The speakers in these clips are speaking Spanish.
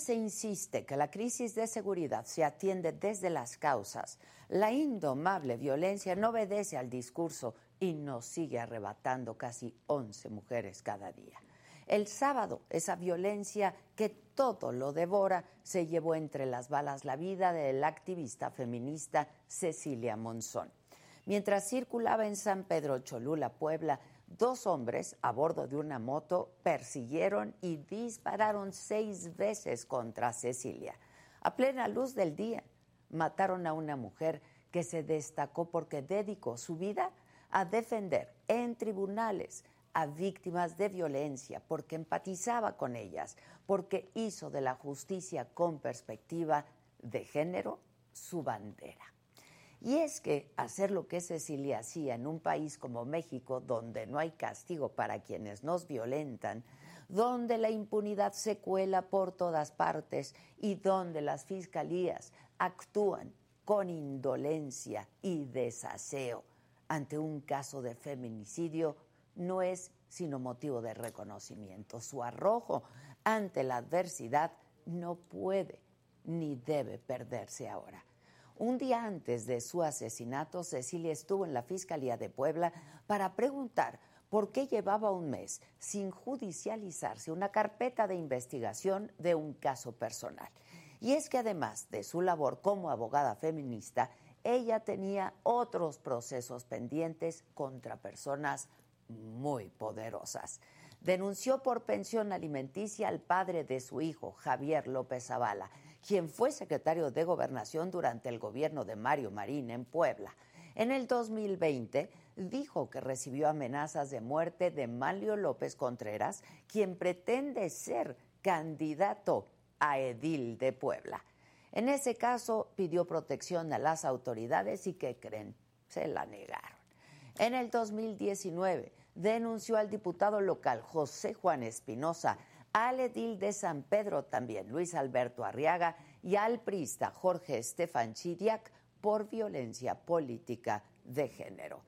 se insiste que la crisis de seguridad se atiende desde las causas, la indomable violencia no obedece al discurso y nos sigue arrebatando casi 11 mujeres cada día. El sábado, esa violencia que todo lo devora se llevó entre las balas la vida del activista feminista Cecilia Monzón. Mientras circulaba en San Pedro Cholula, Puebla, dos hombres a bordo de una moto persiguieron y dispararon seis veces contra Cecilia. A plena luz del día, mataron a una mujer que se destacó porque dedicó su vida a defender en tribunales a víctimas de violencia, porque empatizaba con ellas, porque hizo de la justicia con perspectiva de género su bandera. Y es que hacer lo que Cecilia hacía en un país como México, donde no hay castigo para quienes nos violentan, donde la impunidad se cuela por todas partes y donde las fiscalías actúan con indolencia y desaseo ante un caso de feminicidio, no es sino motivo de reconocimiento. Su arrojo ante la adversidad no puede ni debe perderse ahora. Un día antes de su asesinato, Cecilia estuvo en la Fiscalía de Puebla para preguntar por qué llevaba un mes sin judicializarse una carpeta de investigación de un caso personal. Y es que además de su labor como abogada feminista, ella tenía otros procesos pendientes contra personas muy poderosas. Denunció por pensión alimenticia al padre de su hijo, Javier López Zavala, quien fue secretario de Gobernación durante el gobierno de Mario Marín en Puebla. En el 2020 dijo que recibió amenazas de muerte de Mario López Contreras, quien pretende ser candidato a edil de Puebla. En ese caso pidió protección a las autoridades y que creen, se la negaron. En el 2019 denunció al diputado local José Juan Espinosa, al edil de San Pedro también, Luis Alberto Arriaga, y al prista Jorge Estefan Chiriac por violencia política de género.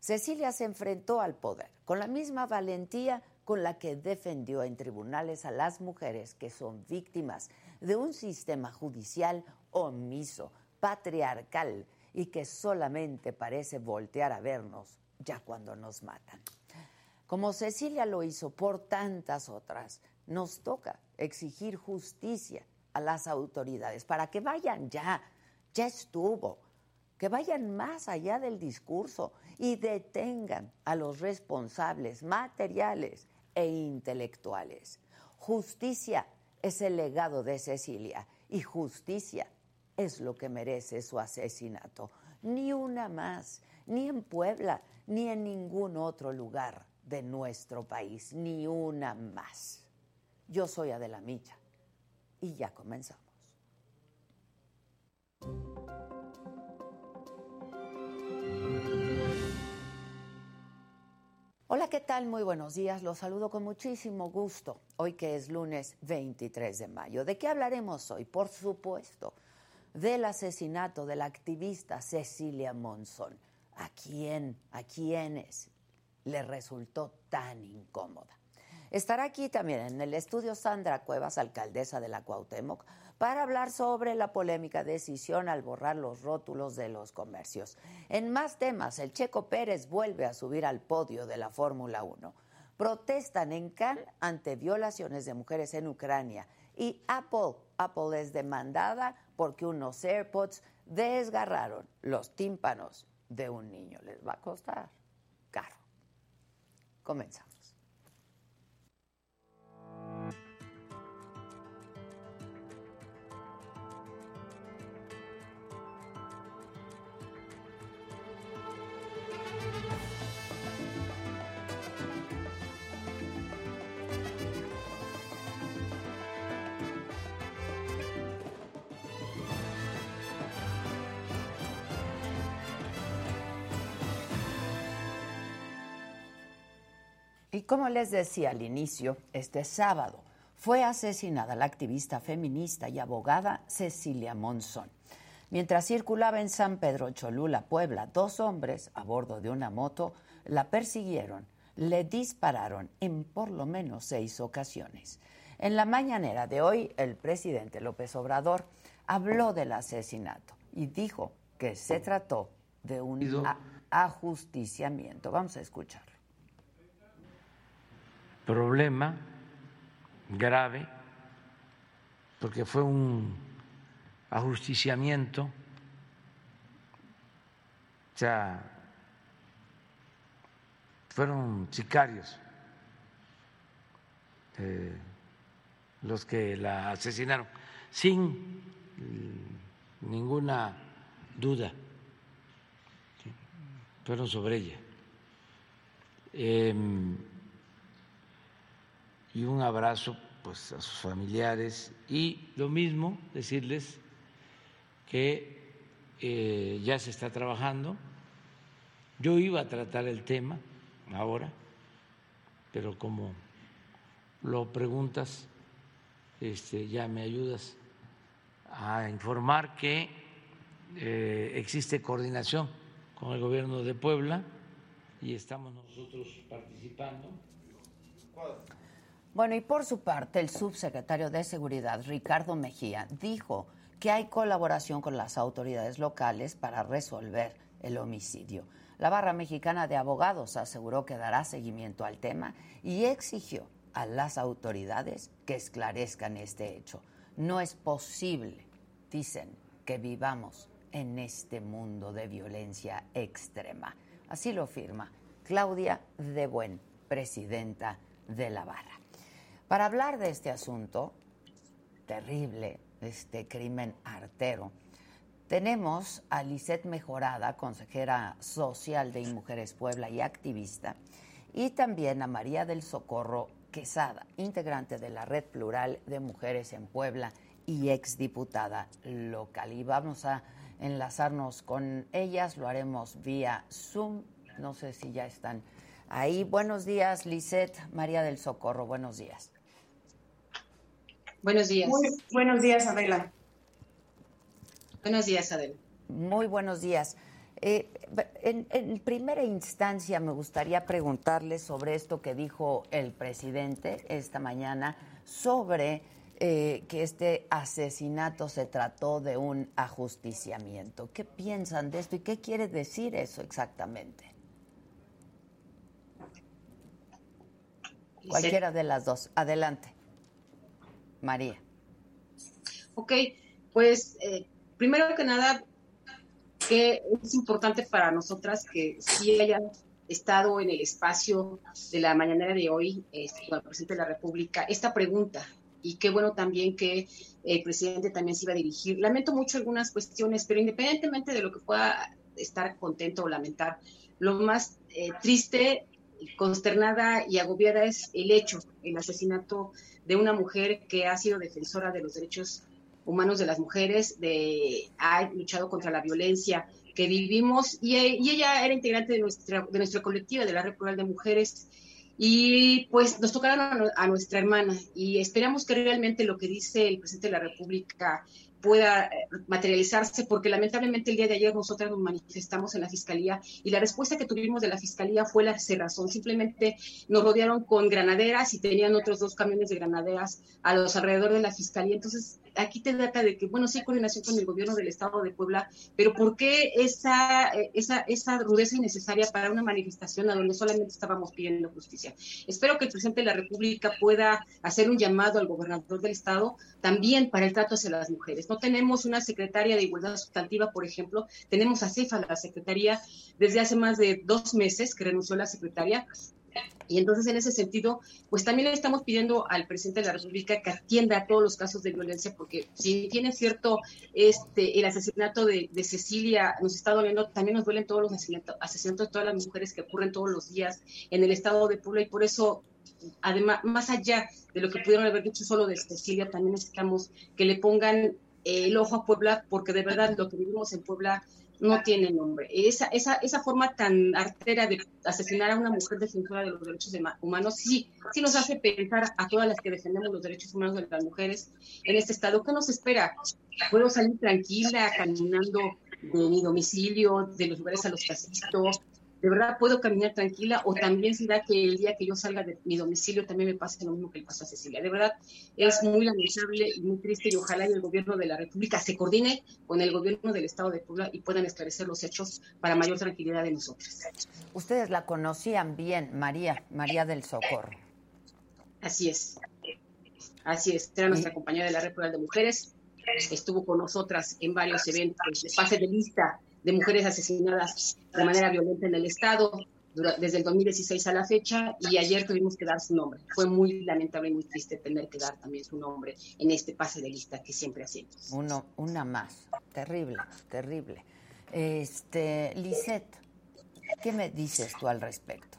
Cecilia se enfrentó al poder con la misma valentía con la que defendió en tribunales a las mujeres que son víctimas de un sistema judicial omiso, patriarcal y que solamente parece voltear a vernos ya cuando nos matan. Como Cecilia lo hizo por tantas otras, nos toca exigir justicia a las autoridades para que vayan ya, ya estuvo, que vayan más allá del discurso y detengan a los responsables materiales e intelectuales. Justicia es el legado de Cecilia y justicia es lo que merece su asesinato. Ni una más, ni en Puebla, ni en ningún otro lugar de nuestro país, ni una más. Yo soy Adela Micha y ya comenzamos. Hola, ¿qué tal? Muy buenos días. Los saludo con muchísimo gusto. Hoy que es lunes 23 de mayo. ¿De qué hablaremos hoy? Por supuesto, del asesinato de la activista Cecilia Monzón. ¿A quién, a quiénes le resultó tan incómoda? Estará aquí también en el estudio Sandra Cuevas, alcaldesa de la Cuauhtémoc, para hablar sobre la polémica decisión al borrar los rótulos de los comercios. En más temas, el Checo Pérez vuelve a subir al podio de la Fórmula 1. Protestan en Cannes ante violaciones de mujeres en Ucrania y Apple, Apple es demandada porque unos AirPods desgarraron los tímpanos de un niño. Les va a costar caro. Comenzamos. Como les decía al inicio, este sábado fue asesinada la activista feminista y abogada Cecilia Monzón. Mientras circulaba en San Pedro Cholula, Puebla, dos hombres a bordo de una moto la persiguieron, le dispararon en por lo menos seis ocasiones. En la mañanera de hoy, el presidente López Obrador habló del asesinato y dijo que se trató de un ajusticiamiento. Vamos a escucharlo problema grave, porque fue un ajusticiamiento, o sea, fueron sicarios eh, los que la asesinaron, sin ninguna duda, fueron sobre ella. Em, y un abrazo pues a sus familiares y lo mismo decirles que eh, ya se está trabajando. Yo iba a tratar el tema ahora, pero como lo preguntas, este, ya me ayudas a informar que eh, existe coordinación con el gobierno de Puebla y estamos nosotros participando. Bueno, y por su parte, el subsecretario de Seguridad, Ricardo Mejía, dijo que hay colaboración con las autoridades locales para resolver el homicidio. La Barra Mexicana de Abogados aseguró que dará seguimiento al tema y exigió a las autoridades que esclarezcan este hecho. No es posible, dicen, que vivamos en este mundo de violencia extrema. Así lo firma Claudia De Buen, presidenta de la Barra. Para hablar de este asunto terrible, este crimen artero, tenemos a Lisette Mejorada, consejera social de Mujeres Puebla y activista, y también a María del Socorro Quesada, integrante de la Red Plural de Mujeres en Puebla y exdiputada local. Y vamos a enlazarnos con ellas, lo haremos vía Zoom, no sé si ya están ahí. Buenos días, Lisette, María del Socorro, buenos días. Buenos días. buenos días, Adela. Buenos días, Adela. Muy buenos días. Eh, en, primera instancia me gustaría preguntarle sobre esto que dijo el presidente esta mañana sobre eh, que este asesinato se trató de un ajusticiamiento. ¿Qué piensan de esto y qué quiere decir eso exactamente? Cualquiera de las dos. Adelante. María. Ok, pues eh, primero que nada, que es importante para nosotras que sí hayan estado en el espacio de la mañanera de hoy este, con el presidente de la República esta pregunta y qué bueno también que el presidente también se iba a dirigir. Lamento mucho algunas cuestiones, pero independientemente de lo que pueda estar contento o lamentar, lo más eh, triste, consternada y agobiada es el hecho, el asesinato de una mujer que ha sido defensora de los derechos humanos de las mujeres, de, ha luchado contra la violencia que vivimos y, ella era integrante de nuestra, de nuestra colectiva, de la Red de Mujeres. y pues nos tocaron a, nuestra hermana y esperamos que realmente lo que dice el presidente de la República pueda eh, materializarse, porque lamentablemente el día de ayer nosotras nos manifestamos en la Fiscalía y la respuesta que tuvimos de la Fiscalía fue la cerrazón. Simplemente nos rodearon con granaderas y tenían otros dos camiones de granaderas a los alrededor de la Fiscalía. Entonces, aquí te trata de que, bueno, sí coordinación con el gobierno del Estado de Puebla, pero ¿por qué esa, esa, esa rudeza innecesaria para una manifestación a donde solamente estábamos pidiendo justicia? Espero que el presidente de la República pueda hacer un llamado al gobernador del Estado también para el trato hacia las mujeres. No tenemos una secretaria de Igualdad Sustantiva, por ejemplo, tenemos a CEFA, la secretaría, desde hace más de dos meses que renunció la secretaria, y entonces, en ese sentido, pues también estamos pidiendo al presidente de la República que atienda a todos los casos de violencia, porque si tiene cierto este el asesinato de, Cecilia, nos está doliendo, también nos duelen todos los asesinatos, asesinatos de todas las mujeres que ocurren todos los días en el estado de Puebla, y por eso, además, más allá de lo que pudieron haber dicho solo de Cecilia, también necesitamos que le pongan el ojo a Puebla, porque de verdad lo que vivimos en Puebla no tiene nombre. Esa, esa, esa forma tan artera de asesinar a una mujer defensora de los derechos humanos, sí, sí nos hace pensar a todas las que defendemos los derechos humanos de las mujeres en este estado. ¿Qué nos espera? ¿Puedo salir tranquila caminando de mi domicilio, de los lugares a los que asisto, de verdad puedo caminar tranquila o también será que el día que yo salga de mi domicilio también me pase lo mismo que le pasó a Cecilia. De verdad es muy lamentable y muy triste y ojalá el gobierno de la República se coordine con el gobierno del Estado de Puebla y puedan esclarecer los hechos para mayor tranquilidad de nosotros. Ustedes la conocían bien, María, María del Socorro. Así es. Así es, era nuestra compañera de la Red de Mujeres, estuvo con nosotras en varios eventos de pase de lista de mujeres asesinadas de manera violenta en el Estado desde el 2016 a la fecha y ayer tuvimos que dar su nombre. Fue muy lamentable y muy triste tener que dar también su nombre en este pase de lista que siempre hacemos. Uno, una más. Terrible, terrible. Este, Lisette, ¿qué me dices tú al respecto?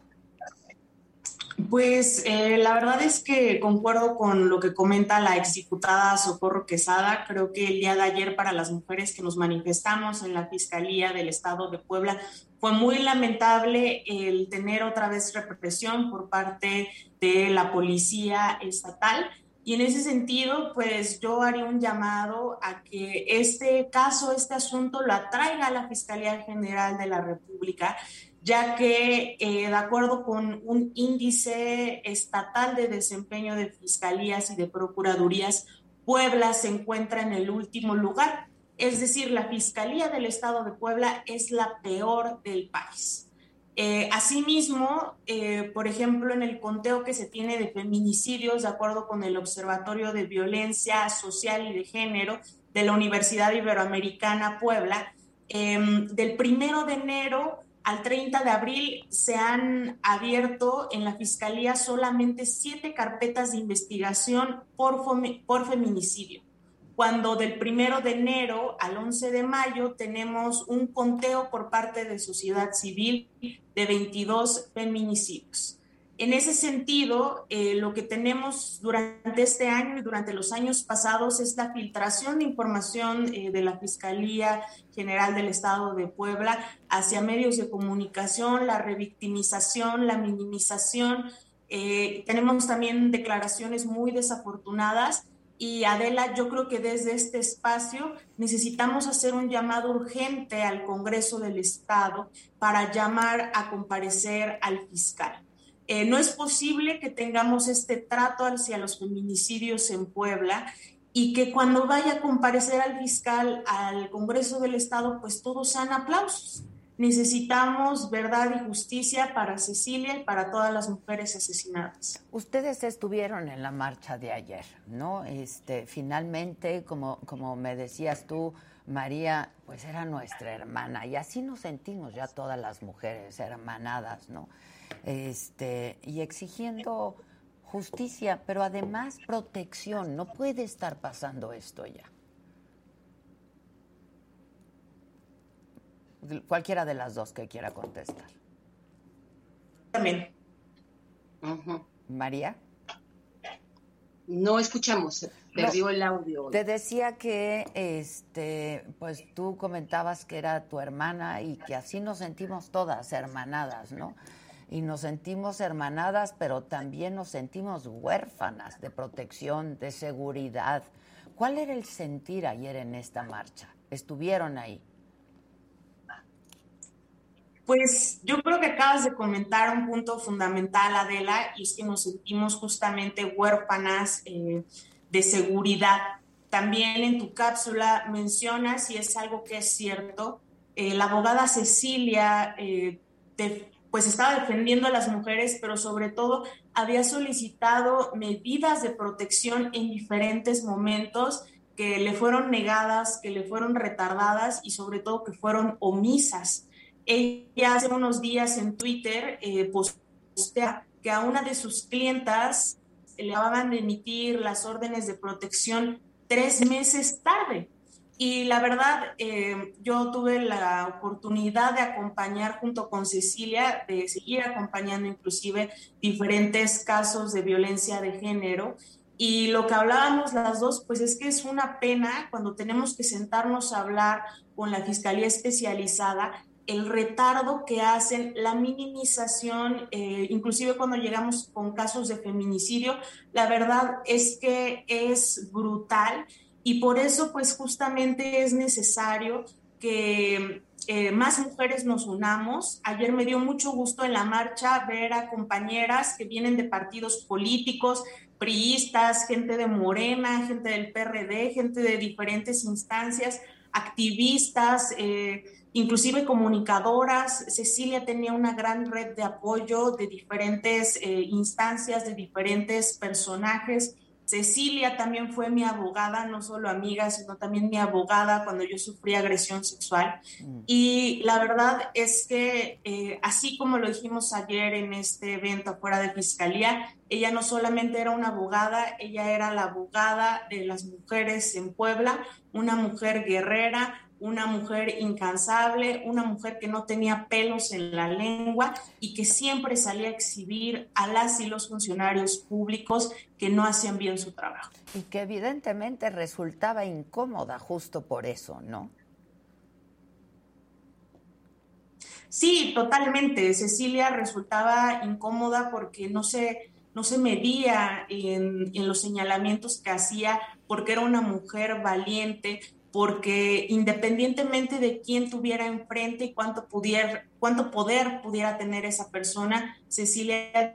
Pues eh, la verdad es que concuerdo con lo que comenta la exdiputada Socorro Quesada. Creo que el día de ayer para las mujeres que nos manifestamos en la Fiscalía del Estado de Puebla fue muy lamentable el tener otra vez represión por parte de la Policía Estatal. Y en ese sentido, pues yo haría un llamado a que este caso, este asunto, lo atraiga a la Fiscalía General de la República ya que eh, de acuerdo con un índice estatal de desempeño de fiscalías y de procuradurías, Puebla se encuentra en el último lugar. Es decir, la Fiscalía del Estado de Puebla es la peor del país. Eh, asimismo, eh, por ejemplo, en el conteo que se tiene de feminicidios, de acuerdo con el Observatorio de Violencia Social y de Género de la Universidad Iberoamericana Puebla, del primero de enero al 30 de abril se han abierto en la Fiscalía solamente siete carpetas de investigación por, por feminicidio, cuando del 1 de enero al 11 de mayo tenemos un conteo por parte de sociedad civil de 22 feminicidios. En ese sentido, eh, lo que tenemos durante este año y durante los años pasados es la filtración de información eh, de la Fiscalía General del Estado de Puebla hacia medios de comunicación, la revictimización, la minimización. Eh, tenemos también declaraciones muy desafortunadas y Adela, yo creo que desde este espacio necesitamos hacer un llamado urgente al Congreso del Estado para llamar a comparecer al fiscal. Eh, no es posible que tengamos este trato hacia los feminicidios en Puebla y que cuando vaya a comparecer al fiscal al Congreso del Estado, pues todos sean aplausos. Necesitamos verdad y justicia para Cecilia y para todas las mujeres asesinadas. Ustedes estuvieron en la marcha de ayer, ¿no? Este, finalmente, como, como me decías tú, María, pues era nuestra hermana y así nos sentimos ya todas las mujeres hermanadas, ¿no? Este, y exigiendo justicia, pero además protección. No puede estar pasando esto ya. Cualquiera de las dos que quiera contestar. También. María. No escuchamos, perdió el audio. Te decía que este, pues tú comentabas que era tu hermana y que así nos sentimos todas hermanadas, ¿no? Y nos sentimos hermanadas, pero también nos sentimos huérfanas de protección, de seguridad. ¿Cuál era el sentir ayer en esta marcha? ¿Estuvieron ahí? Pues yo creo que acabas de comentar un punto fundamental, Adela, y es que nos sentimos justamente huérfanas eh, de seguridad. También en tu cápsula mencionas, y es algo que es cierto, eh, la abogada Cecilia eh, pues estaba defendiendo a las mujeres, pero sobre todo había solicitado medidas de protección en diferentes momentos que le fueron negadas, que le fueron retardadas y sobre todo que fueron omisas. Ella hace unos días en Twitter eh, postea que a una de sus clientas le acababan de emitir las órdenes de protección tres meses tarde. Y la verdad, eh, yo tuve la oportunidad de acompañar junto con Cecilia, de seguir acompañando inclusive diferentes casos de violencia de género. Y lo que hablábamos las dos, pues es que es una pena cuando tenemos que sentarnos a hablar con la Fiscalía Especializada el retardo que hacen, la minimización, eh, inclusive cuando llegamos con casos de feminicidio, la verdad es que es brutal y por eso pues justamente es necesario que eh, más mujeres nos unamos. Ayer me dio mucho gusto en la marcha ver a compañeras que vienen de partidos políticos, priistas, gente de Morena, gente del PRD, gente de diferentes instancias, activistas. Eh, inclusive comunicadoras. Cecilia tenía una gran red de apoyo de diferentes eh, instancias, de diferentes personajes. Cecilia también fue mi abogada, no solo amiga, sino también mi abogada cuando yo sufrí agresión sexual. Mm. Y la verdad es que, eh, así como lo dijimos ayer en este evento afuera de Fiscalía, ella no solamente era una abogada, ella era la abogada de las mujeres en Puebla, una mujer guerrera, una mujer incansable, una mujer que no tenía pelos en la lengua y que siempre salía a exhibir a las y los funcionarios públicos que no hacían bien su trabajo. Y que evidentemente resultaba incómoda justo por eso, ¿no? Sí, totalmente. Cecilia resultaba incómoda porque no se, no se medía en, en los señalamientos que hacía, porque era una mujer valiente, porque independientemente de quién tuviera enfrente y cuánto, poder pudiera tener esa persona, Cecilia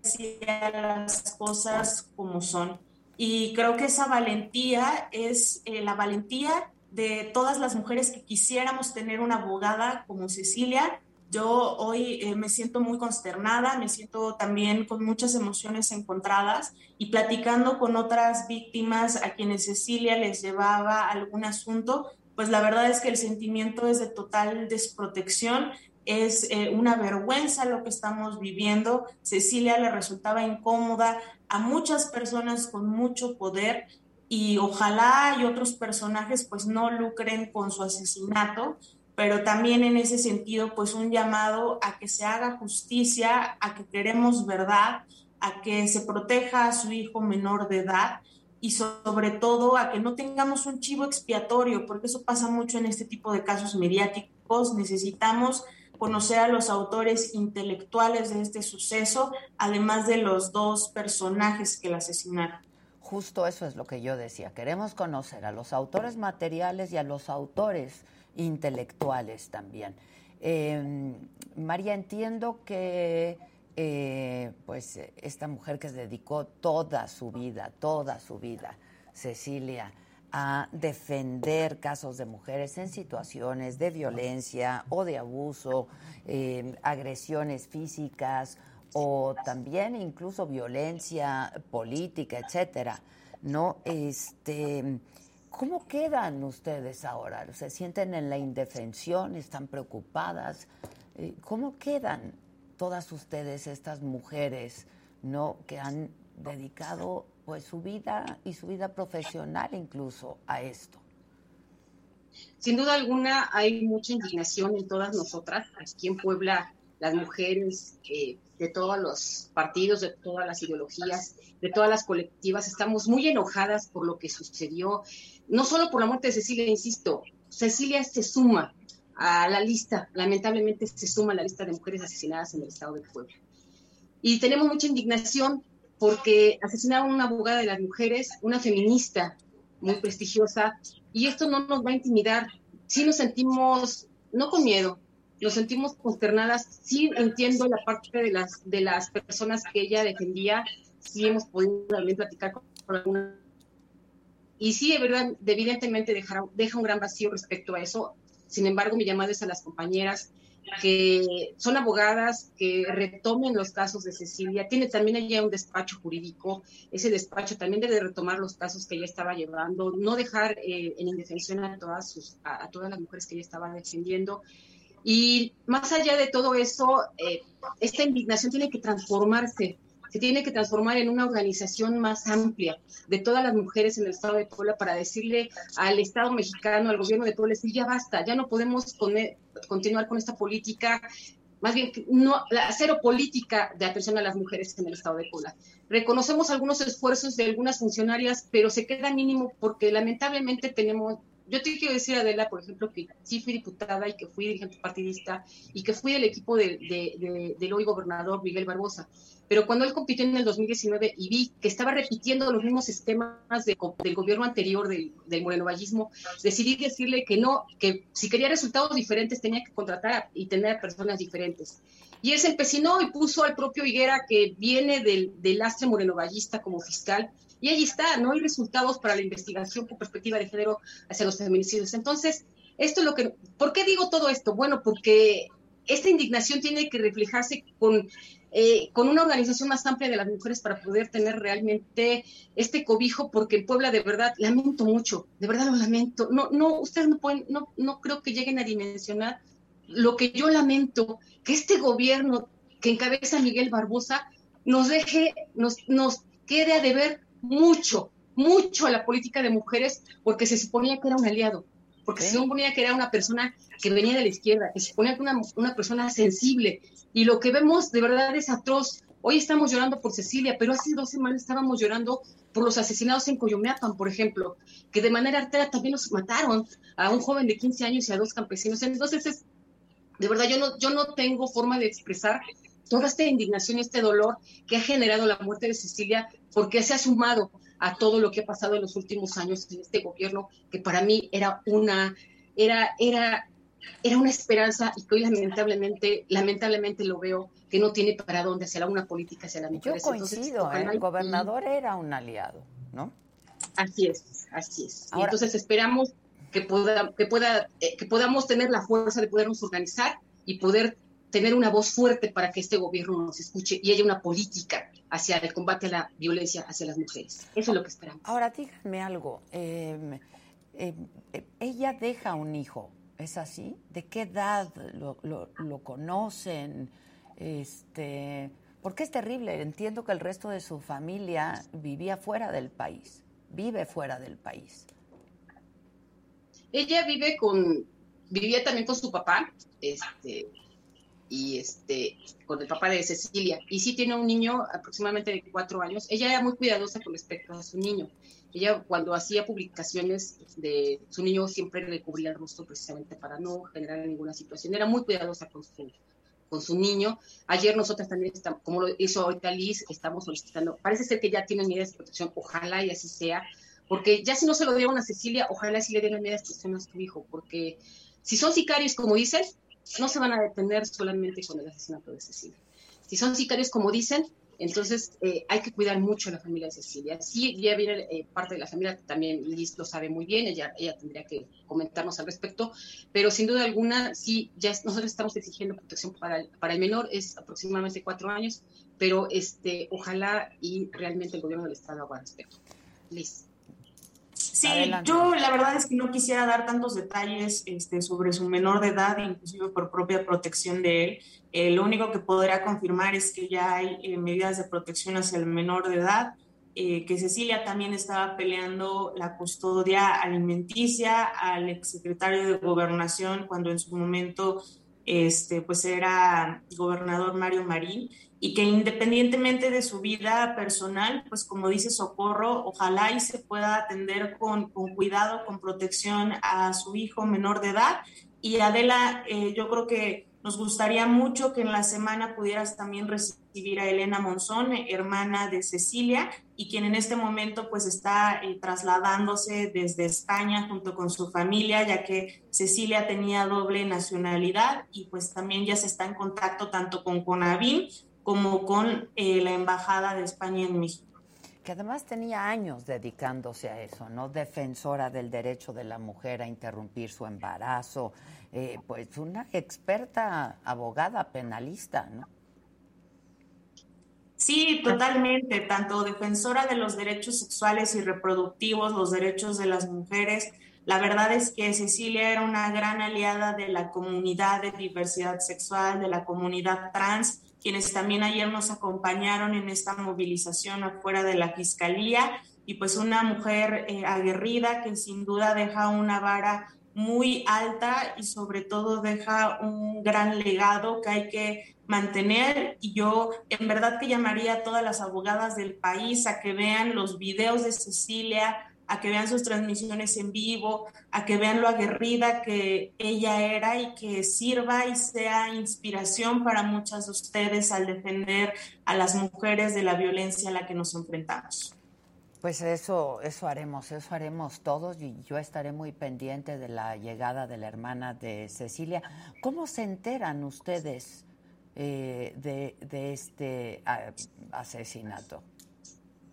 decía las cosas como son. Y creo que esa valentía es eh, la valentía de todas las mujeres que quisiéramos tener una abogada como Cecilia, yo hoy eh, me siento muy consternada, me siento también con muchas emociones encontradas y platicando con otras víctimas a quienes Cecilia les llevaba algún asunto, pues la verdad es que el sentimiento es de total desprotección, es eh, una vergüenza lo que estamos viviendo. Cecilia le resultaba incómoda a muchas personas con mucho poder y ojalá y otros personajes pues no lucren con su asesinato pero también en ese sentido, pues un llamado a que se haga justicia, a que queremos verdad, a que se proteja a su hijo menor de edad y sobre todo a que no tengamos un chivo expiatorio, porque eso pasa mucho en este tipo de casos mediáticos. Necesitamos conocer a los autores intelectuales de este suceso, además de los dos personajes que la asesinaron. Justo eso es lo que yo decía. Queremos conocer a los autores materiales y a los autores intelectuales también. Em, María, entiendo que eh, pues esta mujer que se dedicó toda su vida, toda su vida, Cecilia, a defender casos de mujeres en situaciones de violencia o de abuso, em, agresiones físicas o también incluso violencia política, etcétera. No, este, ¿Cómo quedan ustedes ahora? ¿Se sienten en la indefensión? ¿Están preocupadas? Eh, ¿Cómo quedan todas ustedes, estas mujeres, no que han dedicado pues su vida y su vida profesional incluso a esto? Sin duda alguna hay mucha indignación en todas nosotras. Aquí en Puebla, las mujeres eh, de todos los partidos, de todas las ideologías, de todas las colectivas, estamos muy enojadas por lo que sucedió no solo por la muerte de Cecilia, insisto, Cecilia se suma a la lista, lamentablemente se suma a la lista de mujeres asesinadas en el estado de Puebla. Y tenemos mucha indignación porque asesinaron a una abogada de las mujeres, una feminista muy prestigiosa, y esto no nos va a intimidar. Sí nos sentimos, no con miedo, nos sentimos consternadas. Sí entiendo la parte de las, de las personas que ella defendía, sí hemos podido también platicar con alguna. Y sí, evidentemente deja, deja un gran vacío respecto a eso. Sin embargo, mi llamado es a las compañeras que son abogadas, que retomen los casos de Cecilia. Tiene también ella un despacho jurídico. Ese despacho también debe retomar los casos que ella estaba llevando, no dejar eh, en indefensión a todas, sus, a, todas las mujeres que ella estaba defendiendo. Y más allá de todo eso, eh, esta indignación tiene que transformarse se tiene que transformar en una organización más amplia de todas las mujeres en el Estado de Puebla para decirle al Estado mexicano, al gobierno de Puebla, decir ya basta, ya no podemos continuar con esta política más bien no, la política de atención a las mujeres en el estado de Puebla. Reconocemos algunos esfuerzos de algunas funcionarias, pero se queda mínimo porque lamentablemente tenemos, yo te quiero decir, Adela, por ejemplo, que sí fui diputada y que fui dirigente partidista y que fui del equipo de, del hoy gobernador Miguel Barbosa. Pero cuando él compitió en el 2019 y vi que estaba repitiendo los mismos esquemas del gobierno anterior del, del morenovallismo, decidí decirle que no, que si quería resultados diferentes tenía que contratar y tener personas diferentes. Y él se empecinó y puso al propio Higuera, que viene del, del lastre morenovallista como fiscal, y ahí está, no hay resultados para la investigación con perspectiva de género hacia los feminicidios. Entonces, esto es lo que, ¿por qué digo todo esto? Bueno, porque esta indignación tiene que reflejarse con eh, con una organización más amplia de las mujeres para poder tener realmente este cobijo, porque en Puebla de verdad lamento mucho, de verdad lo lamento. No, no, ustedes no pueden, no, no creo que lleguen a dimensionar lo que yo lamento, que este gobierno que encabeza Miguel Barbosa nos deje, nos, nos quede a deber mucho, mucho a la política de mujeres, porque se suponía que era un aliado, porque se suponía que era una persona que venía de la izquierda, que se suponía que era una, una persona sensible, y lo que vemos de verdad es atroz. Hoy estamos llorando por Cecilia, pero hace dos semanas estábamos llorando por los asesinados en Coyomeapan, por ejemplo, que de manera artera también nos mataron a un joven de 15 años y a dos campesinos. Entonces, es, de verdad, yo no, yo no tengo forma de expresar toda esta indignación y este dolor que ha generado la muerte de Cecilia, porque se ha sumado a todo lo que ha pasado en los últimos años en este gobierno, que para mí era una, era, era era una esperanza y que hoy lamentablemente, lamentablemente lo veo que no tiene para dónde hacer una política hacia la mujeres. Yo coincido, ¿eh? el gobernador era un aliado, ¿no? Así es, así es. entonces esperamos que pueda, que pueda, eh, que podamos tener la fuerza de podernos organizar y poder tener una voz fuerte para que este gobierno nos escuche y haya una política hacia el combate a la violencia hacia las mujeres. Eso es lo que esperamos. Ahora díganme algo. Em, em, ella deja un hijo ¿Es así? ¿De qué edad lo, lo, conocen? Este, porque es terrible. Entiendo que el resto de su familia vivía fuera del país, vive fuera del país. Ella vive con, vivía también con su papá, este, y este, con el papá de Cecilia. Y sí tiene un niño aproximadamente de cuatro años. Ella era muy cuidadosa con respecto a su niño. Ella cuando hacía publicaciones de su niño siempre le cubría el rostro precisamente para no generar ninguna situación. Era muy cuidadosa con su, con su niño. Ayer nosotras también, estamos, como lo hizo ahorita Liz, estamos solicitando, parece ser que ya tienen medidas de protección, ojalá y así sea, porque ya si no se lo dieron a Cecilia, ojalá sí le den medidas de protección a su hijo, porque si son sicarios, como dicen, no se van a detener solamente con el asesinato de Cecilia. Si son sicarios, como dicen, entonces, eh, hay que cuidar mucho a la familia de Cecilia. Sí, ya viene eh, parte de la familia, también Liz lo sabe muy bien, ella, ella tendría que comentarnos al respecto, pero sin duda alguna, sí, ya nosotros estamos exigiendo protección para el, para el menor, es aproximadamente cuatro años, pero este, ojalá y realmente el gobierno del Estado haga respecto. Liz. Sí, yo la verdad es que no quisiera dar tantos detalles este, sobre su menor de edad, inclusive por propia protección de él. Eh, lo único que podría confirmar es que ya hay eh, medidas de protección hacia el menor de edad, eh, que Cecilia también estaba peleando la custodia alimenticia al exsecretario de Gobernación cuando en su momento este, pues era gobernador Mario Marín y que independientemente de su vida personal, pues como dice Socorro, ojalá y se pueda atender con, con cuidado, con protección a su hijo menor de edad. Y Adela, eh, yo creo que nos gustaría mucho que en la semana pudieras también recibir a Elena Monzón, hermana de Cecilia, y quien en este momento pues está eh, trasladándose desde España junto con su familia, ya que Cecilia tenía doble nacionalidad y pues también ya se está en contacto tanto con Conavim como con eh, la Embajada de España en México. Que además tenía años dedicándose a eso, ¿no? Defensora del derecho de la mujer a interrumpir su embarazo, eh, pues una experta abogada penalista, ¿no? Sí, totalmente, tanto defensora de los derechos sexuales y reproductivos, los derechos de las mujeres. La verdad es que Cecilia era una gran aliada de la comunidad de diversidad sexual, de la comunidad trans, quienes también ayer nos acompañaron en esta movilización afuera de la Fiscalía y pues una mujer eh, aguerrida que sin duda deja una vara muy alta y sobre todo deja un gran legado que hay que mantener. Y yo en verdad que llamaría a todas las abogadas del país a que vean los videos de Cecilia, a que vean sus transmisiones en vivo, a que vean lo aguerrida que ella era y que sirva y sea inspiración para muchas de ustedes al defender a las mujeres de la violencia a la que nos enfrentamos. Pues eso, eso haremos, eso haremos todos y yo estaré muy pendiente de la llegada de la hermana de Cecilia. ¿Cómo se enteran ustedes eh, de, de, este ah, asesinato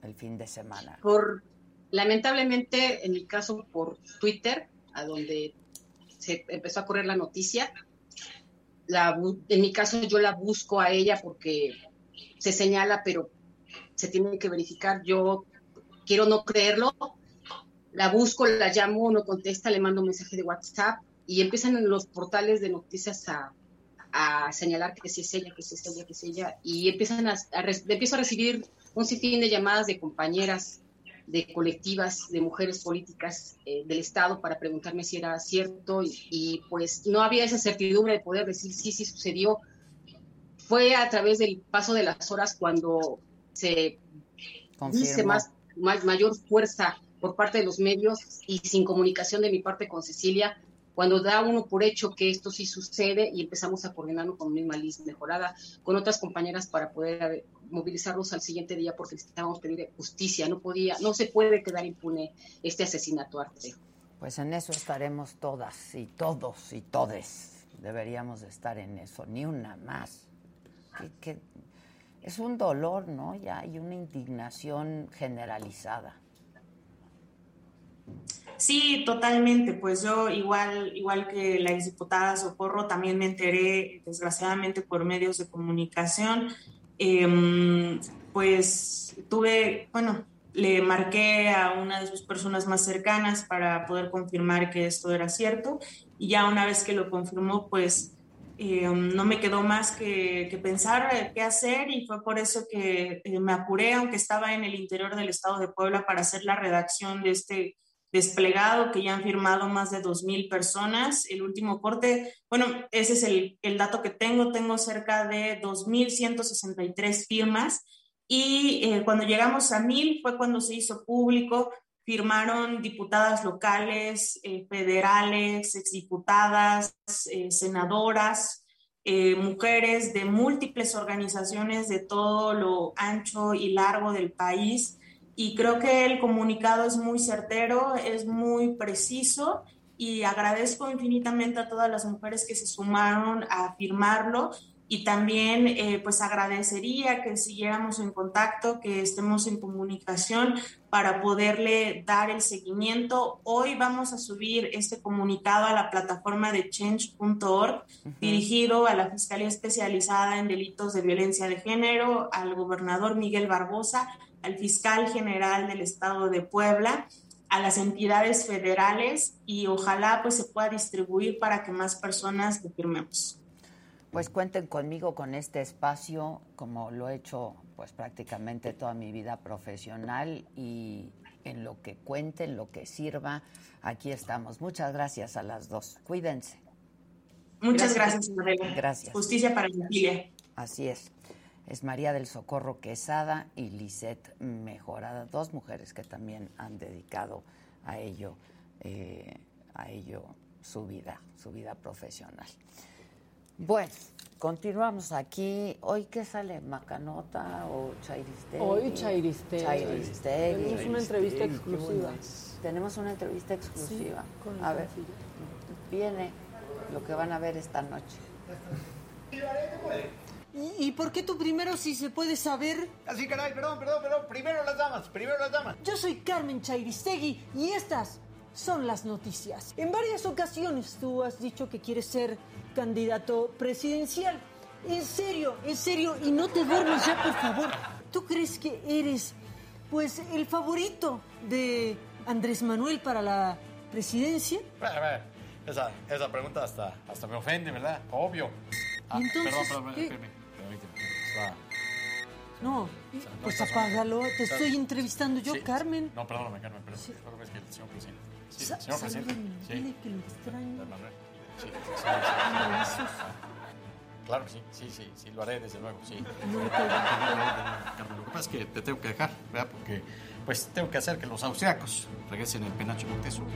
el fin de semana? Por Lamentablemente, en mi caso, por Twitter, a donde se empezó a correr la noticia, la, en mi caso yo la busco a ella porque se señala, pero se tiene que verificar. Yo quiero no creerlo, la busco, la llamo, no contesta, le mando un mensaje de WhatsApp y empiezan en los portales de noticias a, señalar que sí es ella, que sí es ella, que es ella, y empiezan a, empiezo a recibir un sinfín de llamadas de compañeras de colectivas de mujeres políticas eh, del Estado para preguntarme si era cierto y, pues no había esa certidumbre de poder decir sí, sí sucedió. Fue a través del paso de las horas cuando se dice más, mayor fuerza por parte de los medios y sin comunicación de mi parte con Cecilia, cuando da uno por hecho que esto sí sucede y empezamos a coordinarnos con misma lista mejorada, con otras compañeras para poder movilizarlos al siguiente día porque necesitábamos pedir justicia, no podía, no se puede quedar impune este asesinato arte. Pues en eso estaremos todas y todos y todes. Deberíamos estar en eso, ni una más. Que, es un dolor, ¿no? Ya hay una indignación generalizada. Sí, totalmente. Pues yo, igual, igual que la exdiputada Socorro, también me enteré, desgraciadamente, por medios de comunicación Em, pues tuve, bueno, le marqué a una de sus personas más cercanas para poder confirmar que esto era cierto y ya una vez que lo confirmó, pues em, no me quedó más que, pensar qué hacer y fue por eso que eh, me apuré, aunque estaba en el interior del estado de Puebla, para hacer la redacción de este desplegado, que ya han firmado más de 2.000 personas. El último corte, bueno, ese es el, el dato que tengo, tengo cerca de 2.163 firmas. Y eh, cuando llegamos a 1.000 fue cuando se hizo público, firmaron diputadas locales, eh, federales, exdiputadas, eh, senadoras, mujeres de múltiples organizaciones de todo lo ancho y largo del país y creo que el comunicado es muy certero, es muy preciso y agradezco infinitamente a todas las mujeres que se sumaron a firmarlo y también eh, pues agradecería que siguiéramos en contacto, que estemos en comunicación para poderle dar el seguimiento. Hoy vamos a subir este comunicado a la plataforma de change.org dirigido a la Fiscalía Especializada en Delitos de Violencia de Género, al gobernador Miguel Barbosa al fiscal general del estado de Puebla, a las entidades federales y ojalá pues se pueda distribuir para que más personas lo firmemos. Pues cuenten conmigo con este espacio, como lo he hecho pues prácticamente toda mi vida profesional y en lo que cuente, en lo que sirva, aquí estamos. Muchas gracias a las dos. Cuídense. Muchas gracias, Gracias. Justicia para la familia. Así es. Es María del Socorro Quesada y Lisette Mejorada, dos mujeres que también han dedicado a ello, eh, a ello su vida, su vida profesional. Bueno, continuamos aquí. ¿Hoy qué sale? ¿Macanota o Chairistegui? Hoy Chairistegui. Chairistegui. Tenemos una entrevista exclusiva. Tenemos una entrevista exclusiva. con a ver, viene lo que van a ver esta noche. ¿Y, y por qué tú primero si se puede saber? Así, caray, perdón, perdón, perdón. Primero las damas, primero las damas. Yo soy Carmen Chairistegui y estas son las noticias. En varias ocasiones tú has dicho que quieres ser candidato presidencial. En serio, en serio, y no te duermas ya, por favor. ¿Tú crees que eres, pues, el favorito de Andrés Manuel para la presidencia? Esa, esa pregunta hasta, hasta me ofende, ¿verdad? Obvio. Ah, ¿Y entonces perdón, perdón, qué? Permíteme. Está- No, pues apágalo. Te estoy entrevistando yo, Sí, Carmen. No, perdóname, Carmen, pero perdóname, es que el señor presidente. Sí, Sa- señor presidente. Sí. dile que lo extraño. Sí, sí, sí, sí. Claro que sí, sí, sí, sí, lo haré desde luego, sí. Carmen, lo que pasa es que te tengo que dejar, ¿verdad? Porque pues tengo que hacer que los austriacos regresen el penacho Moctezuma.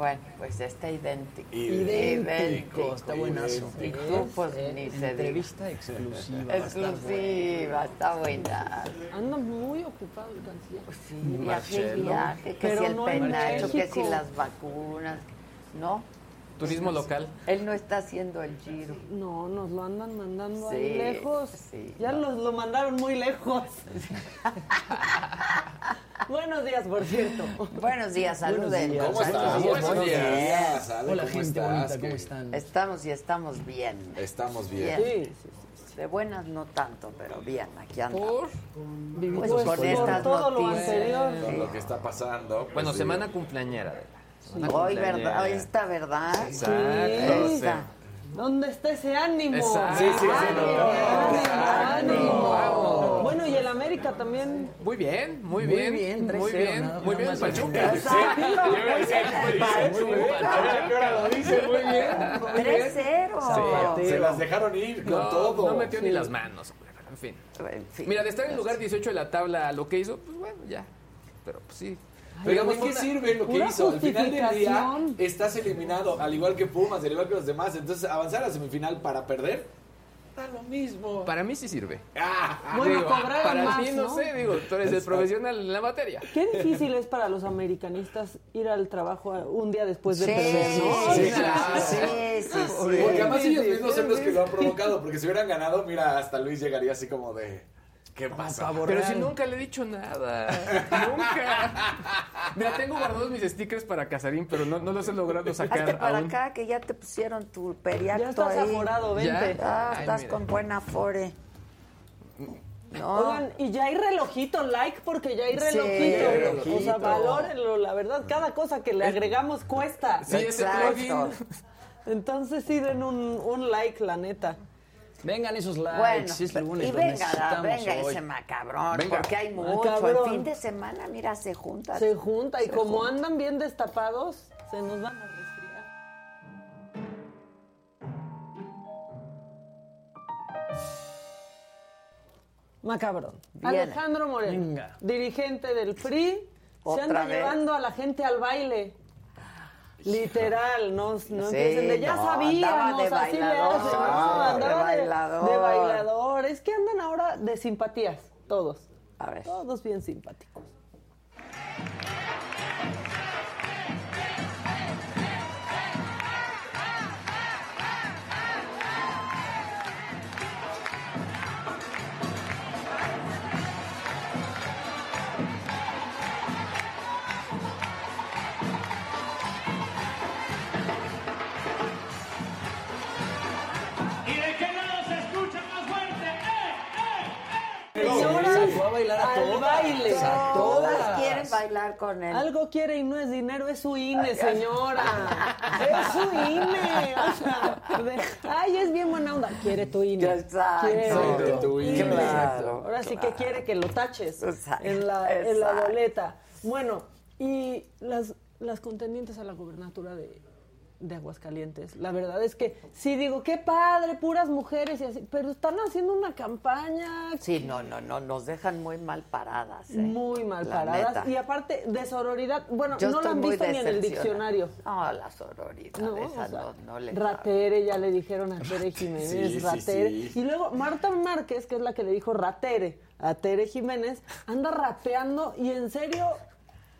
Bueno, pues está idéntico. Idéntico, está buenazo. Y tú, pues, ni se diga. Entrevista exclusiva. Exclusiva, está buena. Anda muy ocupado el canciller. Pues sí, viaje viaje, que Pero si el no en penacho, que si las vacunas. ¿No? Turismo local. Él no está haciendo el giro. No, nos lo andan mandando Sí, ahí lejos. sí, ya no. los lo mandaron muy lejos. Buenos días, por cierto. Buenos días, saluden. días. ¿Cómo estás? Buenos Buenos días. Hola, ¿cómo gente estás? bonita, ¿Qué- ¿cómo están? Estamos y estamos bien. Estamos bien. Sí, sí, sí. De buenas no tanto, pero bien, aquí andamos. Por Pues con por estas todo lo anterior. Con lo que está pasando. pues, Bueno, semana cumpleañera de la. Semana Hoy. ¿verdad? Hoy está, ¿verdad? Exacto. Sí. ¿Dónde está ese ánimo? Exacto. Sí, sí, sí, ánimo, no. ánimo, ánimo. Vamos. Bueno, y el América también. Muy bien, muy Muy bien. bien, 3-0, muy bien, muy bien. Pachuca. Muy bien. A ver, ¿a qué hora lo dice? Muy bien. 3-0. Se las dejaron ir con No, todo. no metió ni las manos. En fin. En fin. Mira, de estar en el lugar 18 de la tabla lo que hizo, pues bueno, ya. Pero pues sí. Pero digamos, ¿qué sirve lo que hizo? Al final del día estás eliminado, al igual que Pumas, al igual que los demás. Entonces, avanzar a la semifinal para perder, da lo mismo. Para mí sí sirve. Ah, Bueno, Digo, para más, ti no, ¿no? sé, digo, tú eres el profesional en la materia. Qué difícil es para los americanistas ir al trabajo un día después de Sí, perder, ¿no? sí, sí, sí, sí. Porque además ellos mismos sí, son los que lo han provocado. Porque si hubieran ganado, mira, hasta Luis llegaría así como de. ¿Qué pasa? Pero si nunca le he dicho nada. nunca. Mira, tengo guardados mis stickers para Casarín, pero no, no los he logrado sacar Hazte para aún. acá que ya te pusieron tu periacto Ya estás ahí. aforado, vente. Ah, Ay, estás mira. con buena fore. No. Oigan, y ya hay relojito, like, porque ya hay Sí, relojito. relojito. O sea, valórenlo, la verdad, cada cosa que le agregamos cuesta. Sí, ese Exacto. plugin. Entonces sí den un, un like, la neta. Vengan esos likes, Bueno, es lunes, y venga, venga hoy. ese macabrón, Venga. porque hay mucho. Macabrón. El fin de semana, mira, se junta. Se junta y como junta. andan bien destapados, se nos van a resfriar. Macabrón. Viene. Alejandro Moreno, dirigente del PRI, Otra se anda vez. llevando a la gente al baile. Literal, no, no Sí, empiecen de ya no, sabíamos, de así le hacen, no, de de, bailador. de bailador. Es que andan ahora de simpatías, todos. A ver. Todos bien simpáticos. A bailar a al todas. baile. A Todas todas. quieren bailar con él. Algo quiere y no es dinero, es su INE, señora. Es su INE. O sea, de- ay, es bien buena onda. Quiere tu INE. Exacto. Quiere tu INE. Claro. Claro, Ahora sí que quiere que lo taches Exacto, en la, en la boleta. Bueno, y las, las contendientes a la gubernatura de, de Aguascalientes, la verdad es que sí digo, qué padre, puras mujeres y así, pero están haciendo una campaña Sí, no, no, no, nos dejan muy mal paradas. ¿eh? muy mal La paradas neta. y aparte de sororidad, bueno, Yo no la han visto ni en el diccionario. No, la sororidad, No, esa o sea, no, no le Ratere, ya le dijeron a Tere Jiménez, Sí, Ratere. sí. Y luego Marta Márquez, que es la que le dijo Ratere a Tere Jiménez, anda rapeando y en serio,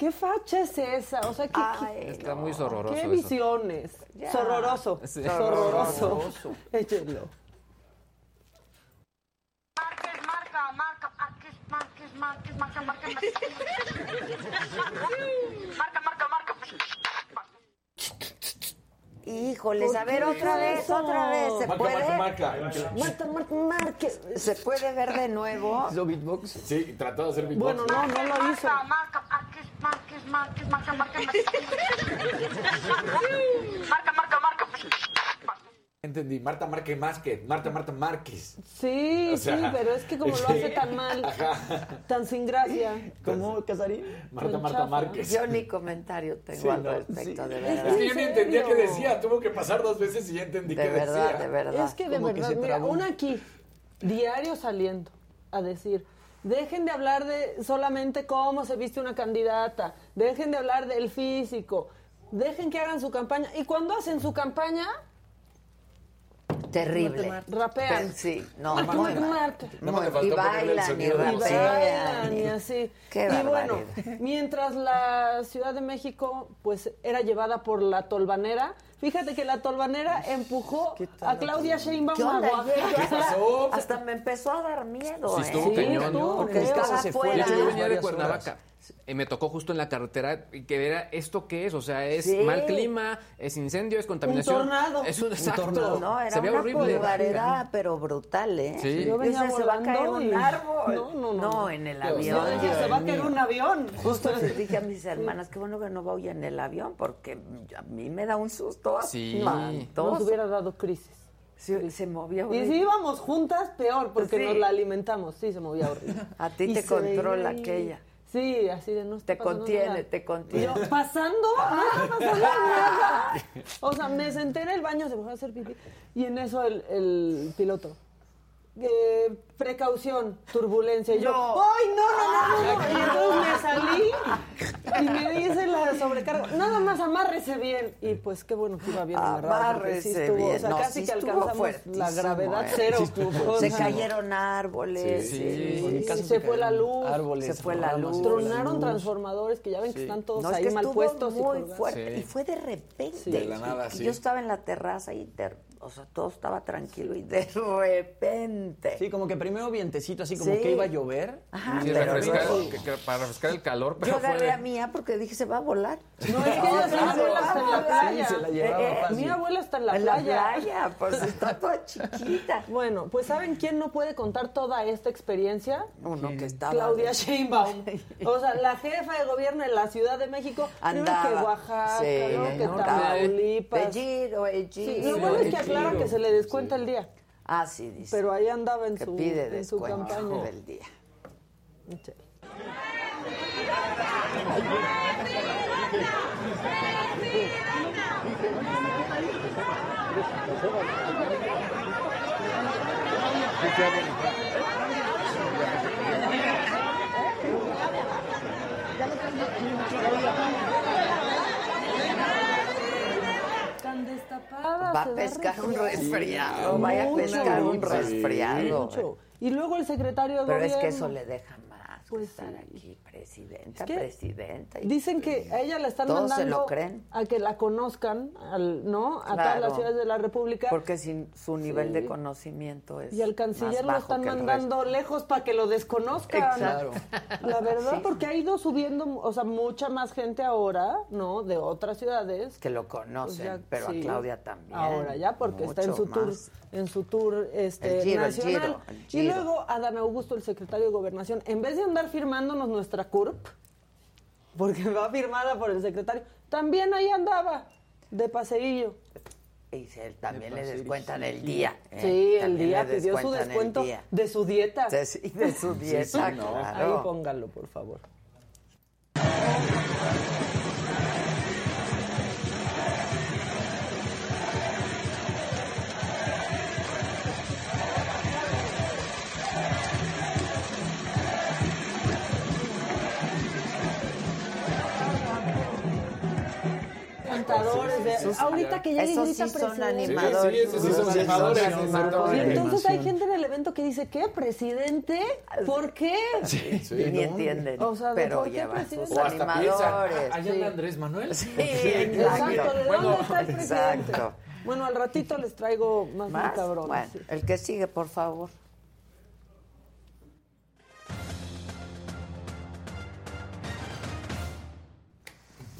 ¿qué facha es esa? O sea, ¿qué, Ay, Está no. muy horroroso qué eso. visiones? Ya. Sorroroso, Sí. sorroroso. Sorroroso. Échenlo. Márquez, marca, marca, Márquez, Márquez, Márquez, marca, marca, marca, marca, marca. Híjoles, a ¿Por ver qué otra vez, eso? otra vez. ¿Se Marca, puede? marca, marca. Marta Márquez. ¿Se puede ver de nuevo? ¿Hizo beatbox? Sí, trató de hacer beatbox. Bueno, no, no lo hizo. Marca, marca, Márquez, Márquez, Márquez, marca, marca, marca, marca, marca. Entendí. Marta Márquez Márquez. Marta Marta Márquez. Sí, O sea, sí, pero es que como lo hace tan mal, Ajá. tan sin gracia. ¿Cómo, Casarín? Marta Marta. Márquez. Yo ni comentario tengo Sí, al respecto, sí. de Es verdad. que yo ni ¿En entendía qué decía. Tuvo que pasar dos veces y ya entendí De qué verdad, decía. de verdad. Es que de que verdad, se mira, una aquí, diario saliendo a decir, dejen de hablar de solamente cómo se viste una candidata, dejen de hablar del físico, dejen que hagan su campaña. Y cuando hacen su campaña, Terrible. rapean. Sí, no, Marta, muy mal. Le Muy- faltó y bailan y rapean. bailan y así. Qué y bueno, mientras la Ciudad de México pues era llevada por la tolvanera, fíjate que la tolvanera empujó a Claudia Sheinbaum ¿Qué a onda? Oaxaca. Hasta me empezó a dar miedo, Sí, ¿eh? estuvo cañón. estuvo Porque estaba Casa se fue, afuera. De hecho, yo venía de horas. Cuernavaca. Y me tocó justo en la carretera y que era esto qué es, o sea, es Sí. mal clima, es incendio, es contaminación. tornado. Es un exacto. tornado. No, era Se veía una horrible. pero brutal, ¿eh? Sí. Yo venía Dice, se va a caer un árbol. No, no, no. No, en el Yo avión. decía, se va a caer un avión. Justo les dije a mis hermanas, qué bueno que no voy en el avión, porque a mí me da un susto Sí. espantoso. Nos hubiera dado crisis. Sí, se movía Y si íbamos juntas, peor, porque Sí. nos la alimentamos. Sí, se movía horrible. A ti Y te se controla veía aquella. Sí, así de no Te contiene, nada. te contiene. Yo, pasando, nada. O sea, me senté en el baño, se me fue a hacer pipí. Y en eso el, el piloto. Eh, precaución, turbulencia. Y yo, No. ¡ay, no, no, no, no! Y entonces me salí y me dice la sobrecarga, nada más amárrese bien. Y pues qué bueno que iba bien amarrado. sí Amárrese estuvo, bien. O sea, No, casi sí que alcanzamos la gravedad ¿eh? cero. Sí Se cayeron árboles. Sí. sí. Sí, casa se fue la luz. Árboles, Se fue la luz. Tronaron luz. transformadores que ya ven que Sí. están todos No, es ahí que mal puestos. muy fuerte. Sí. Y fue de repente. Sí. De la nada, sí. Yo estaba en la terraza y, de- o sea, todo estaba tranquilo y de repente. Sí, como que primero vientecito, así como Sí. que iba a llover. Ajá, Sí, pero refrescar, luego- que- que- para refrescar el calor, pero Yo agarré a mía porque dije, se va a volar. No, es que ella sí, mi abuela está en la playa. Sí, se la llevaba Eh, eh. Mi abuela está en la en playa. la playa, pues está toda chiquita. Bueno, pues ¿saben quién no puede contar toda esta experiencia? Uno que estaba. Claudia Sheinbaum. O sea, la jefa de gobierno de la Ciudad de México. primero Andaba. que Oaxaca, que no, Tamaulipas. Bellido, Bellido. Sí, lo bueno es que aclara que se le descuenta el día. Ah, sí, dice. Pero ahí andaba en que su, pide en su campaña. del día. Sí. Va a pescar un resfriado. resfriado, vaya a pescar un Sí, resfriado. Y luego el secretario de Pero es gobierno. que eso le deja más que Pues estar sí. aquí, presidenta, Es que presidenta. y- Dicen que a ella la están Todos se mandando lo creen. a que la conozcan, al, ¿no? A todas las ciudades de la República. Porque sin su nivel Sí. de conocimiento es y al canciller lo están mandando lejos para que lo desconozcan. Claro. La verdad, Sí. porque ha ido subiendo, o sea, mucha más gente ahora, ¿no? De otras ciudades. Que lo conocen, Pues pero sí. a Claudia también. Ahora ya, porque está en su tour, en su tour este, El giro, el nacional. giro, Y luego Adán Augusto, el secretario de Gobernación, en vez de andar firmándonos nuestra CURP, porque va firmada por el secretario, también ahí andaba. de paseillo. Y se- también le descuentan el día. ¿eh? Sí, el También día le pidió su descuento de su dieta. De, sí, de su dieta, Ahí claro. póngalo, por favor. Cantadores de... Esos- Ahorita que llega y esos grita sí son presidente. animadores. Sí, sí, esos sí son animadores, Y exactamente. entonces hay gente en el evento que dice, ¿qué? ¿Presidente? ¿Por qué? Sí, Ni entienden. O sea, ¿de pero por qué llevan presidente? O hasta animadores. "Ah, allá anda Andrés Manuel. Sí, Exacto, exacto. ¿de dónde está el presidente? Exacto. Bueno, al ratito les traigo más, Más, cabrones. bueno, el que sigue, por favor.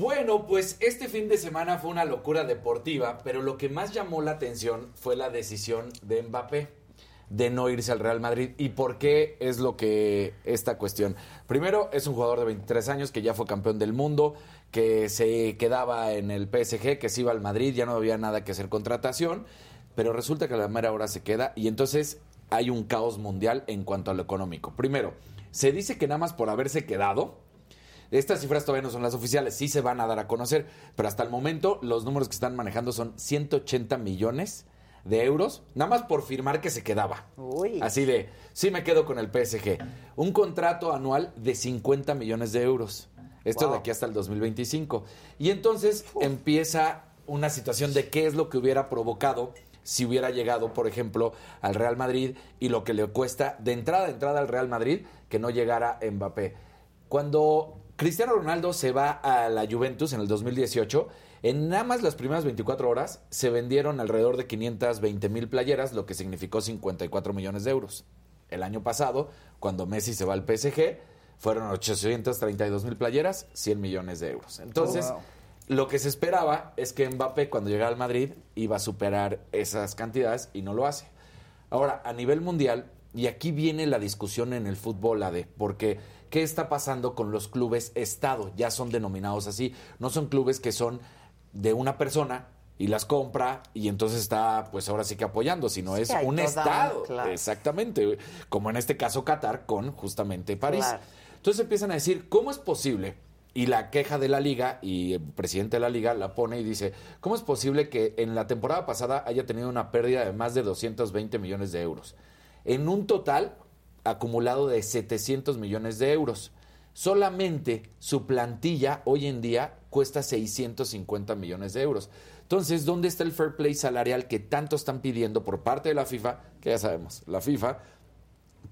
Bueno, pues este fin de semana fue una locura deportiva, pero lo que más llamó la atención fue la decisión de Mbappé de no irse al Real Madrid. ¿Y por qué es lo que esta cuestión? Primero, es un jugador de 23 años que ya fue campeón del mundo, que se quedaba en el PSG, que se iba al Madrid, ya no había nada que hacer contratación, pero resulta que a la mera hora se queda y entonces hay un caos mundial en cuanto a lo económico. Primero, se dice que nada más por haberse quedado, estas cifras todavía no son las oficiales, sí se van a dar a conocer, pero hasta el momento los números que están manejando son 180 millones de euros, nada más por firmar que se quedaba. Uy. Así de, sí me quedo con el PSG. Un contrato anual de 50 millones de euros. Esto Wow. de aquí hasta el 2025. Y entonces empieza una situación de qué es lo que hubiera provocado si hubiera llegado, por ejemplo, al Real Madrid y lo que le cuesta de entrada a entrada al Real Madrid que no llegara Mbappé. Cuando Cristiano Ronaldo se va a la Juventus en el 2018, en nada más las primeras 24 horas se vendieron alrededor de 520 mil playeras, lo que significó 54 millones de euros. El año pasado, cuando Messi se va al PSG, fueron 832 mil playeras, 100 millones de euros. Entonces, Oh, wow. lo que se esperaba es que Mbappé, cuando llegara al Madrid, iba a superar esas cantidades y no lo hace. Ahora, a nivel mundial, y aquí viene la discusión en el fútbol, AD, porque ¿qué está pasando con los clubes Estado? Ya son denominados así. No son clubes que son de una persona y las compra y entonces está, pues ahora sí que apoyando, sino Sí, es un toda- Estado. claro. Exactamente. Como en este caso Qatar con justamente París. Claro. Entonces empiezan a decir, ¿cómo es posible? Y la queja de la liga, y el presidente de la liga la pone y dice, ¿cómo es posible que en la temporada pasada haya tenido una pérdida de más de 220 millones de euros? En un total acumulado de 700 millones de euros. Solamente su plantilla hoy en día cuesta 650 millones de euros. Entonces, ¿dónde está el fair play salarial que tanto están pidiendo por parte de la FIFA? Que ya sabemos, la FIFA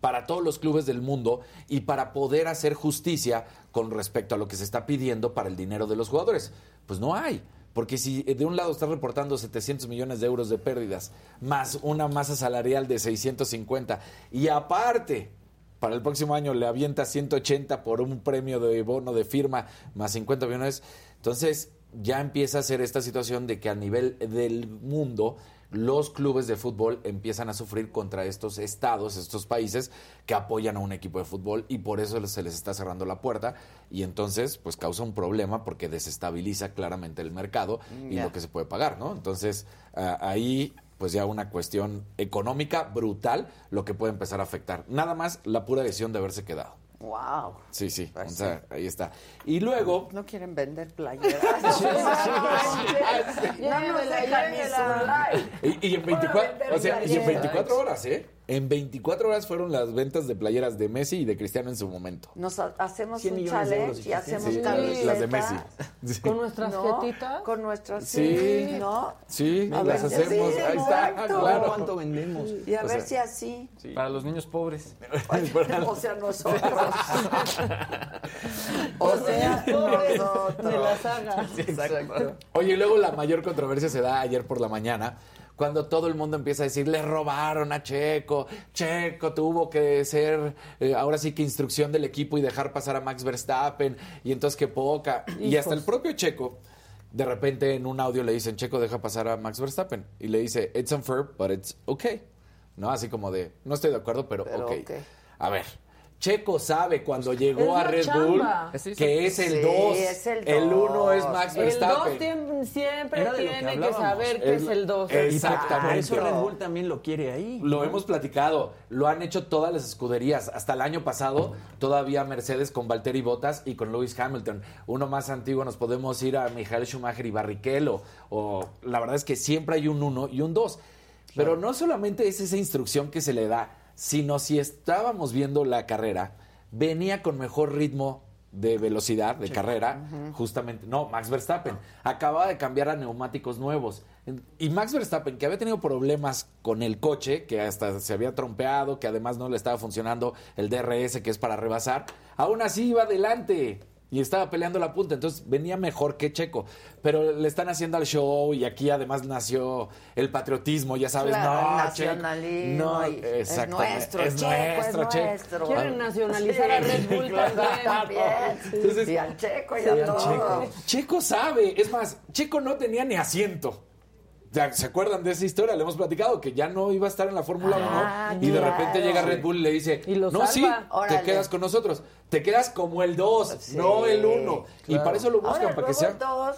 para todos los clubes del mundo y para poder hacer justicia con respecto a lo que se está pidiendo para el dinero de los jugadores. Pues no hay. Porque si de un lado estás reportando 700 millones de euros de pérdidas, más una masa salarial de 650, y aparte, para el próximo año le avienta 180 por un premio de bono de firma, más 50 millones, entonces ya empieza a ser esta situación de que a nivel del mundo los clubes de fútbol empiezan a sufrir contra estos estados, estos países que apoyan a un equipo de fútbol y por eso se les está cerrando la puerta y entonces pues causa un problema porque desestabiliza claramente el mercado y lo que se puede pagar, ¿no? Entonces ah, ahí pues ya una cuestión económica brutal lo que puede empezar a afectar. Nada más la pura decisión de haberse quedado. Wow. Sí, sí, Pues o sea, ahí está. Y luego No quieren vender playeras. Sí, sí, No nos dejan ni su like. Y, y en 24, o sea, y en 24 horas, ¿eh? En 24 horas fueron las ventas de playeras de Messi y de Cristiano en su momento. Nos ha- hacemos 100 un challenge y hacemos Sí, camisetas. las de Messi. Sí. Con nuestras ¿No? jetitas. Con nuestras Sí. ¿no? Sí, A las ver, hacemos. sí, Ahí está, exacto. claro. ¿Cuánto vendemos? Y a O ver sea, si así. Para los niños pobres. O sea, nosotros. o sea, nosotros. De la saga. Exacto. Oye, y luego la mayor controversia se da ayer por la mañana, cuando todo el mundo empieza a decir, le robaron a Checo, Checo tuvo que ser, eh, ahora sí que instrucción del equipo y dejar pasar a Max Verstappen, y entonces qué poca. Y hasta el propio Checo, de repente en un audio le dicen, Checo deja pasar a Max Verstappen, y le dice, it's unfair, but it's okay. ¿No? Así como de, no estoy de acuerdo, pero, Pero ok. ok. A ver, Checo sabe cuando llegó Es a la Red chamba. Bull que es el Sí, 2. es el El dos. 1 es Max El 2 Verstappen. siempre Era que tiene que, saber que Es- es el 2. es- Y por- por Exactamente. eso Red Bull también lo quiere ahí. Lo hemos platicado, lo han hecho todas las escuderías. Hasta el año pasado, todavía Mercedes con Valtteri Bottas y con Lewis Hamilton. Uno más antiguo, nos podemos ir a Michael Schumacher y Barrichello. O la verdad es que siempre hay un 1 y un 2. Pero no solamente es esa instrucción que se le da, sino si estábamos viendo la carrera, venía con mejor ritmo de velocidad, de carrera, justamente, no, Max Verstappen, acababa de cambiar a neumáticos nuevos. Y Max Verstappen, que había tenido problemas con el coche, que hasta se había trompeado, que además no le estaba funcionando el DRS, que es para rebasar, aún así iba adelante y estaba peleando la punta, entonces venía mejor que Checo, pero le están haciendo al show y aquí además nació el patriotismo, ya sabes, Claro, el no, nacionalismo no, es nuestro, es Checo, es nuestro. Quieren nacionalizar a Red Bull también. También. Entonces- y al Checo y Sí, a al todo. Checo. Checo sabe, es más, Checo no tenía ni asiento. ¿Se acuerdan de esa historia? Le hemos platicado que ya no iba a estar en la Fórmula 1 Ah, y de repente llega Red Bull y le dice, Y no, salva. sí, Órale. te quedas con nosotros. Te quedas como el 2, Sí, no el 1. Y para eso lo buscan, Ahora, para que sea... el dos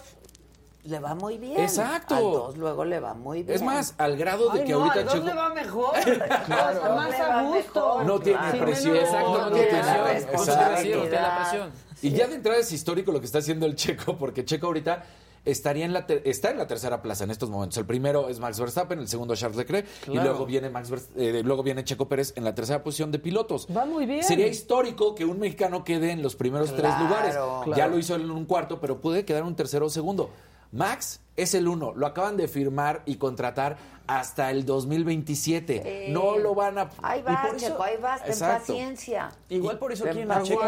le va muy bien. Exacto. Al dos luego le va muy bien. Es más, al grado de Ay, que no, ahorita al 2 Checo le va mejor. Claro. Más a gusto. no tiene Claro. presión, Exacto, no no tiene presión. Exacto. No tiene la presión. Y ya de entrada es histórico lo que está haciendo el Checo, porque Checo ahorita estaría en la ter- está en la tercera plaza en estos momentos. El primero es Max Verstappen, el segundo Charles Leclerc y luego viene Max eh, luego viene Checo Pérez en la tercera posición de pilotos. Va muy bien. Sería histórico que un mexicano quede en los primeros tres lugares. claro. Ya lo hizo en un cuarto, pero puede quedar un tercero o segundo. Max es el uno, lo acaban de firmar y contratar hasta el 2027. Sí. No lo van a Ahí eso- Checo, ahí vas, ten Exacto. paciencia. Igual por eso quieren a Checo.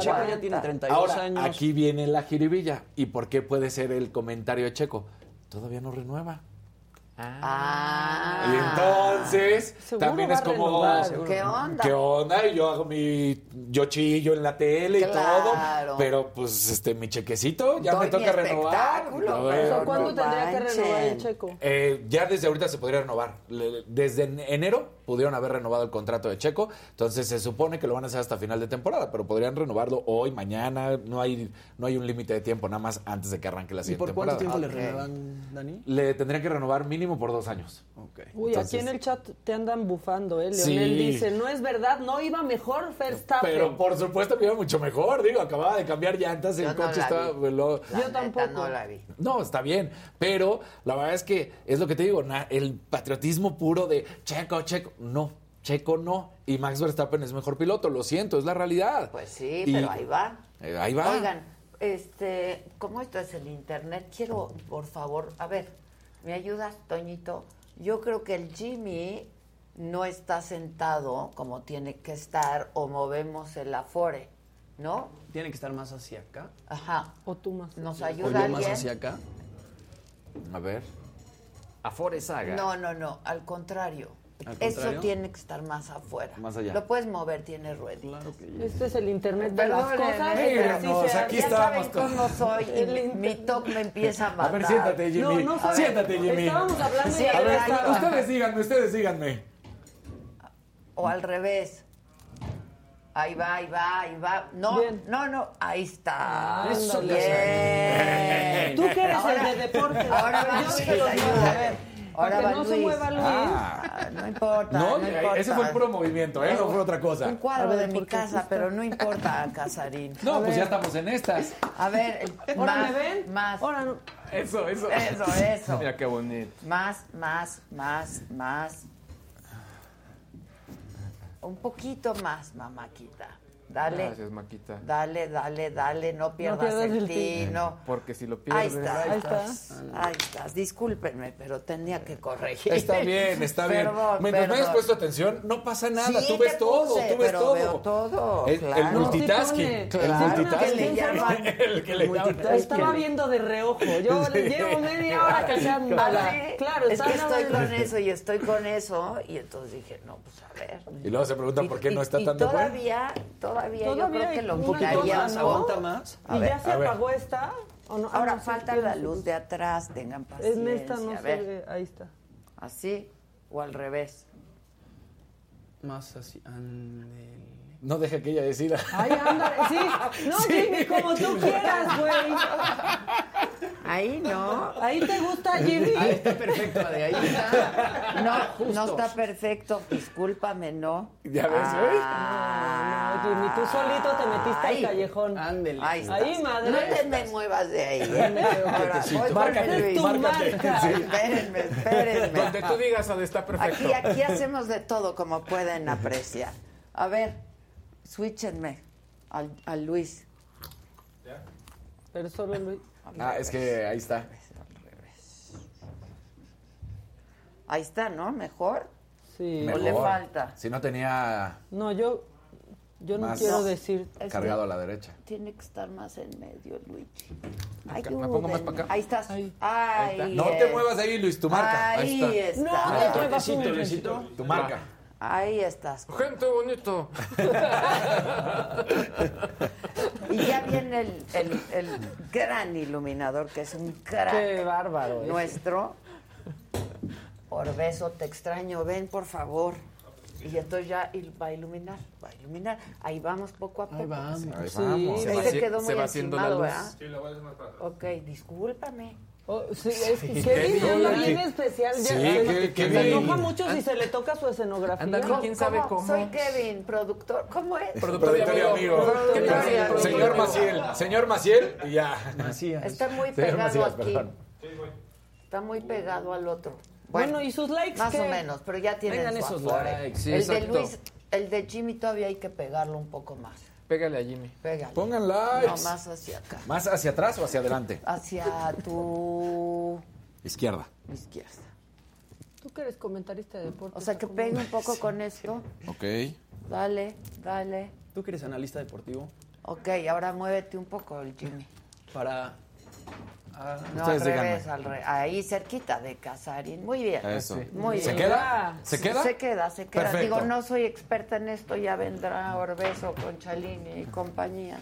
Checo ya tiene 32 Ahora, años. aquí viene la jiribilla. ¿Y por qué puede ser el comentario de Checo? Todavía no renueva. Ah. Y entonces Seguro también va es a como renovar. ¿Qué onda? ¿Qué onda? Y yo hago mi yo chillo en la tele y Claro. todo, pero pues este mi chequecito ya Doy me mi toca renovar. espectáculo, O sea, no ¿Cuándo tendría que renovar el Checo? eh, ya desde ahorita se podría renovar. Le- Desde en- enero pudieron haber renovado el contrato de Checo, entonces se supone que lo van a hacer hasta final de temporada, pero podrían renovarlo hoy, mañana, no hay no hay un límite de tiempo, nada más antes de que arranque la ¿Y siguiente por cuánto temporada. tiempo le Ok. renuevan, Dani? Le tendrían que renovar mínimo por dos años. Ok. Uy, aquí en el chat te andan bufando, ¿eh? Sí. Leonel dice, no es verdad, no iba mejor Verstappen. Pero por supuesto que iba mucho mejor, digo, acababa de cambiar llantas, el Yo no coche estaba... vi. pues, lo- Yo tampoco. No la vi. No, está bien, pero la verdad es que es lo que te digo, na- el patriotismo puro de Checo, Checo, no, Checo no, y Max Verstappen es mejor piloto, lo siento, es la realidad. Pues sí, Y- pero ahí va. Eh, ahí va. Oigan, este, ¿cómo esto es el internet? Quiero, por favor, a ver, ¿me ayudas, Toñito? Yo creo que el Jimmy no está sentado como tiene que estar o movemos el afore, ¿no? Tiene que estar más hacia acá. Ajá. O tú más. ¿Nos O ayuda yo más alguien? hacia acá. A ver. Afore Saga. No, no, no, al contrario. ¿Al Eso tiene que estar más afuera. Más allá. Lo puedes mover, tiene ruedita. Claro que ya. Este es el internet de las cosas. aquí ya saben cómo soy y mi, TOC me empieza a A matar. ver, siéntate, Jimmy. No, no siéntate, Jimmy. Estábamos hablando Sí, a A ver, ustedes díganme, ustedes díganme. O al revés. Ahí va, ahí va, ahí va. No, Bien. no, no, ahí está. Eso, Bien. Tú que eres Ahora- el de deportes. Ahora pero va yo Luis, que los ayuda. muevo. A ver, Ahora para que no se Luis. mueva Luis. Ah, no importa. No, No, importa. ese fue el puro movimiento, ¿eh? No fue otra cosa. Un cuadro de mi ¿por qué casa, pero no importa, Casarín. No, A pues ver, ya estamos en estas. A ver, ¿Ahora más, me ven? más, Ahora no. Eso, eso. Eso, eso. Mira qué bonito. más, más, más, más. Un poquito más, mamáquita. Dale. Gracias, Maquita. Dale, dale, dale, no pierdas pierdas el el tino. Porque si lo Ahí pierdes. está, Ahí está. Ahí estás. Discúlpenme, pero tenía que corregir. Está bien, está bien. Perdón, Mientras me hayas puesto atención, no pasa nada. Sí, tú ves todo, tú ves todo. veo todo, El, claro. el multitasking. El Claro, multitasking. que le llaman. el que le llaman. Estaba viendo de reojo. Yo le llevo media hora. Ah, sí. Claro, es que estoy con eso y estoy con eso. Y entonces dije, no, pues a ver. Y luego se preguntan por qué no está y tan de acuerdo. todavía, todavía, yo Todavía creo que lo un poquito miraría más. ¿Aguanta más? A ¿Y ver, ya se a ver. apagó esta? ¿O no? Ah, Ahora no, falta la luz de atrás, tengan paciencia. En esta no a se. Ahí está. así o al revés. Más así. No deja que ella decida. Ay, ándale, sí. No, Sí, Jimmy, como tú quieras, güey. Ahí no. Ahí te gusta, Jimmy. Ahí está perfecto, de ahí está. No, no Justo. está perfecto. Discúlpame, no. Ya ves, Ah. No, Jimmy, tú solito te metiste al callejón. Ándele. Ahí. Ahí, madre. No te me muevas de ahí. Ahora, quietecito. voy Márcate, Luis. tu marca. Sí. Espérenme, espérenme. Donde tú digas, Ade, está perfecto. Aquí, aquí hacemos de todo como pueden apreciar. A ver, switchenme al, al Luis. Pero solo Luis. Ah, es que ahí está. Ahí está, ¿no? Mejor. Sí. ¿O le Mejor. falta? Si no tenía No, yo, yo no quiero decir. Cargado a la derecha. Tiene que estar más en medio, Luigi. Acá, ¿me pongo más para acá? Ahí estás. Ahí. Ahí está. No te muevas de ahí, Luis, tu marca. Ahí, Ahí está. está. No, te muevas Luisito, un Luisito. Tu marca. Ahí estás. Gente bonito. Y ya viene el, el- el gran iluminador, que es un crack Qué bárbaro. ¿eh? nuestro. Orbeso, te extraño, ven por favor. Y entonces ya il- va a iluminar, va a iluminar. Ahí vamos poco a poco. Ahí vamos. Ahí vamos. Se, Se va se haci- quedó se muy va haciendo la encimado, luz. ¿verdad? Sí, la voy a hacer más para atrás. Ok, discúlpame. Oh, sí, es que Sí, Kevin anda bien especial. Ya, Sí, se- que- se enoja mucho si se le toca su escenografía. Anda bien, quién sabe cómo. Soy Kevin, productor. ¿Cómo es? Productor y Productor amigo. amigo. Productor y amigo. Señor Maciel, señor Maciel, y ya. Macías. Está muy pegado Macías, aquí. perdón. Está muy pegado al otro. Bueno, Bueno, ¿y sus likes más qué? o menos, pero ya tienen Vengan su esos afore. likes, sí, el de exacto. Luis, el de Jimmy todavía hay que pegarlo un poco más. Pégale a Jimmy. Pégale. Pongan likes. No, más hacia acá. ¿Más hacia atrás o hacia adelante? Hacia tu Izquierda. izquierda. Tú que eres comentarista de deportes. O sea, que pegue un poco con esto. Ok. Dale, dale. ¿Tú que eres analista deportivo? Ok, ahora muévete un poco el Jimmy. Para... ah, No, Ustedes al revés, al revés. Ahí cerquita de Casarín. Muy bien. Eso. Muy ¿Se bien. queda? ¿Se queda? Se queda, se queda. Perfecto. Digo, no soy experta en esto, ya vendrá Orbeso, Conchalini y compañía.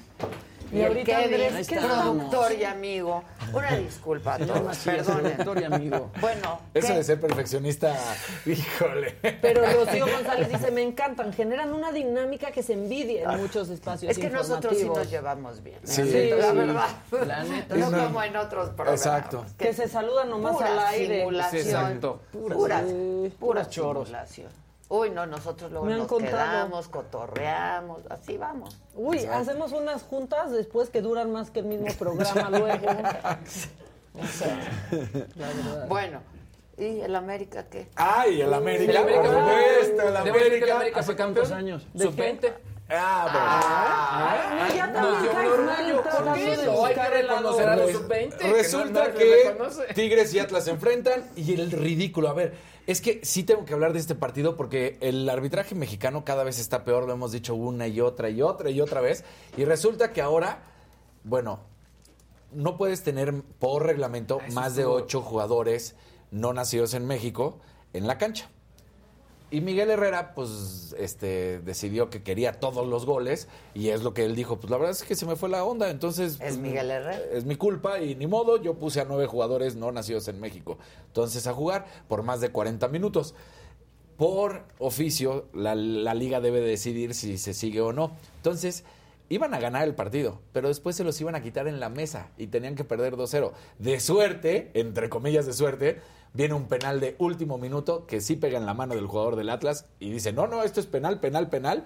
Y, el ahorita, Kevin, Andrés, ¿qué productor y amigo. Una disculpa a Señor todos, Macías, perdonen. productor y amigo. Bueno, Eso ¿qué? de ser perfeccionista, híjole. Pero Rocío González dice, me encantan, generan una dinámica que se envidia en muchos espacios es que nosotros sí nos llevamos bien. Sí. la Sí. verdad. La neta, no sí. como en otros programas. Exacto. Que se saludan nomás pura al aire. simulación. Sí, exacto. Puras, Puras- puras, sí, puras choros. simulación. Uy, no, nosotros luego Me han nos contado. quedamos, cotorreamos, así vamos. Uy, hacemos unas juntas después que duran más que el mismo programa luego. O sea, la verdad. Bueno, ¿y el América qué? Ay, el América. El América, por supuesto, el que el América. América fue campeón. años? ¿De Sub-20. Ah, Ay, no, ya Nos también dio caes un mal orgullo. ¿Por tratando qué de no? Hay que buscar el lado reconocer a los Res- sub-20. que Resulta no- no se que. Tigres y Atlas se enfrentan y el ridículo. A ver, es que sí tengo que hablar de este partido porque el arbitraje mexicano cada vez está peor, lo hemos dicho una y otra y otra y otra vez. Y resulta que ahora, bueno, no puedes tener por reglamento más de ocho jugadores no nacidos en México en la cancha. Y Miguel Herrera, pues, este, decidió que quería todos los goles y es lo que él dijo. Pues la verdad es que se me fue la onda, entonces. Es pues, Miguel Herrera. Es mi culpa y ni modo, yo puse a nueve jugadores no nacidos en México. Entonces a jugar por más de 40 minutos. Por oficio, la, la liga debe decidir si se sigue o no. Entonces, iban a ganar el partido, pero después se los iban a quitar en la mesa y tenían que perder 2-0. De suerte, entre comillas de suerte, viene un penal de último minuto que sí pega en la mano del jugador del Atlas y dice, no, no, esto es penal, penal, penal.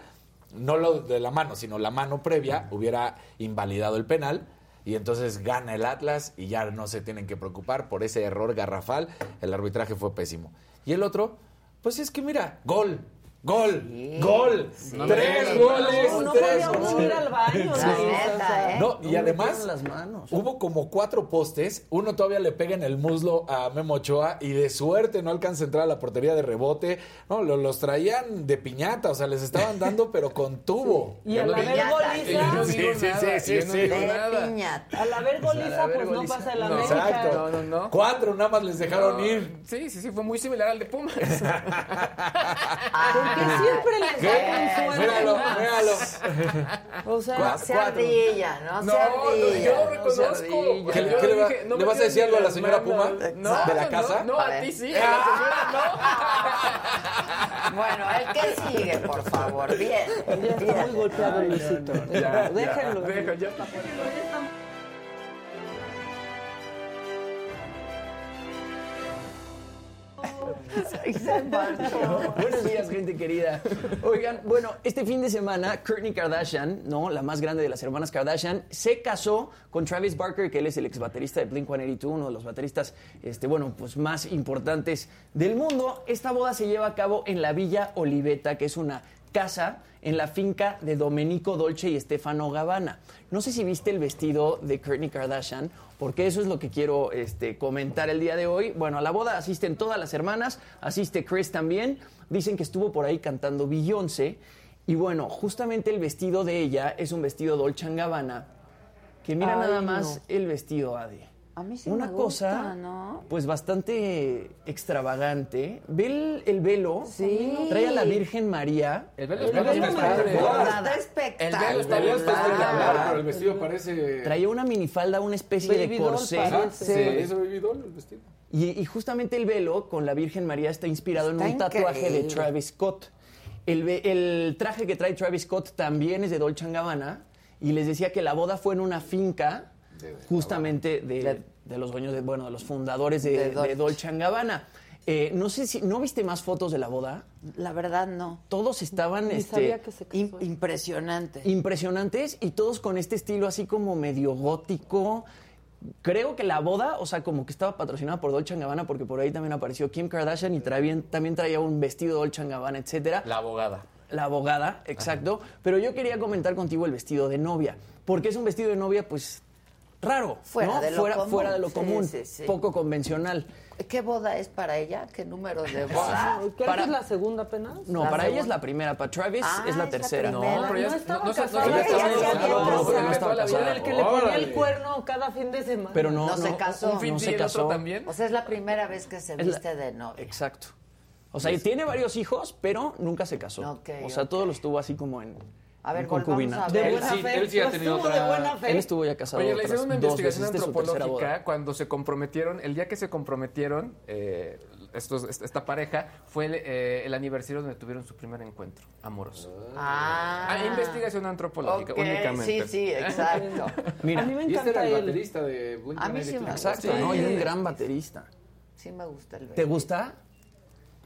No lo de la mano, sino la mano previa hubiera invalidado el penal. Y entonces gana el Atlas y ya no se tienen que preocupar por ese error garrafal. El arbitraje fue pésimo. Y el otro, pues es que mira, gol, gol, Sí, gol. sí. Tres No, goles. No tres goles. ir al baño. ¿eh? No, y No además metieron las manos. hubo como cuatro postes, uno todavía le pega en el muslo a Memo Ochoa y de suerte no alcanza a entrar a la portería de rebote. No, lo- los traían de piñata, o sea, les estaban dando pero con tubo. Y al haber goliza, digo Sí, sí, sí, sí. digo De nada. piñata. al haber goliza, pues no pasa el No. América. Exacto. No, no, no. Cuatro nada más les dejaron No, ir. Sí, sí, sí, fue muy similar al de Pumas. ¿Con que siempre ¿Qué? da consuelo. Míralo, míralo. O sea, No se ardilla, no, No, se no, ardilla. yo lo reconozco. ¿Qué, Yo qué le, va- dije, no le me vas a decir algo a la señora. Puma? No, ¿De la no, casa? No, A ti sí, a la señora Bueno, el que sigue, por favor. Bien. ya está bien. muy golpeado Luisito. no. Ya, Déjenlo. deja, ya está. Buenos días, gente querida. Oigan, bueno, este fin de semana, Kourtney Kardashian, ¿no? La más grande de las hermanas Kardashian, se casó con Travis Barker, que él es el ex baterista de Blink-182, uno de los bateristas, este, bueno, pues más importantes del mundo. Esta boda se lleva a cabo en la Villa Oliveta, que es una casa en la finca de Domenico Dolce y Stefano Gabbana. No sé si viste el vestido de Kourtney Kardashian, porque eso es lo que quiero este, comentar el día de hoy. Bueno, a la boda asisten todas las hermanas, asiste Chris también. Dicen que estuvo por ahí cantando Beyoncé. Y bueno, justamente el vestido de ella es un vestido Dolce Gabbana, que mira Ay, nada más no. el vestido, Adi. A mí sí Una me gusta, cosa, ¿no? pues bastante extravagante. Ve el, el velo, Sí. trae a la Virgen María. El velo El está velo está espectacular. espectacular. El velo está bien espectacular, pero el vestido parece... Traía una minifalda, una especie Baby de corsé. Sí, parece baby doll el vestido. Y, y justamente el velo con la Virgen María está inspirado Está en un tatuaje de increíble. Travis Scott. El, el traje que trae Travis Scott también es de Dolce Gabbana. Y les decía que la boda fue en una finca De- justamente de, de los dueños, de, bueno, de los fundadores de, De Dolce. de Dolce Gabbana. Eh, no sé si, ¿no viste más fotos de la boda? La verdad, no. Todos estaban Ni este, sabía que se casó. Im- impresionante. impresionantes y todos con este estilo así como medio gótico. Creo que la boda, o sea, como que estaba patrocinada por Dolce Gabbana porque por ahí también apareció Kim Kardashian y traía- también traía un vestido Dolce Gabbana, etcétera. La abogada. La abogada, exacto. Pero yo quería comentar contigo el vestido de novia, porque es un vestido de novia, pues raro, Fuera ¿no? de lo fuera, común. fuera de lo Sí, común, sí, sí. poco convencional. ¿Qué boda es para ella? ¿Qué número de boda? Creo Para- que es la segunda apenas. No, para ella es segunda. la primera, para Travis Ah, es la es la tercera. No, pero ya No no, estaba no, se- no, casada. no, porque estaba casada. el que le ponía el cuerno cada fin de semana. Pero no, No se no, casó. Un fin no sí se casó. también. O sea, es la primera vez que se Es la- viste de novia. Exacto. O sea, tiene varios hijos, pero nunca se casó. O sea, ok. todo lo estuvo así como en, A ver, concubinato. a De ver. buena sí- fe. él sí ha tenido estuvo otra- de buena fe. Él estuvo ya casado Oye, le hicieron una investigación antropológica cuando se comprometieron, el día que se comprometieron, eh, estos, esta pareja, fue el, eh, el aniversario donde tuvieron su primer encuentro amoroso. Ah. Ah, investigación antropológica, únicamente. Sí, sí, exacto. Mira, a mí me Y este encanta era el él. baterista de Blink A mí sí me gusta. exacto, ¿no? Y un gran baterista. Sí me gusta el velo. ¿Te gusta?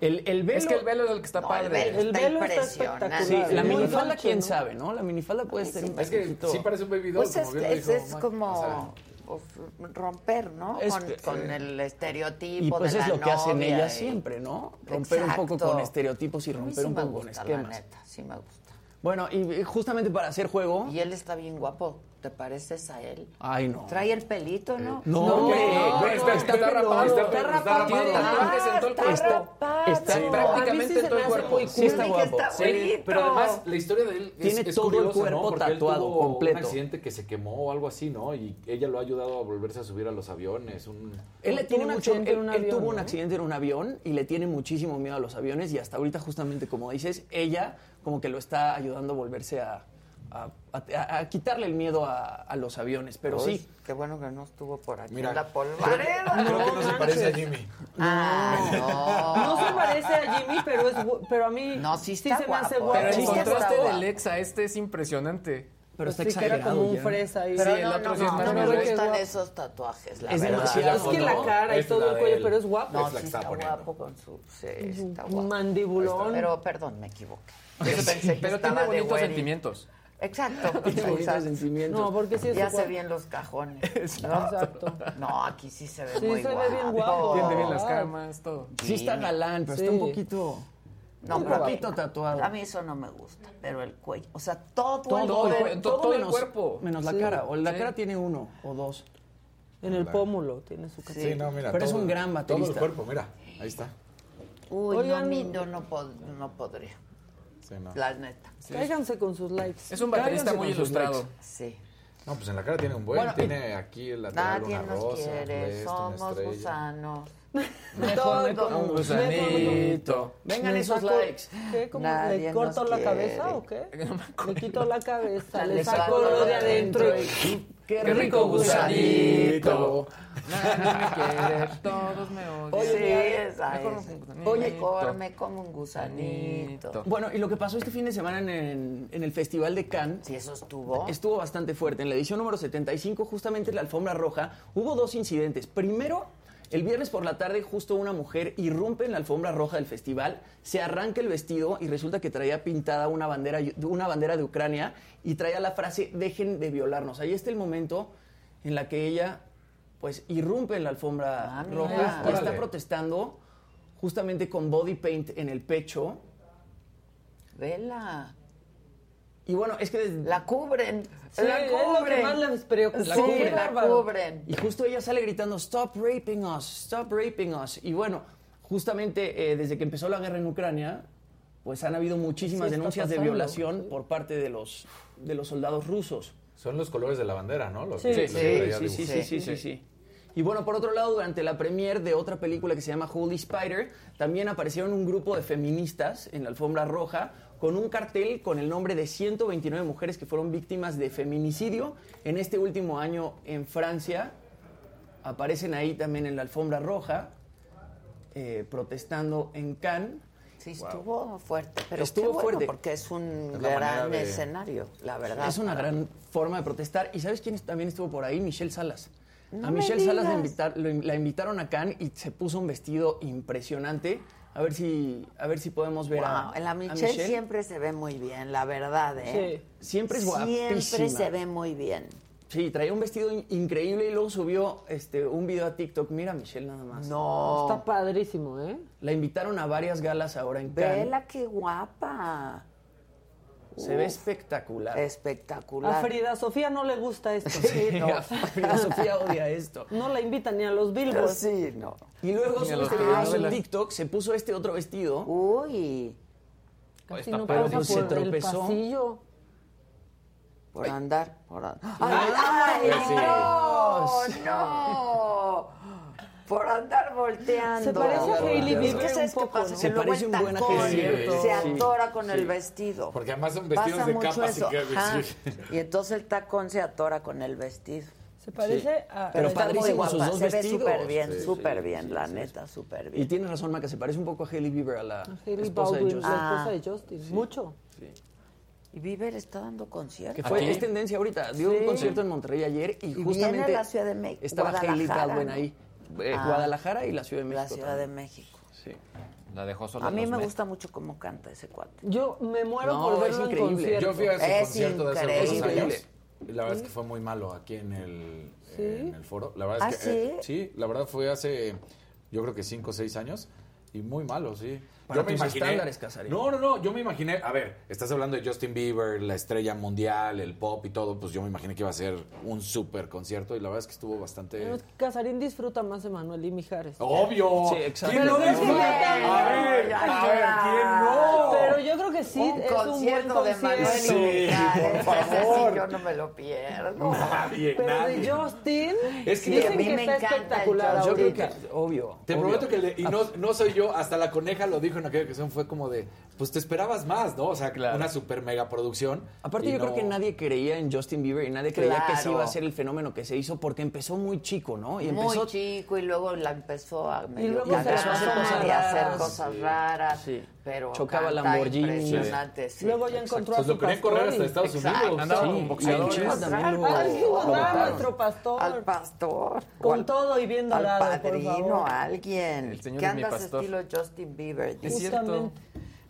El, el velo... Es que el velo es el que está No, el padre. velo El está velo está impresionante. espectacular. Sí, la Muy minifalda, Dolce, quién ¿no? sabe, ¿no? La minifalda puede ser un Es que poquito... sí parece un baby doll, Pues es, como es, dijo es Mac. como O sea, romper, ¿no? Es- con, con el estereotipo Y pues de es la lo que hacen ellas y- siempre, ¿no? Romper un poco Exacto. con estereotipos y romper sí un poco con gusta, esquemas. La neta, sí me gusta. Bueno, y justamente para hacer juego... Y él está bien guapo. ¿Te pareces a él? Ay, no. Trae el pelito, ¿no? No, No, hombre, no, güey, está- está, está rapado, está, está está rapado. rapado. Tiene tatuajes en todo el cuerpo. rapado. Está Sí, prácticamente en todo el cuerpo. Sí está guapo. está Sí, pero además la historia de él es, Tiene es todo el curiosa, ¿no? cuerpo él tatuado, tuvo completo. un accidente que se quemó o algo así, ¿no? Y ella lo ha ayudado a volverse a subir a los aviones. Un... Él le Tuvo tiene un mucho, accidente él, él tuvo un ¿no? accidente en un avión y le tiene muchísimo miedo a los aviones y hasta ahorita justamente como dices, ella como que lo está ayudando a volverse a, a, a- a quitarle el miedo a, a los aviones, pero Uy, sí. Qué bueno que no estuvo por aquí Mira. en la polvareda. Creo que no se parece a Jimmy. Ah, No se parece a Jimmy, pero, es, pero a mí No, sí sí está se me hace guapo. guapo. Pero el Sí, contraste guapo. del ex a este es impresionante. Pero está sí, que era exagerado como un fresa ahí. Pero Sí, el no, otro no, sí no, más no me gustan guapo. esos tatuajes, la Es verdad. demasiado, Es que la ¿no? cara y todo el cuello, él. pero es guapo. No, Es la sí está guapo con su... Sí, está Un guapo. mandibulón. Pero, perdón, me equivoqué. Yo Pero, pensé que pero tiene bonitos sentimientos. Exacto. Exacto. No, porque sí es Y su hace guapo. bien los cajones. Exacto. No, aquí sí se ve Sí, muy se ve guapo. bien guapo. Tiende bien las camas, todo. Sí está galán, pero Sí. está un poquito... No, un poquito tatuado. A mí eso no me gusta, pero el cuello, o sea, todo, todo, el todo el todo el menos, cuerpo. Menos la Sí. cara. O la Sí. cara tiene uno o dos. En el pómulo tiene su cara. Sí, no, mira. Pero es todo- un gran baterista. Todo el cuerpo, mira. Ahí está. Uy, Oigan. no, no, pod- no podría, Sí, no. la neta. Cáiganse con sus likes. Es un baterista muy ilustrado. Sí. No, pues en la cara tiene un buen, Bueno, tiene aquí el lateral Nadie una nos rosa, quiere, esto, una somos estrella. gusanos. Mejor como un gusanito. Vengan ¿Le esos saco- likes. ¿Qué? ¿Cómo Nadie le corto la quiere. cabeza o qué? Le quito la cabeza, le saco saco lo de adentro. Qué Qué rico gusanito. Nadie me quiere, todos me odian. Oye, sí, esa es. un gusanito. Oye, mejor me como un gusanito. Bueno, y lo que pasó este fin de semana en, en- en el Festival de Cannes. Sí, eso estuvo. Estuvo bastante fuerte. En la edición número 75, justamente en la alfombra roja, hubo dos incidentes. Primero, el viernes por la tarde, justo una mujer irrumpe en la alfombra roja del festival, se arranca el vestido y resulta que traía pintada una bandera, una bandera de Ucrania y traía la frase dejen de violarnos. Ahí está el momento en la que ella pues irrumpe en la alfombra Ah, roja y está protestando justamente con body paint en el pecho. Vela. Y bueno, es que desde- La cubren. Sí, la es lo que cubren. más les preocupa. Sí, La cubren. cubren. Y justo ella sale gritando, stop raping us, stop raping us. Y bueno, justamente eh, desde que empezó la guerra en Ucrania, pues han habido muchísimas Sí, denuncias de violación por parte de los, de los soldados rusos. Son los colores de la bandera, ¿no? Los Sí, que- sí, los sí, sí, sí, sí, sí, sí. Y bueno, por otro lado, durante la premiere de otra película que se llama Holy Spider, también aparecieron un grupo de feministas en la alfombra roja con un cartel con el nombre de 129 mujeres que fueron víctimas de feminicidio en este último año en Francia. Aparecen ahí también en la alfombra roja, eh, protestando en Cannes. Sí, estuvo fuerte. Pero Estuvo qué bueno, fuerte. porque es un Es gran de- escenario, la verdad. Es una para- gran forma de protestar. ¿Y sabes quién también estuvo por ahí? Michelle Salas. No a Michelle Salas invitar- la invitaron a Cannes y se puso un vestido impresionante. A ver si, a ver si podemos ver a, Wow, en la a Michelle, siempre se ve muy bien, la verdad, ¿eh? Siempre es guapísima. Siempre se ve muy bien. Sí, traía un vestido in- increíble y luego subió este, un video a TikTok. Mira a Michelle nada más. No. Está padrísimo, ¿eh? La invitaron a varias galas ahora en Cannes. Vela, qué guapa. Se ve espectacular. Espectacular. A Frida Sofía no le gusta esto. Sí, a Frida Sofía odia esto. No la invitan ni a los billboards. Sí, no. Y luego este video en. TikTok, se puso este otro vestido. Uy, Casi no pasa se por el tropezó. pasillo. por andar, por andar. Ay, ¡Ay, no! ¡No! Por andar volteando. Se parece a Hailey Bieber sabes qué poco, pasa, Se parece un buen. Se atora con el vestido. Porque además son vestidos Pasa de mucho capas y. Y entonces el tacón se atora con el vestido. Se parece a... Pero está muy padrísimos sus guapa, dos se ve súper bien, súper sí, bien, sí, la sí, neta, súper Y bien. tiene razón, Maca, se parece un poco a Hailey Bieber, a la esposa de Justin. la Ah. esposa de Justin. Mucho. Y Bieber está dando conciertos. Que fue, Aquí. es tendencia ahorita. Dio un concierto en Monterrey ayer y, Y justamente viene a la Ciudad de México, estaba Hailey Baldwin ¿no? Eh, Ah. Guadalajara y la Ciudad de La México. Ciudad de. México. Sí. La dejó solo A mí me gusta mucho cómo canta ese cuate. Yo me muero No, por es verlo en increíble. concierto. Yo fui a ese Es concierto de hace dos años. Y la verdad es que fue muy malo aquí en el, ¿Sí? en el foro. La verdad es ¿Ah, que, eh, sí? sí, la verdad fue hace, yo creo que cinco o seis años. Y muy malo, sí. Para yo me imaginé. estándares, Casarín. No, no, no. Yo me imaginé. A ver, estás hablando de Justin Bieber, la estrella mundial, el pop y todo. Pues yo me imaginé que iba a ser un súper concierto. Y la verdad es que estuvo bastante. Bueno, Casarín disfruta más de Manuel y Mijares. Obvio. Sí, exacto. ¿Quién Pero no disfruta? A ver, a. ¿quién no? Pero yo creo que sí, un es un buen concierto de Manuel y Sí, Mijares, por sí favor. yo no me lo pierdo. Nadie, Pero nadie. de Justin, Es que dicen a mí que me está encanta espectacular. Yo creo que, obvio. Te obvio. prometo que, le- y no, no soy yo, hasta la coneja lo dijo en aquella ocasión, fue como de, pues te esperabas más, ¿no? O sea, Claro. una super mega producción. Aparte y yo no- creo que nadie creía en Justin Bieber y nadie creía que sí Claro. iba a ser el fenómeno que se hizo porque empezó muy chico, ¿no? Y Muy empezó chico y luego la empezó a medio luego cagar empezó a hacer cosas y a hacer raras. cosas raras, Sí. Pero Chocaba Lamborghini. sí. Luego ya encontró Pues a su lo querían correr hasta Estados Exacto. Unidos. Andaba Sí, con boxeadores. También lo- lo nuestro pastor. Al pastor. Con al- todo y bien al por padrino, favor. a alguien. El señor es mi andas pastor. estilo Justin Bieber. Es dice. cierto.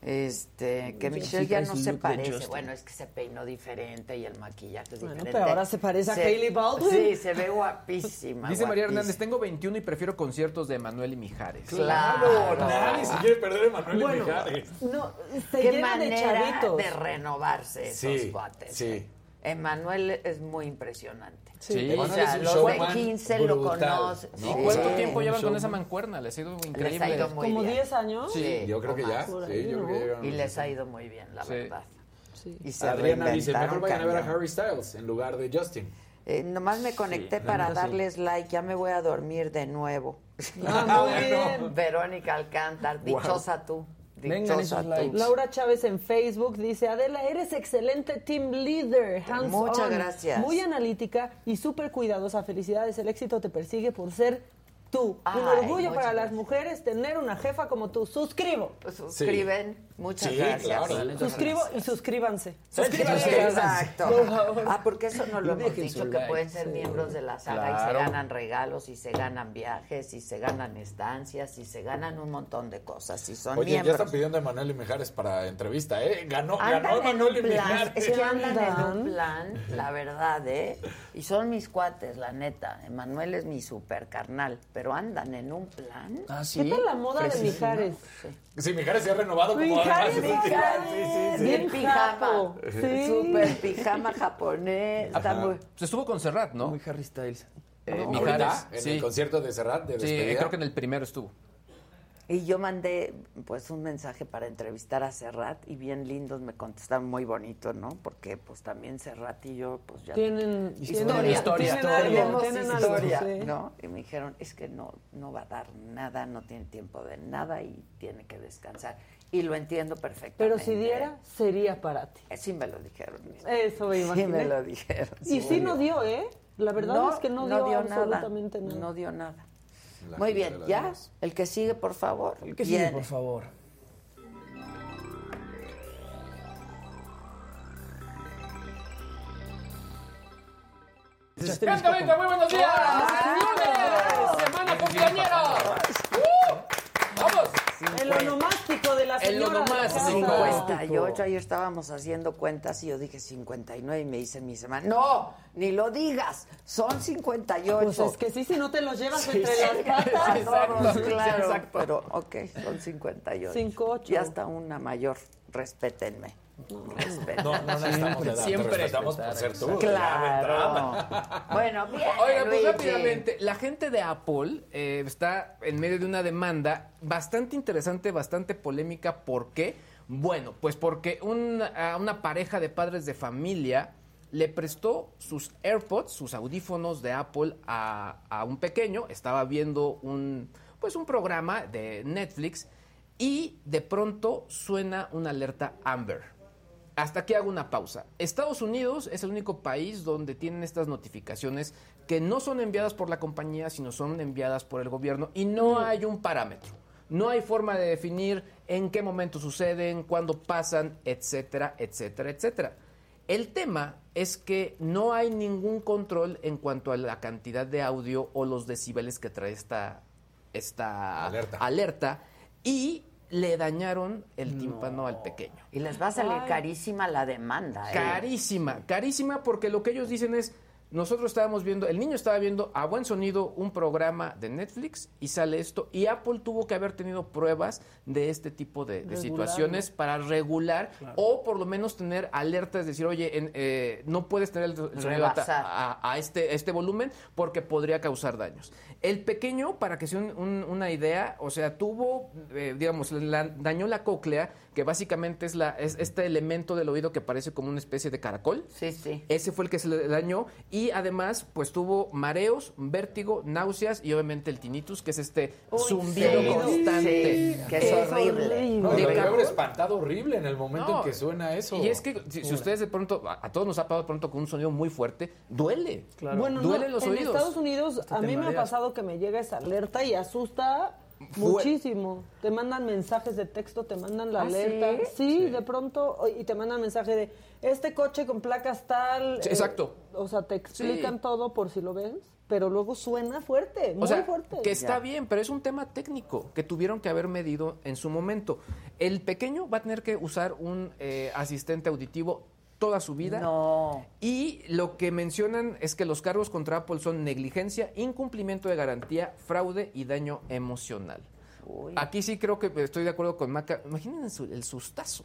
Este, que Michelle sí, ya no se parece. Bueno, es que se peinó diferente y el maquillaje es Bueno, diferente. pero ahora se parece a Hailey Baldwin. Sí, se ve guapísima. Dice María. Hernández, tengo 21 y prefiero conciertos de Manuel y Mijares. Claro. Nadie se quiere perder a Manuel Bueno, y Mijares. no, se Qué de manera de renovarse esos Sí, cuates. sí. ¿eh? Emanuel es muy impresionante. Sí. O sea, los de showman 15 lo conocen. ¿no? ¿Y Sí. cuánto tiempo llevan con esa mancuerna? Les ha ido Les increíble. ha ido muy Como bien. 10 años. Sí, Yo creo que ya. Sí, ahí, yo ¿no? creo que Y les ha ido muy bien, la Sí. verdad. Sí. Y se Adriana dice, mejor vayan a ver a. Harry Styles en lugar de Justin. Eh, nomás me conecté para sí. darles like, ya me voy a dormir de nuevo. Ah, muy bien. Verónica Alcántar, dichosa tú. Dichosa tú. Laura Chávez en Facebook dice, Adela, eres excelente team leader, hands Muchas on, gracias. Muy analítica y súper cuidadosa. Felicidades, el éxito te persigue por ser tú. Ay, Un orgullo para las mujeres tener una jefa como tú. Suscribo. Suscriben, muchas Sí, gracias. claro. Suscribo y suscríbanse. Exacto. Por favor. Ah, porque eso no lo Y hemos dicho, que like, pueden ser sí. miembros de la saga y se ganan regalos, y se ganan viajes, y se ganan estancias, y se ganan un montón de cosas, y son Oye, ya están pidiendo a Emanuel y Mijares para entrevista, ¿eh? Ganó, ganó Emanuel y un plan, Mijares. es que andan en un plan, la verdad, ¿eh? Y son mis cuates, la neta. Emanuel es mi super carnal, pero andan en un plan. Ah, ¿Qué sí. tal la moda de. Mijares? Sí, Mijares se ha renovado como. Sí. Bien pijama. Super pijama japonés. Está muy... Pues estuvo con Serrat, ¿no? Muy Harry Styles. Eh, ¿Ahorita? Mijares, En sí. el concierto de Serrat de Sí, creo que en el primero estuvo. Y yo mandé pues un mensaje para entrevistar a Serrat y bien lindos me contestaron muy bonito, ¿no? Porque pues también Serrat y yo pues ya Tienen historia, historia. Tienen algo, historia, sí. ¿no? Y me dijeron, es que no no va a dar nada, no tiene tiempo de nada y tiene que descansar. Y lo entiendo perfectamente. Pero si diera, sería para ti. Eh, Sí me lo dijeron. Eso me Sí imaginé. me lo dijeron. Y sí no dio, ¿eh? La verdad es que no, dio, absolutamente nada. No dio nada. La Muy bien, ¿ya? El que sigue, por favor. El que sigue, por favor. ¡Venga, venga, muy buenos días! ¡Lunes! ¡Semana cumpleañera! ¡Uh! ¡Vamos! El onomástico de la El señora. de la onomástico. casa. 58, ayer estábamos haciendo cuentas y yo dije 59 y me dice mi semana, no, ni lo digas, son 58. Pues es que sí, si no te los llevas Sí, entre sí. las patas. Todos, Exacto, claro, exacto. pero ok, son 58. 58. Y hasta una mayor, respétenme. Respétenme. No, no necesitamos de edad, Siempre te respetamos por ser tú. Claro. Bueno, bien. Oiga, pues Luigi. rápidamente, la gente de Apple eh, está en medio de una demanda bastante interesante, bastante polémica. ¿Por qué? Bueno, pues porque un- a una pareja de padres de familia le prestó sus AirPods, sus audífonos de Apple a, a un pequeño. Estaba viendo un, pues un programa de Netflix y de pronto suena una alerta Amber. Hasta aquí hago una pausa. Estados Unidos es el único país donde tienen estas notificaciones que no son enviadas por la compañía, sino son enviadas por el gobierno y no hay un parámetro. No hay forma de definir en qué momento suceden, cuándo pasan, etcétera, etcétera, etcétera. El tema es que no hay ningún control en cuanto a la cantidad de audio o los decibeles que trae esta, esta Alerta. alerta y le dañaron el tímpano al pequeño. Y les va a salir Ay. carísima la demanda. ¿eh? Carísima, carísima porque lo que ellos dicen es, nosotros estábamos viendo, el niño estaba viendo a buen sonido un programa de Netflix y sale esto y Apple tuvo que haber tenido pruebas de este tipo de, situaciones para regular o por lo menos tener alertas, decir, oye, en, eh, no puedes tener el, sonido a, Rebasar. a- a este, a este volumen porque podría causar daños. El pequeño, para que sea un- un- una idea, o sea, tuvo, eh, digamos, la- dañó la cóclea, que básicamente es, la, es este elemento del oído que parece como una especie de caracol. Sí, sí. Ese fue el que se le dañó y además pues tuvo mareos, vértigo, náuseas y obviamente el tinnitus, que es este Uy, zumbido sí, sí, que es horrible. No, De haber espantado horrible en el momento No, en que suena eso. Y es que si, si ustedes de pronto, a, a todos nos ha pasado de pronto con un sonido muy fuerte, duele. Bueno, duele no, los en oídos. Estados Unidos a mí me ha pasado que me llega esa alerta y asusta muchísimo. Te mandan mensajes de texto, te mandan la ¿Ah, alerta. sí? Sí, de pronto y te mandan mensaje de este coche con placas tal. Sí, eh, exacto. o sea, te explican Sí. todo por si lo ves, pero luego suena fuerte, muy o sea, fuerte. que está Ya. bien, pero es un tema técnico que tuvieron que haber medido en su momento. El pequeño va a tener que usar un eh, asistente auditivo toda su vida. No. Y lo que mencionan es que los cargos contra Apple son negligencia, incumplimiento de garantía, fraude y daño emocional. Uy. Aquí sí creo que estoy de acuerdo con Maca. Imaginen su- el sustazo.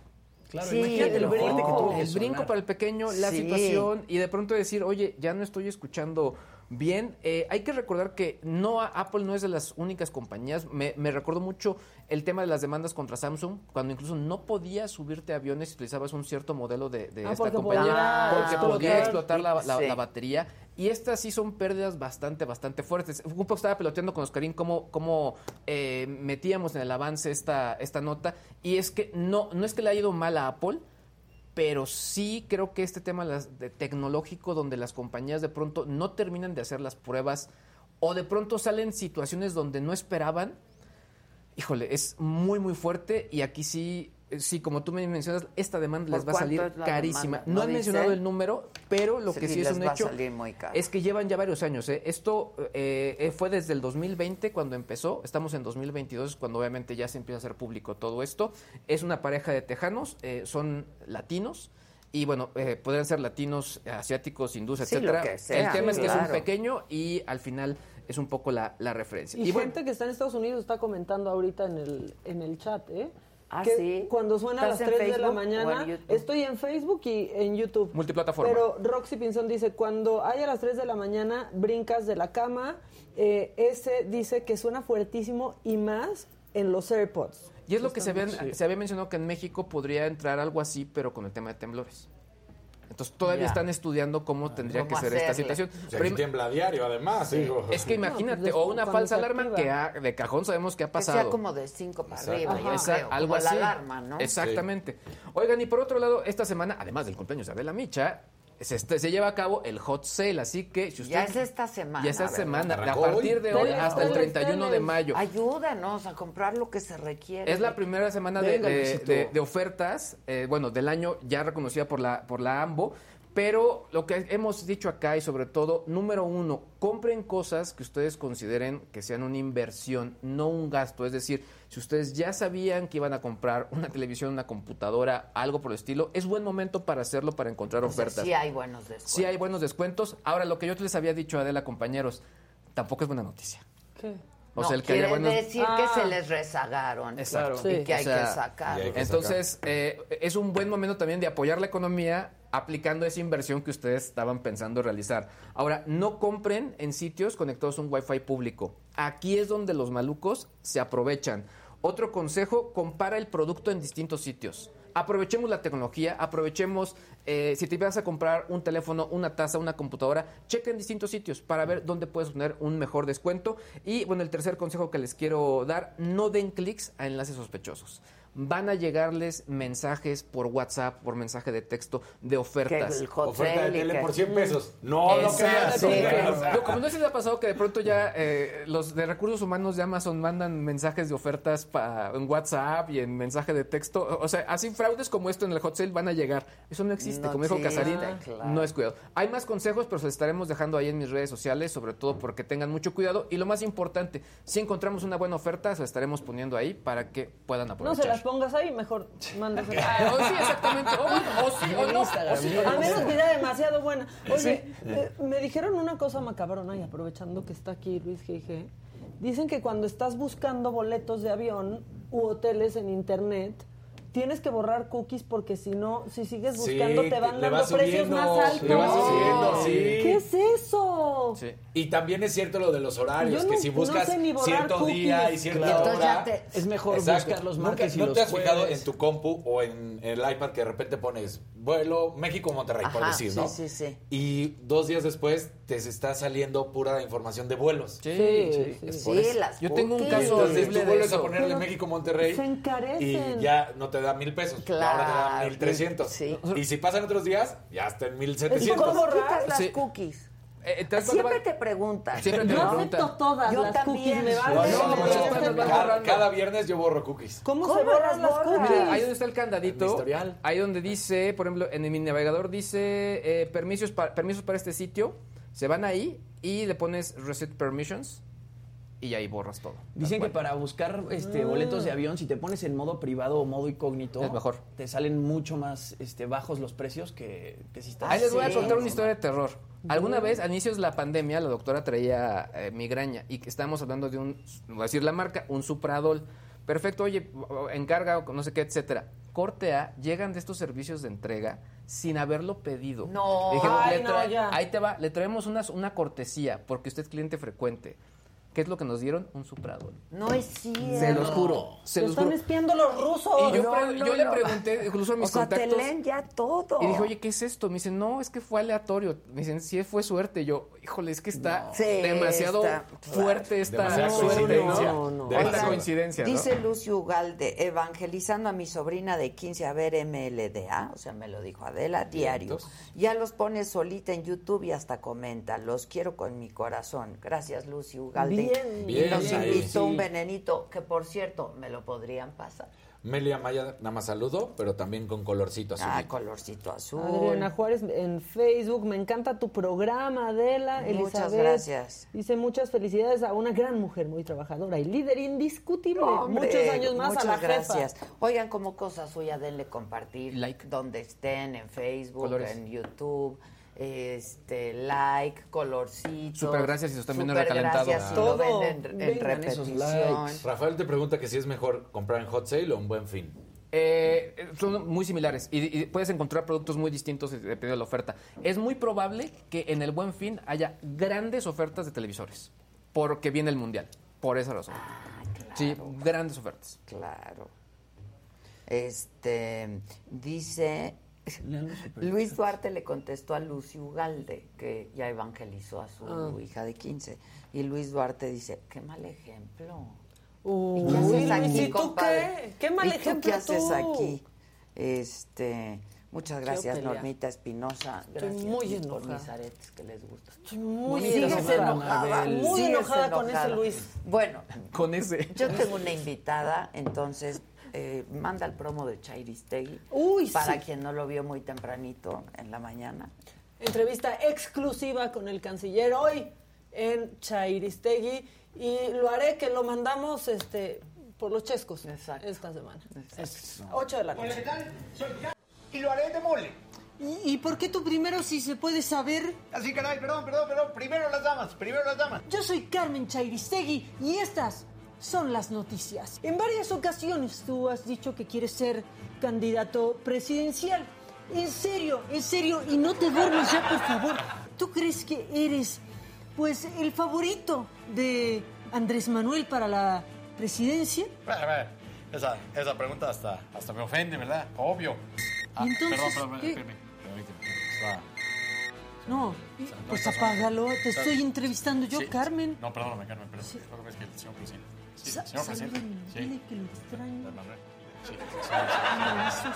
Claro, Sí, imagínate el fuerte que tuvo que El brinco para el pequeño, la Sí. situación y de pronto decir, oye, ya no estoy escuchando bien. Eh, hay que recordar que no Apple no es de las únicas compañías. Me, me recordó mucho el tema de las demandas contra Samsung, cuando incluso no podías subirte a aviones si utilizabas un cierto modelo de, de Ah, esta porque compañía, podía porque podía explotar. explotar la, la- Sí. la batería. Y estas sí son pérdidas bastante, bastante fuertes. Un poco estaba peloteando con Oscarín cómo, cómo eh, metíamos en el avance esta, esta nota. Y es que no, no es que le haya ido mal a Apple, pero sí creo que este tema de tecnológico donde las compañías de pronto no terminan de hacer las pruebas o de pronto salen situaciones donde no esperaban, híjole, es muy muy fuerte y aquí sí, sí como tú me mencionas, esta demanda ¿Por les va a salir carísima. demanda? No, ¿No han dice? mencionado el número, pero lo Sí, que sí, y es un va a hecho salir muy caro. es que llevan ya varios años. ¿eh? Esto eh, eh, fue desde el 2020 cuando empezó, estamos en 2022 cuando obviamente ya se empieza a hacer público todo esto. Es una pareja de tejanos, eh, son latinos. Y bueno, eh, podrían ser latinos, asiáticos, hindús, Sí, lo etcétera. que sea, el tema es que es un pequeño y al final es un poco la, la referencia. Y, bueno, gente que está en Estados Unidos está comentando ahorita en el, en el chat, ¿eh? Ah, que sí. Cuando suena a las ¿Estás en 3 de la mañana, estoy en Facebook y en YouTube. Multiplataforma. Pero Roxy Pinzón dice, cuando hay a las 3 de la mañana, brincas de la cama. Eh, ese dice que suena fuertísimo y más en los AirPods. y es lo que se, se había mencionado que en México podría entrar algo así, pero con el tema de temblores. Entonces todavía Ya. están estudiando cómo tendría ¿Cómo que ser esta situación. O sea, Pero tiembla a diario, además. digo. Es que imagínate, pues, o una falsa alarma activa. que ha- de cajón sabemos que ha Que pasado. sea como de 5 para arriba, yo Esa- creo, algo como la así. alarma, ¿no? Exactamente. Oigan, y por otro lado, esta semana, además del cumpleaños de Adela Micha, se, este- se lleva a cabo el hot sale, así que si usted... Ya es esta semana. Ya esta ¿verdad? semana, a partir de hoy hasta el teles, 31 de mayo. Ayúdanos a comprar lo que se requiere. Es la primera semana de, Venga, de- de- de ofertas, eh, bueno, del año ya reconocida por la, por la AMBO, pero lo que hemos dicho acá y sobre todo, número uno, compren cosas que ustedes consideren que sean una inversión, no un gasto. Es decir, si ustedes ya sabían que iban a comprar una televisión, una computadora, algo por el estilo, es buen momento para hacerlo, para encontrar O sea, ofertas. sí hay buenos descuentos. Sí hay buenos descuentos. Ahora, lo que yo les había dicho, Adela, compañeros, tampoco es buena noticia. ¿Qué? O no, sea, el que haya quiere buenos... decir Ah. que se les rezagaron. Exacto. Y Sí. que O hay sea, que sacar. y hay que Entonces, eh, es un buen momento también de apoyar la economía aplicando esa inversión que ustedes estaban pensando realizar. Ahora, no compren en sitios conectados a un Wi-Fi público. Aquí es donde los malucos se aprovechan. Otro consejo, compara el producto en distintos sitios. Aprovechemos la tecnología, aprovechemos, eh, si te vas a comprar un teléfono, una taza, una computadora, checa en distintos sitios para ver dónde puedes tener un mejor descuento. Y bueno, el tercer consejo que les quiero dar, no den clics a enlaces sospechosos. Van a llegarles mensajes por WhatsApp, por mensaje de texto de Que ofertas. el hot Oferta de tele que- por 100 pesos. No lo creas. No, como no se les ha pasado que de pronto ya eh, los de recursos humanos de Amazon mandan mensajes de ofertas pa- en WhatsApp y en mensaje de texto. O sea, así fraudes como esto en el hot sale van a llegar. Eso no existe. No como dijo Casarín, claro. no es cuidado. Hay más consejos, pero se los estaremos dejando ahí en mis redes sociales, sobre todo porque tengan mucho cuidado. Y lo más importante, si encontramos una buena oferta, se la estaremos poniendo ahí para que puedan No aprovechar. se las pongas ahí, mejor mándaselas. O sí, exactamente. O, bueno, o sí, o no. O sí, o no. A menos que sea demasiado buena. Oye, eh, me dijeron una cosa macabrona y aprovechando que está aquí Luis G.G. Dicen que cuando estás buscando boletos de avión u hoteles en internet, tienes que borrar cookies porque si no, si sigues Sí, buscando te te- van dando precios subiendo, más altos. le vas subiendo, sí. ¿Qué es eso? Sí. Y también es cierto lo de los horarios, Yo que no- si no buscas sé ni borrar cierto cookies. día y cierta hora... te- Es mejor Exacto. buscar los ¿Nunca- martes y ¿No los te has fijado jueves. en tu compu o en el iPad que de repente pones vuelo México-Monterrey, por decir, sí, ¿no? sí, sí. Y dos días después te está saliendo pura información de vuelos. Sí, Sí, sí. sí. Sí, las Yo tengo un caso Entonces tú de vuelves a ponerle México-Monterrey se encarecen. y ya no te da mil pesos. Claro. Ahora te da mil trescientos. Sí. Y si pasan otros días, ya está en mil ¿Y setecientos. cómo quitas las Sí. cookies? Eh, ¿te das cuenta? Siempre te preguntan. Siempre te Yo acepto todas Yo las también. cookies, me No. No, no, cada, cada viernes yo borro cookies. ¿Cómo, ¿Cómo se borran las cookies? Mira, ahí donde está el candadito, ahí donde dice, por ejemplo, en mi navegador dice eh, permisos, pa- permisos para este sitio, se van ahí y le pones Reset Permissions y ahí borras todo. Dicen que para buscar este, boletos de avión, si te pones en modo privado o modo incógnito, Es mejor. te salen mucho más este, bajos los precios que, que si estás... Ahí les voy a contar una historia de terror. Alguna vez, a inicios de la pandemia, la doctora traía eh, migraña y que estábamos hablando de un, voy a decir la marca, un Supradol. Perfecto, oye, encarga, o no sé qué, etcétera. Corte A, llegan de estos servicios de entrega sin haberlo pedido. No. Dijeron, Ay, "Le no, ya. ahí te va, le traemos una, una cortesía porque usted es cliente frecuente. ¿Qué es lo que nos dieron? Un suprador. No es cierto. Se los juro, se los están juro. espiando los rusos. Y yo, No, pre- no, yo le pregunté, incluso a mis o sea, te contactos. leen ya todo. Y dije, oye, ¿qué es esto? Me dicen, no, es que fue aleatorio. Me dicen, sí, fue suerte. Yo, híjole, es que está Sí, demasiado está- fuerte esta coincidencia. ¿no? No, no. Esta coincidencia, ¿no? Dice Lucio Ugalde, evangelizando a mi sobrina de 15 a ver MLDA, o sea, me lo dijo Adela, diario. Ya los pone solita en YouTube y hasta comenta, los quiero con mi corazón. Gracias, Lucio Ugalde. Bien, y bien, nos invitó un venenito, que por cierto, me lo podrían pasar. Melia Maya nada más saludo, pero también con colorcito azul. Ah, colorcito azul. Adriana Juárez en Facebook, me encanta tu programa, Adela. Muchas Elizabeth gracias. Dice muchas felicidades a una gran mujer muy trabajadora y líder indiscutible. Hombre, Muchos años más muchas a la gracias. jefa. Oigan, como cosa suya, denle compartir. Like. Donde estén, en Facebook, Colores. en YouTube. Este, like, colorcito. Súper gracias si lo están viendo en Súper recalentado. gracias si Todo. lo ven en, en repetición. Rafael te pregunta que si es mejor comprar en Hot Sale o en Buen Fin. Eh, son muy similares y, y puedes encontrar productos muy distintos dependiendo de la oferta. Es muy probable que en el Buen Fin haya grandes ofertas de televisores, porque viene el Mundial, por esa razón. Sí, grandes ofertas. Claro. Este, dice... Luis Duarte le contestó a Lucy Ugalde, que ya evangelizó a su Ah. hija de 15. Y Luis Duarte dice, qué mal ejemplo. Uy, ¿Y qué haces Luis, aquí, ¿y tú compadre? qué? ¿Qué mal ¿Y tú ejemplo qué haces tú? aquí? Este, muchas gracias. Normita Espinosa. Estoy Gracias muy por enojada. mis aretes que les gustan. Estoy muy enojada. Muy enojada con ese Luis. Bueno, Con ese. yo tengo una invitada, entonces eh, manda el promo de Chairistegui. Uy, Para sí. quien no lo vio muy tempranito en la mañana. Entrevista exclusiva con el canciller hoy en Chairistegui y lo haré que lo mandamos este por los chescos Exacto. esta semana. 8 de la noche. Y lo haré de mole. ¿Y, y por qué tú primero si se puede saber? Así caray, perdón, perdón, perdón. Primero las damas, primero las damas. Yo soy Carmen Chairistegui y estas son las noticias. En varias ocasiones tú has dicho que quieres ser candidato presidencial. En serio, en serio, y no te duermes ya, por favor. ¿Tú crees que eres, pues, el favorito de Andrés Manuel para la presidencia? Esa, esa pregunta hasta, hasta me ofende, ¿verdad? Obvio. Ah, ¿Y entonces perdón, perdón, No, pues apágalo. Te estoy entrevistando yo, Sí, Carmen. No, perdóname, Carmen, pero pasa es que el señor presidente. Sí, señor presidente. Sí. dile que lo extraño. Manuel. Sí, sí, sí,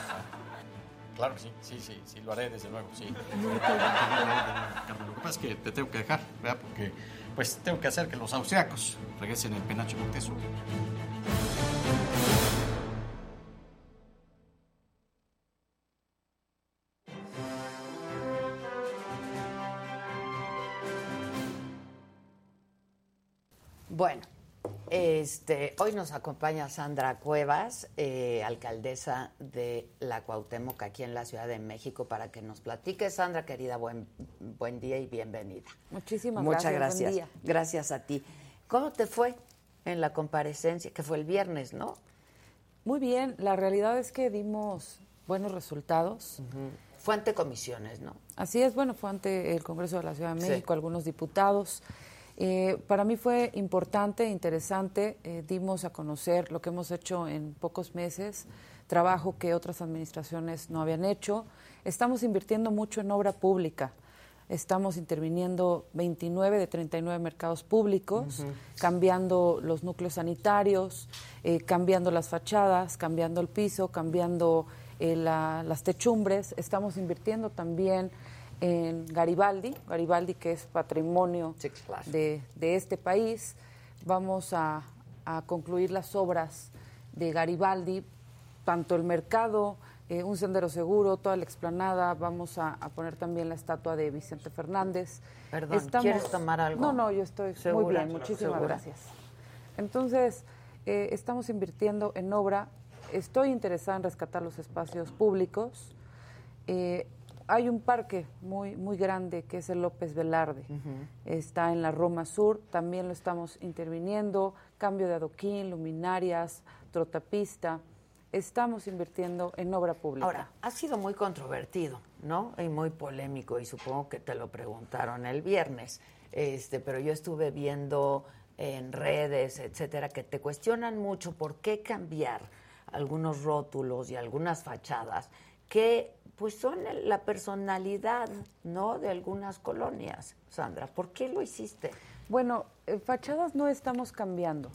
Claro que sí, sí, sí, sí, lo haré desde luego, sí. No lo puedo. Carmen, lo que pasa es que te tengo que dejar, ¿verdad? Porque pues tengo que hacer que los austriacos regresen el penacho Moctezuma. Bueno, este, hoy nos acompaña Sandra Cuevas, eh, alcaldesa de la Cuauhtémoc aquí en la Ciudad de México, para que nos platique. Sandra, querida, buen, buen día y bienvenida. Muchísimas Muchas gracias. gracias. Buen día. Gracias a ti. ¿Cómo te fue en la comparecencia? Que fue el viernes, ¿no? Muy bien, la realidad es que dimos buenos resultados. Fue ante comisiones, ¿no? Así es, bueno, fue ante el Congreso de la Ciudad de Sí. México, algunos diputados. Eh, para mí fue importante, interesante, eh, dimos a conocer lo que hemos hecho en pocos meses, trabajo que otras administraciones no habían hecho. Estamos invirtiendo mucho en obra pública. Estamos interviniendo 29 de 39 mercados públicos, cambiando los núcleos sanitarios, eh, cambiando las fachadas, cambiando el piso, cambiando eh, la- las techumbres. Estamos invirtiendo también en Garibaldi, Garibaldi que es patrimonio de, de este país. Vamos a, a concluir las obras de Garibaldi, tanto el mercado, eh, un sendero seguro, toda la explanada. Vamos a, a poner también la estatua de Vicente Fernández. Perdón, ¿quieres tomar algo? No, no, yo estoy muy bien, muchísimas ¿Segura? gracias. Entonces, eh, estamos invirtiendo en obra. Estoy interesada en rescatar los espacios públicos. Eh, hay un parque muy, muy grande que es el López Velarde. Está en la Roma Sur, también lo estamos interviniendo. Cambio de adoquín, luminarias, trotapista. estamos invirtiendo en obra pública. Ahora, ha sido muy controvertido, ¿no? Y muy polémico, y supongo que te lo preguntaron el viernes. Este, pero yo estuve viendo en redes, etcétera, que te cuestionan mucho por qué cambiar algunos rótulos y algunas fachadas que pues son el- la personalidad, ¿no? De algunas colonias. Sandra, ¿por qué lo hiciste? Bueno, eh, fachadas no estamos cambiando.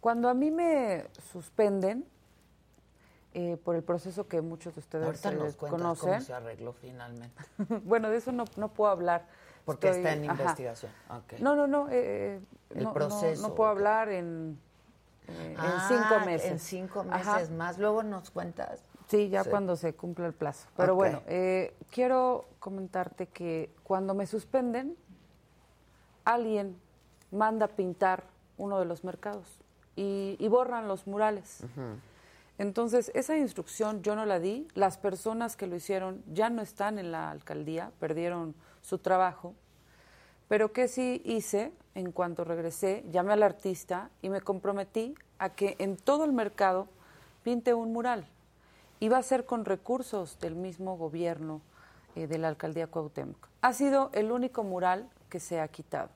Cuando a mí me suspenden eh, por el proceso que muchos de ustedes Ahorita eh, nos cuentas conocen, cómo se arregló finalmente. bueno, de eso no, no puedo hablar. Porque Estoy- está en ajá. investigación. No, no, no. eh, El no, proceso, No, puedo hablar en, eh, Ah, en cinco meses. En cinco meses Ajá. más. Luego nos cuentas. Sí, ya Sí. cuando se cumpla el plazo. Pero bueno, eh, quiero comentarte que cuando me suspenden, alguien manda pintar uno de los mercados y, y borran los murales. Entonces, esa instrucción yo no la di. Las personas que lo hicieron ya no están en la alcaldía, perdieron su trabajo. Pero que sí hice, en cuanto regresé, llamé al artista y me comprometí a que en todo el mercado pinte un mural. Iba a ser con recursos del mismo gobierno eh, de la alcaldía Cuauhtémoc. Ha sido el único mural que se ha quitado.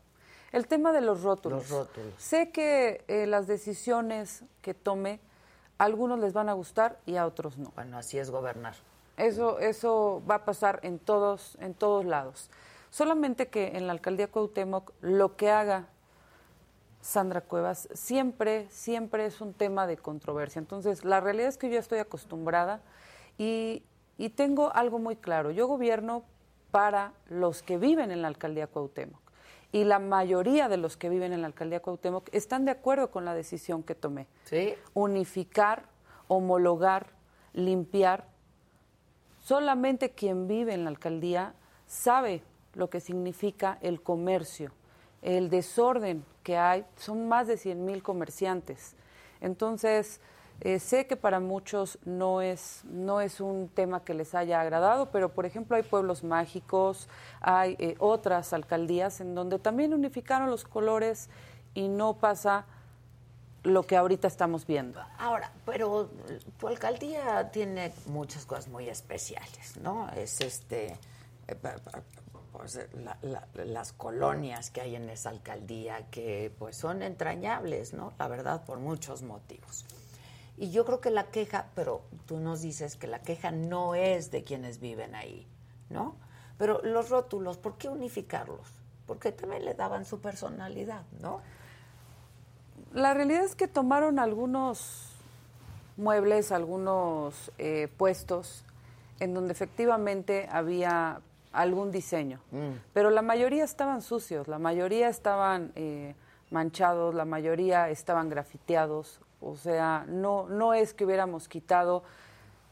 El tema de los rótulos. Los rótulos. Sé que eh, las decisiones que tome, a algunos les van a gustar y a otros no. Bueno, así es gobernar. Eso, eso va a pasar en todos, en todos lados. Solamente que en la alcaldía Cuauhtémoc lo que haga Sandra Cuevas siempre, siempre es un tema de controversia. Entonces, la realidad es que yo estoy acostumbrada y, y tengo algo muy claro. Yo gobierno para los que viven en la alcaldía Cuauhtémoc. Y la mayoría de los que viven en la alcaldía Cuauhtémoc están de acuerdo con la decisión que tomé. ¿Sí? Unificar, homologar, limpiar. Solamente quien vive en la alcaldía sabe lo que significa el comercio, el desorden que hay. Son más de 100 mil comerciantes. Entonces, eh, sé que para muchos no es, no es un tema que les haya agradado, pero por ejemplo hay pueblos mágicos, hay eh, otras alcaldías en donde también unificaron los colores y no pasa lo que ahorita estamos viendo. Ahora, pero tu alcaldía tiene muchas cosas muy especiales, ¿no? Es este, eh, pues, eh, la- la- las colonias que hay en esa alcaldía que pues son entrañables, ¿no? La verdad, por muchos motivos. Y yo creo que la queja, pero tú nos dices que la queja no es de quienes viven ahí, ¿no? Pero los rótulos, ¿por qué unificarlos? Porque también le daban su personalidad, ¿no? La realidad es que tomaron algunos muebles, algunos eh, puestos en donde efectivamente había algún diseño, pero la mayoría estaban sucios, la mayoría estaban eh, manchados, la mayoría estaban grafiteados, o sea, no, no es que hubiéramos quitado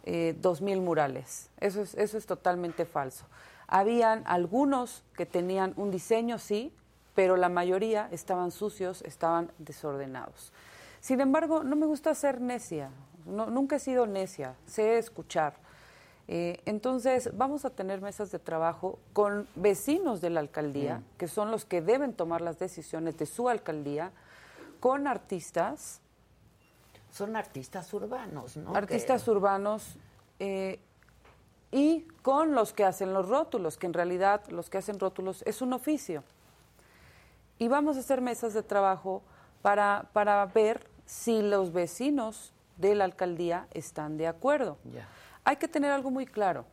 eh, dos mil murales, eso es, eso es totalmente falso. Habían algunos que tenían un diseño, sí, pero la mayoría estaban sucios, estaban desordenados. Sin embargo, no me gusta ser necia, no- nunca he sido necia, sé escuchar. Eh, entonces, vamos a tener mesas de trabajo con vecinos de la alcaldía, Mm. que son los que deben tomar las decisiones de su alcaldía, con artistas. Son artistas urbanos, ¿no? Artistas urbanos eh, y con los que hacen los rótulos, que en realidad los que hacen rótulos es un oficio. Y vamos a hacer mesas de trabajo para, para ver si los vecinos de la alcaldía están de acuerdo. Hay que tener algo muy claro.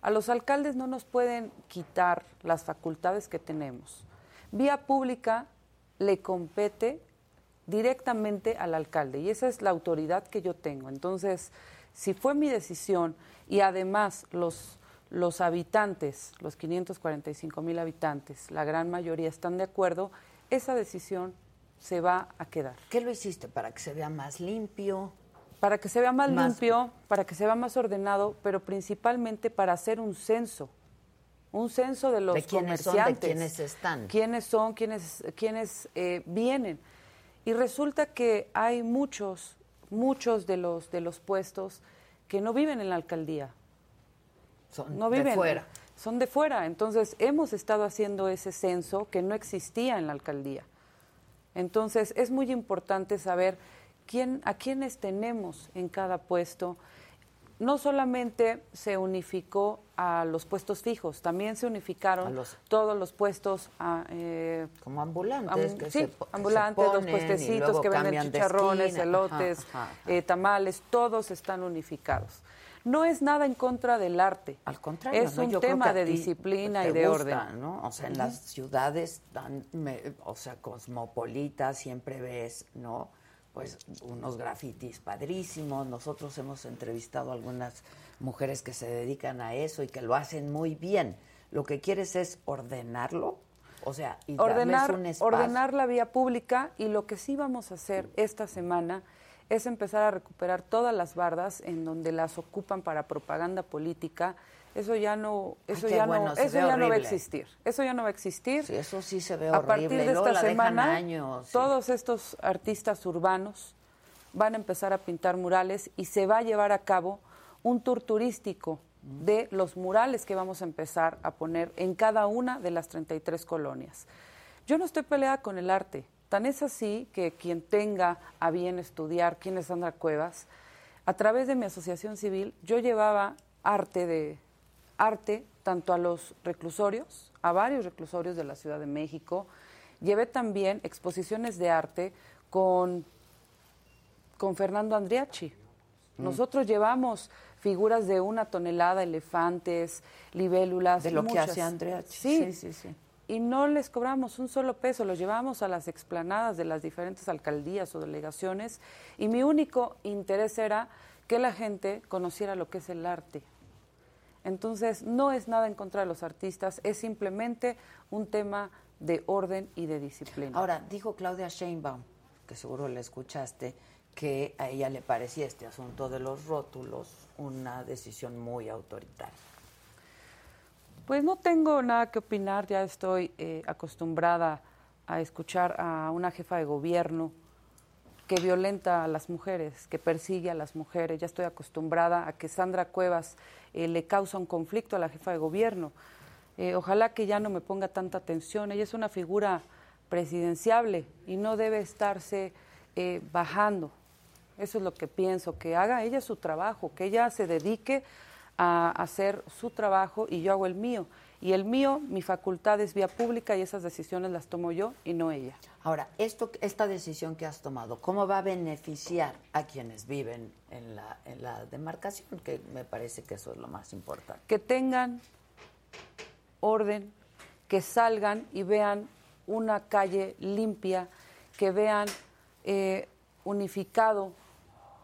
A los alcaldes no nos pueden quitar las facultades que tenemos. Vía pública le compete directamente al alcalde y esa es la autoridad que yo tengo. Entonces, si fue mi decisión y además los, los habitantes, los 545 mil habitantes, la gran mayoría están de acuerdo, esa decisión se va a quedar. ¿Qué lo hiciste para que se vea más limpio? Para que se vea más, Más- limpio, para que se vea más ordenado, pero principalmente para hacer un censo. Un censo de los De quiénes son, de comerciantes. quiénes están. Quiénes son, quiénes, quiénes eh, vienen. Y resulta que hay muchos, muchos de los, de los puestos que no viven en la alcaldía. Son no de viven, fuera. Son de fuera. Entonces, hemos estado haciendo ese censo que no existía en la alcaldía. Entonces, es muy importante saber quién, a quiénes tenemos en cada puesto. No solamente se unificó a los puestos fijos, también se unificaron los- todos los puestos a, eh, Como ambulantes. am- que sí, se ambulantes, los puestecitos que venden chicharrones, elotes, Ajá, ajá. eh, tamales, todos están unificados. No es nada en contra del arte. Al contrario, es ¿no? un Yo tema de disciplina te y de gusta, orden. ¿no? O sea, en las ciudades tan, me- o sea, cosmopolitas siempre ves, ¿no? Pues unos grafitis padrísimos. Nosotros hemos entrevistado a algunas mujeres que se dedican a eso y que lo hacen muy bien. Lo que quieres es ordenarlo, o sea, y ordenar, un ordenar la vía pública y lo que sí vamos a hacer esta semana es empezar a recuperar todas las bardas en donde las ocupan para propaganda política. Eso ya no, eso ya bueno, no, eso ya no va a existir. Eso ya no va a existir. Sí, eso sí se ve a partir de esta semana, años, sí. todos estos artistas urbanos van a empezar a pintar murales y se va a llevar a cabo un tour turístico de los murales que vamos a empezar a poner en cada una de las 33 colonias. Yo no estoy peleada con el arte. Tan es así que quien tenga a bien estudiar quién es Sandra Cuevas, a través de mi asociación civil, yo llevaba arte de arte tanto a los reclusorios, a varios reclusorios de la Ciudad de México. Llevé también exposiciones de arte con, con Fernando Andriachi. Mm. Nosotros llevamos figuras de una tonelada, elefantes, libélulas. De lo que muchas. hace Andriachi. Sí, Sí, sí, sí. Y no les cobramos un solo peso, los llevamos a las explanadas de las diferentes alcaldías o delegaciones y mi único interés era que la gente conociera lo que es el arte. Entonces, no es nada en contra de los artistas, es simplemente un tema de orden y de disciplina. Ahora, dijo Claudia Sheinbaum, que seguro le escuchaste, que a ella le parecía este asunto de los rótulos una decisión muy autoritaria. Pues no tengo nada que opinar, ya estoy eh, acostumbrada a escuchar a una jefa de gobierno que violenta a las mujeres, que persigue a las mujeres. Ya estoy acostumbrada a que Sandra Cuevas eh, le causa un conflicto a la jefa de gobierno. Eh, ojalá que ya no me ponga tanta atención. Ella es una figura presidenciable y no debe estarse eh, bajando. Eso es lo que pienso, que haga ella su trabajo, que ella se dedique a hacer su trabajo y yo hago el mío. Y el mío, mi facultad es vía pública y esas decisiones las tomo yo y no ella. Ahora, esto, esta decisión que has tomado, ¿cómo va a beneficiar a quienes viven en la, en la demarcación? Que me parece que eso es lo más importante. que tengan orden, que salgan y vean una calle limpia, que vean eh, unificado,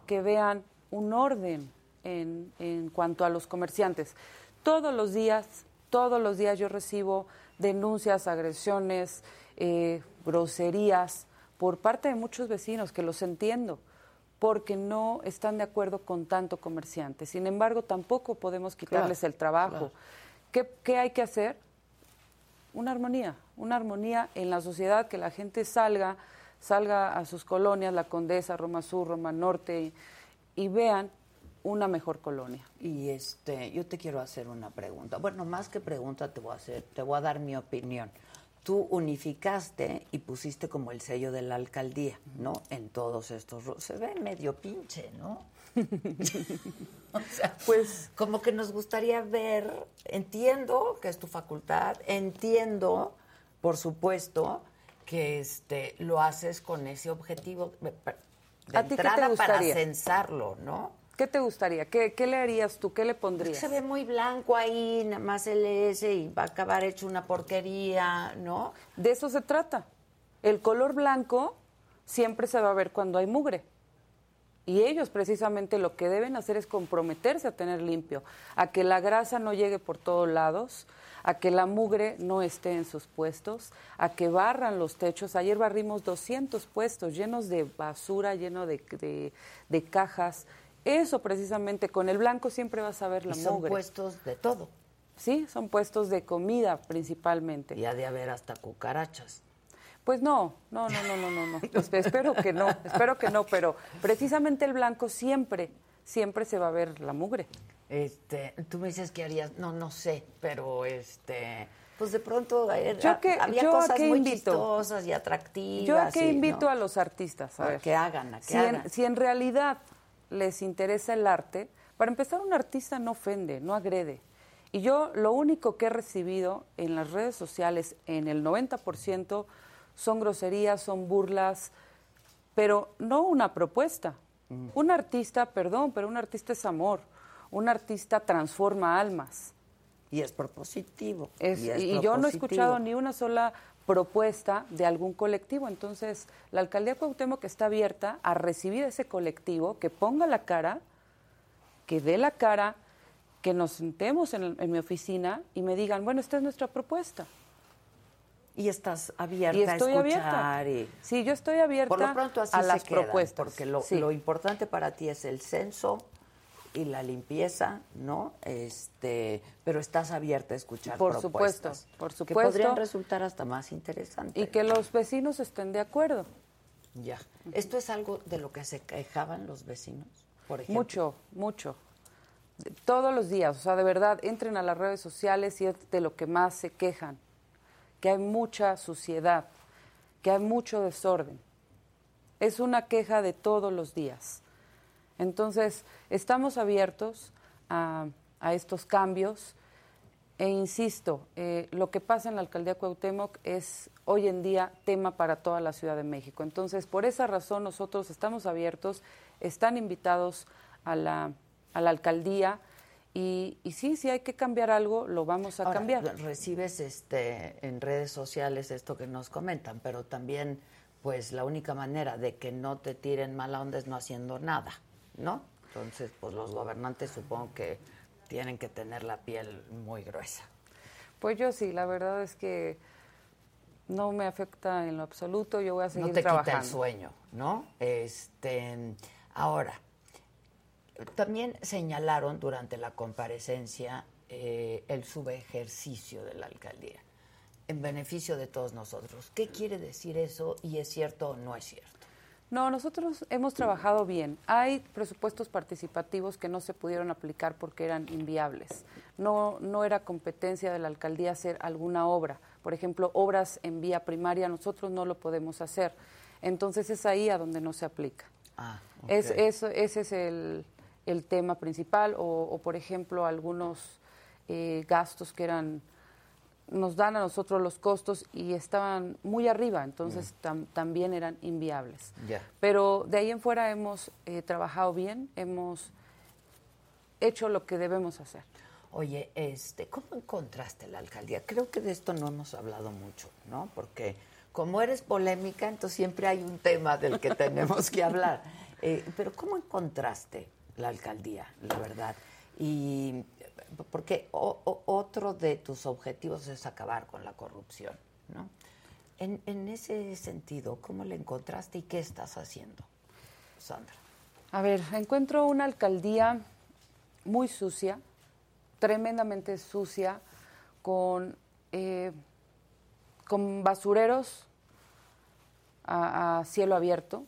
que vean un orden en, en cuanto a los comerciantes. Todos los días, todos los días yo recibo denuncias, agresiones, eh, groserías por parte de muchos vecinos, que los entiendo porque no están de acuerdo con tanto comerciante. Sin embargo, tampoco podemos quitarles Claro, el trabajo. claro. ¿Qué, qué hay que hacer? Una armonía, una armonía en la sociedad, que la gente salga, salga a sus colonias, la Condesa, Roma Sur, Roma Norte, y, y vean una mejor colonia. Y este, yo te quiero hacer una pregunta. Bueno, más que pregunta te voy a hacer, te voy a dar mi opinión. Tú unificaste y pusiste como el sello de la alcaldía, ¿no? En todos estos se ve medio pinche, ¿no? o sea, pues como que nos gustaría ver, entiendo que es tu facultad, entiendo, por supuesto, que este lo haces con ese objetivo de, de ¿A ti qué te entrada para censarlo, ¿no? ¿Qué te gustaría? ¿Qué, qué le harías tú? ¿Qué le pondrías? Se ve muy blanco ahí, nada más el S y va a acabar hecho una porquería, ¿no? De eso se trata. El color blanco siempre se va a ver cuando hay mugre. Y ellos precisamente lo que deben hacer es comprometerse a tener limpio, a que la grasa no llegue por todos lados, a que la mugre no esté en sus puestos, a que barran los techos. Ayer barrimos 200 puestos llenos de basura, lleno de, de- de cajas. Eso precisamente, con el blanco siempre vas a ver la Y son mugre. puestos de todo. Sí, son puestos de comida principalmente. Y ha de haber hasta cucarachas. Pues no, no, no, no, no, no, no. Pues espero que no, espero que no, pero precisamente el blanco siempre, siempre se va a ver la mugre. Este, tú me dices que harías, no, no sé, pero este, pues de pronto era- Yo que- había yo cosas muy invito? chistosas y atractivas. Yo a qué y, invito ¿no? a los artistas, a A ver. que hagan, a que si, hagan. En, si en realidad les interesa el arte, para empezar, un artista no ofende, no agrede. Y yo lo único que he recibido en las redes sociales, en el 90%, son groserías, son burlas, pero no una propuesta. Un artista, perdón, pero un artista es amor. Un artista transforma almas. Y es propositivo. Es- y es y yo no he escuchado ni una sola propuesta de algún colectivo. Entonces, la alcaldía Cuauhtémoc está abierta a recibir a ese colectivo, que ponga la cara, que dé la cara, que nos sentemos en, en mi oficina y me digan, bueno, esta es nuestra propuesta. Y estás abierta Y a estoy escuchar. abierta. y- Sí, yo estoy abierta Por lo pronto así a se las quedan, propuestas. Porque lo, Sí. lo importante para ti es el censo y la limpieza, ¿no? Este, pero estás abierta a escuchar Por propuestas supuesto, por Que supuesto. podrían resultar hasta más interesantes. Y que los vecinos estén de acuerdo. Ya. ¿Esto es algo de lo que se quejaban los vecinos, por ejemplo? Mucho, mucho. Todos los días, o sea, de verdad, entren a las redes sociales y es de lo que más se quejan, que hay mucha suciedad, que hay mucho desorden. Es una queja de todos los días. Entonces, estamos abiertos a, a estos cambios e insisto, eh, lo que pasa en la alcaldía Cuauhtémoc es hoy en día tema para toda la Ciudad de México. Entonces, por esa razón nosotros estamos abiertos, están invitados a la, a la alcaldía y, y sí, si hay que cambiar algo, lo vamos a Ahora, cambiar. Recibes este, en redes sociales esto que nos comentan, pero también, pues, la única manera de que no te tiren mala onda es no haciendo nada, ¿no? Entonces, pues, los gobernantes supongo que tienen que tener la piel muy gruesa. Pues yo sí, la verdad es que no me afecta en lo absoluto, yo voy a seguir no te trabajando. quita el sueño, ¿no? Este, ahora, también señalaron durante la comparecencia eh, el subejercicio de la alcaldía en beneficio de todos nosotros. ¿Qué quiere decir eso y es cierto o no es cierto? No, nosotros hemos trabajado bien. Hay presupuestos participativos que no se pudieron aplicar porque eran inviables. No, no era competencia de la alcaldía hacer alguna obra. Por ejemplo, obras en vía primaria nosotros no lo podemos hacer. Entonces es ahí a donde no se aplica. Ah, Es, ese es el, el tema principal. O, o, por ejemplo, algunos eh, gastos que eran nos dan a nosotros los costos y estaban muy arriba, entonces tam- también eran inviables. Pero de ahí en fuera hemos eh, trabajado bien, hemos hecho lo que debemos hacer. Oye, este, ¿cómo encontraste la alcaldía? Creo que de esto no hemos hablado mucho, ¿no? Porque como eres polémica, entonces siempre hay un tema del que tenemos que hablar. Eh, pero ¿cómo encontraste la alcaldía, la verdad? Y porque o- o- otro de tus objetivos es acabar con la corrupción, ¿no? En, en ese sentido, ¿cómo la encontraste y qué estás haciendo, Sandra? A ver, encuentro una alcaldía muy sucia, tremendamente sucia, con, eh, con basureros a, a cielo abierto.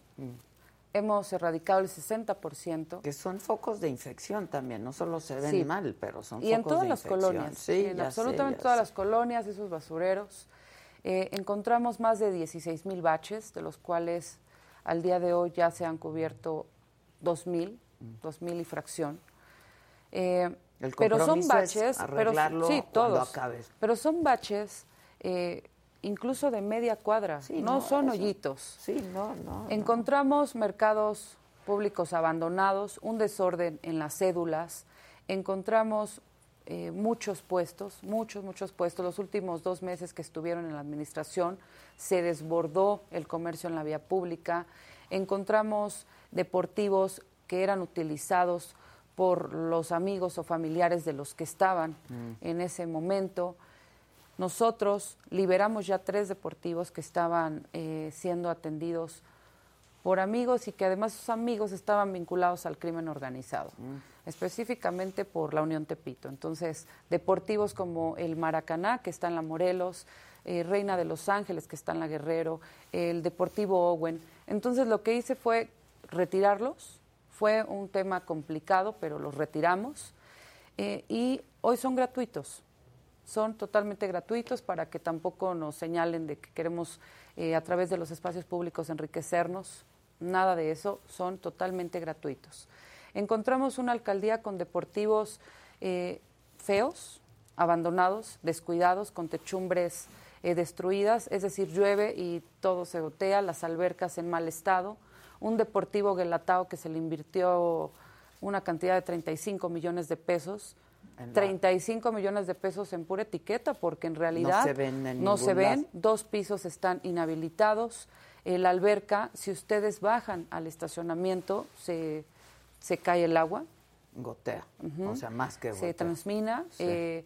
Hemos erradicado el 60%. Que son focos de infección también, no solo se ven Sí. mal, pero son y en todas de las infección. colonias, Sí, en sé, absolutamente todas sé. las colonias, esos basureros. Eh, encontramos más de 16 mil baches, de los cuales al día de hoy ya se han cubierto 2 mil, 2 mil y fracción. Eh, El pero son compromiso es baches, pero sí, todos. acabes. Pero son baches eh, incluso de media cuadra, Sí, no, no, son eso- hoyitos. Sí, no, no. no. Encontramos mercados públicos abandonados, un desorden en las cédulas, encontramos eh, muchos puestos, muchos, muchos puestos. Los últimos dos meses que estuvieron en la administración se desbordó el comercio en la vía pública. Encontramos deportivos que eran utilizados por los amigos o familiares de los que estaban en ese momento. Nosotros liberamos ya tres deportivos que estaban eh, siendo atendidos por amigos y que además sus amigos estaban vinculados al crimen organizado, específicamente por la Unión Tepito. Entonces, deportivos como el Maracaná, que está en la Morelos, eh, Reina de los Ángeles, que está en la Guerrero, el Deportivo Owen. Entonces, lo que hice fue retirarlos. Fue un tema complicado, pero los retiramos. eh, y hoy son gratuitos. Son totalmente gratuitos para que tampoco nos señalen de que queremos eh, a través de los espacios públicos enriquecernos. Nada de eso, son totalmente gratuitos. Encontramos una alcaldía con deportivos eh, feos, abandonados, descuidados, con techumbres eh, destruidas, es decir, llueve y todo se gotea, las albercas en mal estado, un deportivo Guelatao que se le invirtió una cantidad de 35 millones de pesos, la- 35 millones de pesos en pura etiqueta, porque en realidad se ven en no se ven, lado. dos pisos están inhabilitados, Eh, la alberca, si ustedes bajan al estacionamiento, se, se cae el agua. Gotea, o sea, más que Se gotea. transmina. Sí. Eh,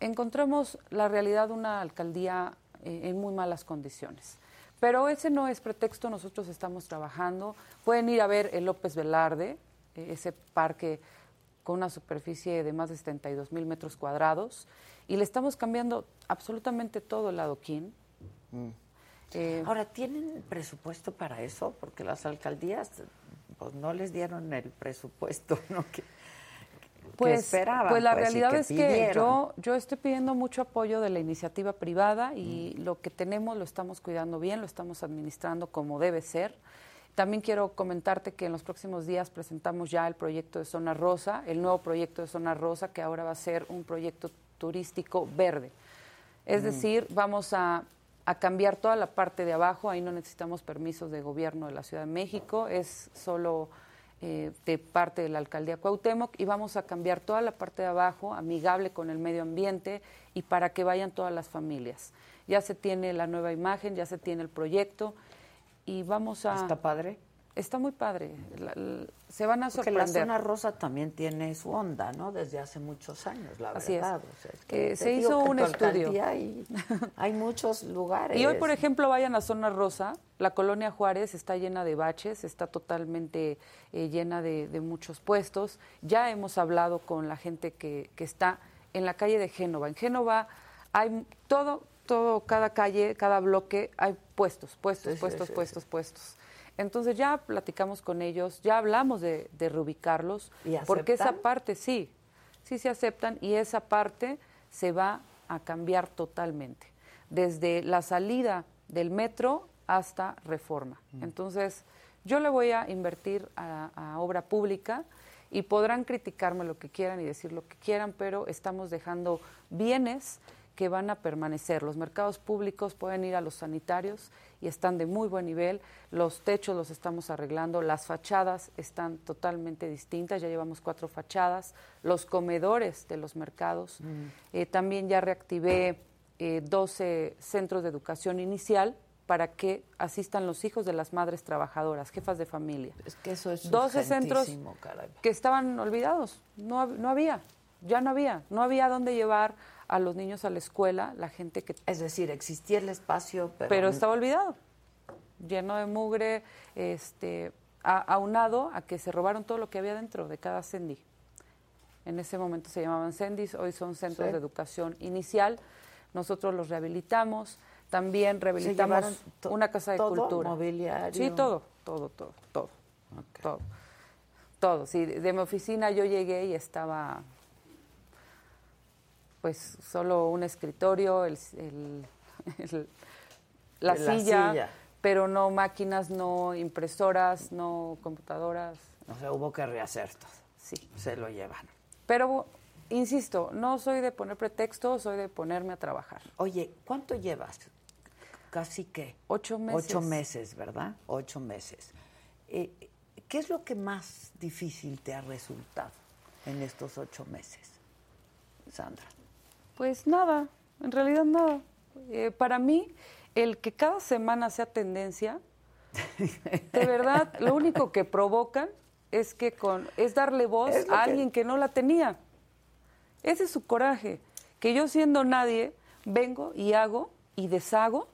encontramos la realidad de una alcaldía eh, en muy malas condiciones. Pero ese no es pretexto, nosotros estamos trabajando. Pueden ir a ver el López Velarde, eh, ese parque con una superficie de más de 72 mil metros cuadrados, y le estamos cambiando absolutamente todo el adoquín. Mm. Eh, Ahora, ¿tienen presupuesto para eso? Porque las alcaldías pues no les dieron el presupuesto ¿no? que, que Pues, esperaban. pues la pues, realidad es que yo, yo estoy pidiendo mucho apoyo de la iniciativa privada y lo que tenemos lo estamos cuidando bien, lo estamos administrando como debe ser. También quiero comentarte que en los próximos días presentamos ya el proyecto de Zona Rosa, el nuevo proyecto de Zona Rosa, que ahora va a ser un proyecto turístico verde. Es Mm. decir, vamos a, a cambiar toda la parte de abajo, ahí no necesitamos permisos de gobierno de la Ciudad de México, es solo eh, de parte de la alcaldía Cuauhtémoc y vamos a cambiar toda la parte de abajo, amigable con el medio ambiente y para que vayan todas las familias. Ya se tiene la nueva imagen, ya se tiene el proyecto y vamos a... ¿Está padre? Está muy padre. La- la- se van a Porque la sorprender. zona rosa también tiene su onda, ¿no? Desde hace muchos años, la Así es. verdad. O sea, es Eh, se hizo un tu estudio. Hay, hay muchos lugares. Y hoy, por ejemplo, vayan a Zona Rosa, la colonia Juárez está llena de baches, está totalmente eh, llena de, de muchos puestos. Ya hemos hablado con la gente que, que está en la calle de Génova. En Génova hay todo, todo, cada calle, cada bloque, hay puestos, puestos, Sí, puestos, sí, puestos, puestos. Entonces ya platicamos con ellos, ya hablamos de, de reubicarlos, ¿Y porque esa parte sí, sí se aceptan y esa parte se va a cambiar totalmente, desde la salida del metro hasta reforma. Entonces, yo le voy a invertir a, a obra pública y podrán criticarme lo que quieran y decir lo que quieran, pero estamos dejando bienes que van a permanecer. Los mercados públicos pueden ir a los sanitarios y están de muy buen nivel. Los techos los estamos arreglando, las fachadas están totalmente distintas, ya llevamos cuatro fachadas, los comedores de los mercados. Eh, también ya reactivé eh, 12 centros de educación inicial para que asistan los hijos de las madres trabajadoras, jefas de familia. Es que eso es 12 centros caray. que estaban olvidados, no, no había, ya no había, no había dónde llevar a los niños a la escuela, la gente que... Es decir, existía el espacio, pero... Pero estaba olvidado, lleno de mugre, este, a- aunado a que se robaron todo lo que había dentro de cada CENDI. En ese momento se llamaban CENDIs, hoy son centros Sí. de educación inicial. Nosotros los rehabilitamos, también rehabilitamos una casa de todo, cultura. mobiliario? Sí, todo, todo, todo, todo. Todo. Todo. Sí, de mi oficina yo llegué y estaba pues solo un escritorio, el, el- el- la, La silla, silla. pero no máquinas, no impresoras, no computadoras. O sea, hubo que rehacer todo. Sí. Se lo llevan. Pero, insisto, no soy de poner pretexto, soy de ponerme a trabajar. Oye, ¿cuánto llevas? Casi que. Ocho meses. Ocho meses, ¿verdad? Ocho meses. Eh, ¿Qué es lo que más difícil te ha resultado en estos ocho meses, Sandra? Pues nada, en realidad nada. Eh, para mí, el que cada semana sea tendencia, de verdad, lo único que provocan es que con es darle voz Es a alguien que no la tenía. Ese es su coraje, que yo siendo nadie vengo y hago y deshago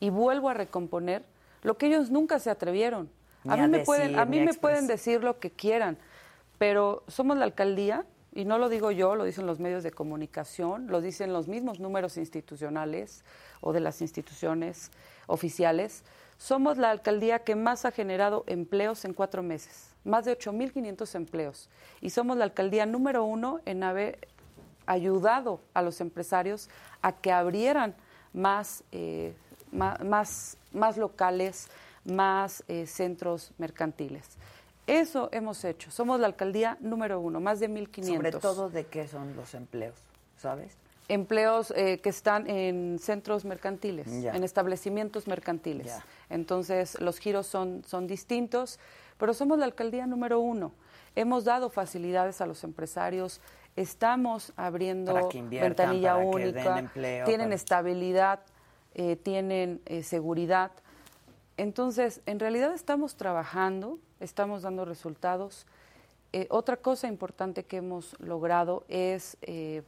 y vuelvo a recomponer lo que ellos nunca se atrevieron. Ni a mí a me pueden a mí me pueden decir lo que quieran, pero somos la alcaldía y no lo digo yo, lo dicen los medios de comunicación, lo dicen los mismos números institucionales o de las instituciones oficiales. Somos la alcaldía que más ha generado empleos en cuatro meses, más de 8.500 empleos. Y somos la alcaldía número uno en haber ayudado a los empresarios a que abrieran más, eh, más, más locales, más eh, centros mercantiles. Eso hemos hecho. Somos la alcaldía número uno, más de 1.500. Sobre todo de qué son los empleos, ¿sabes? empleos eh, que están en centros mercantiles, Ya. en establecimientos mercantiles. Ya. Entonces, los giros son, son distintos, pero somos la alcaldía número uno. Hemos dado facilidades a los empresarios, estamos abriendo ventanilla única, empleo, tienen para- estabilidad, eh, tienen eh, seguridad. Entonces, en realidad estamos trabajando, estamos dando resultados. Eh, otra cosa importante que hemos logrado es eh,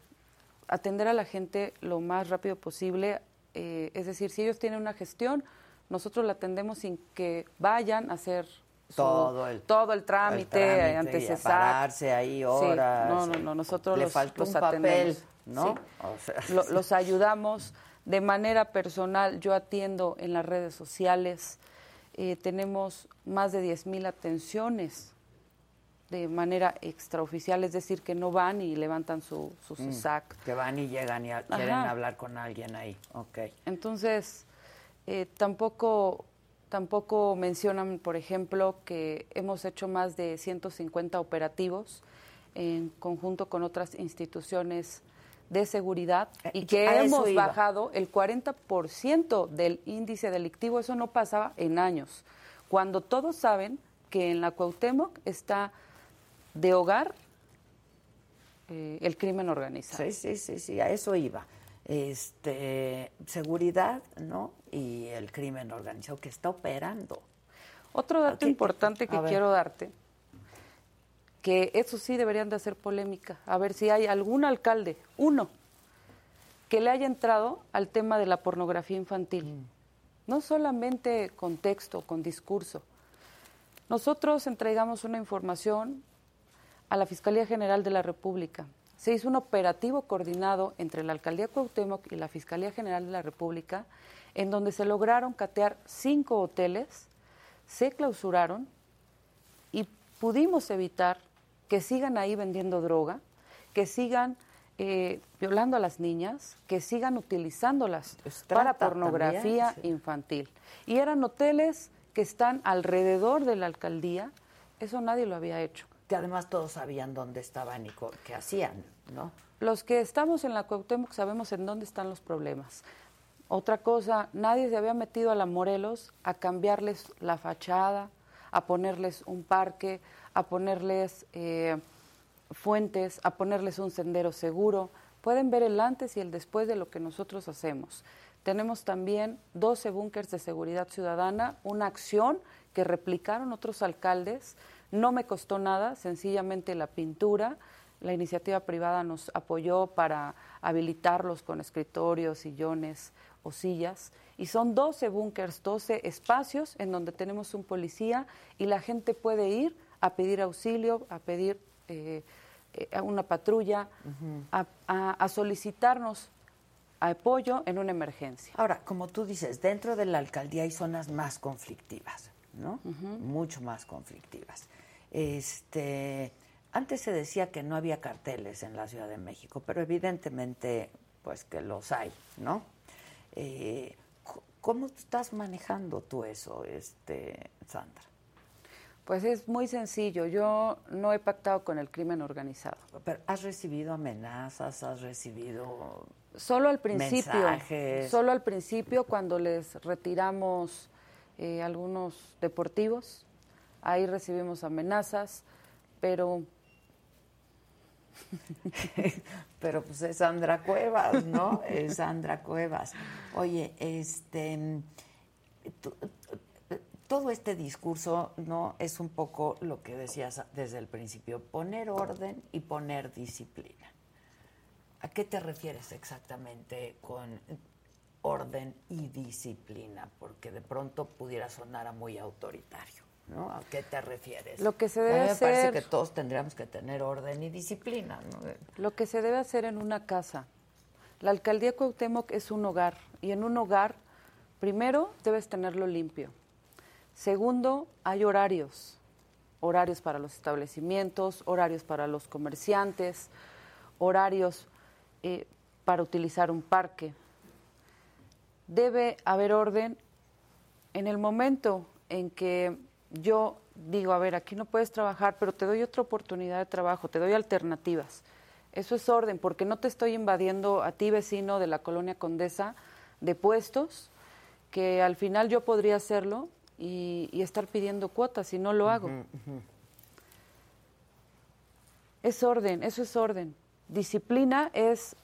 atender a la gente lo más rápido posible. eh, es decir, si ellos tienen una gestión, nosotros la atendemos sin que vayan a hacer su- Todo el- todo el trámite, el trámite pararse ahí Sí, horas. no, no, no, nosotros Le los, faltó los un papel, atendemos. ¿no? Sí. O sea, Lo- los ayudamos de manera personal. Yo atiendo en las redes sociales. Eh, tenemos más de 10.000 atenciones de manera extraoficial, es decir, que no van y levantan su, su Mm, que van y llegan y a- quieren hablar con alguien ahí. Ok. Entonces, eh, tampoco, tampoco mencionan, por ejemplo, que hemos hecho más de 150 operativos en conjunto con otras instituciones de seguridad y que Eh, a eso hemos bajado el 40% del índice delictivo. Eso no pasaba en años. Cuando todos saben que en la Cuauhtémoc está de hogar eh, el crimen organizado. Sí, sí, sí, sí, a eso iba. Este, seguridad, ¿no? Y el crimen organizado que está operando. Otro dato importante que quiero darte, que eso sí deberían de hacer polémica, a ver si hay algún alcalde, uno, que le haya entrado al tema de la pornografía infantil. Mm. No solamente con texto, con discurso. Nosotros entregamos una información a la Fiscalía General de la República. Se hizo un operativo coordinado entre la Alcaldía Cuauhtémoc y la Fiscalía General de la República, en donde se lograron catear cinco hoteles, se clausuraron y pudimos evitar que sigan ahí vendiendo droga, que sigan eh, violando a las niñas, que sigan utilizándolas para pornografía también, infantil. Y eran hoteles que están alrededor de la alcaldía, eso nadie lo había hecho. Que además todos sabían dónde estaban y qué hacían, ¿no? Los que estamos en la Cuauhtémoc sabemos en dónde están los problemas. Otra cosa, nadie se había metido a la Morelos a cambiarles la fachada, a ponerles un parque, a ponerles eh, fuentes, a ponerles un sendero seguro. Pueden ver el antes y el después de lo que nosotros hacemos. Tenemos también 12 búnkers de seguridad ciudadana, una acción que replicaron otros alcaldes. No me costó nada, sencillamente la pintura. La iniciativa privada nos apoyó para habilitarlos con escritorios, sillones o sillas. Y son 12 búnkers, 12 espacios en donde tenemos un policía y la gente puede ir a pedir auxilio, a pedir eh, eh, a una patrulla, a, a- a solicitarnos apoyo en una emergencia. Ahora, como tú dices, dentro de la alcaldía hay zonas más conflictivas, ¿no? Mucho más conflictivas. Este, antes se decía que no había carteles en la Ciudad de México, pero evidentemente, pues que los hay, ¿no? Eh, ¿Cómo estás manejando tú eso, este, Sandra? Pues es muy sencillo. Yo no he pactado con el crimen organizado. Pero ¿Has recibido amenazas? ¿Has recibido Solo al principio. mensajes? Solo al principio cuando les retiramos eh, algunos deportivos. Ahí recibimos amenazas, pero Pero pues es Sandra Cuevas, ¿no? Es Sandra Cuevas. Oye, este tú- todo este discurso, ¿no? Es un poco lo que decías desde el principio, poner orden y poner disciplina. ¿A qué te refieres exactamente con orden y disciplina? Porque de pronto pudiera sonar a muy autoritario, ¿no? ¿A qué te refieres? Lo que se A mí debe me parece hacer- que todos tendríamos que tener orden y disciplina, ¿no? Lo que se debe hacer en una casa. La alcaldía Cuauhtémoc es un hogar y en un hogar, primero, debes tenerlo limpio. Segundo, hay horarios. Horarios para los establecimientos, horarios para los comerciantes, horarios eh, para utilizar un parque. Debe haber orden en el momento en que yo digo, a ver, aquí no puedes trabajar, pero te doy otra oportunidad de trabajo, te doy alternativas. Eso es orden, porque no te estoy invadiendo a ti, vecino de la colonia Condesa, de puestos, que al final yo podría hacerlo y, y estar pidiendo cuotas y no lo hago. Es orden, eso es orden. Disciplina es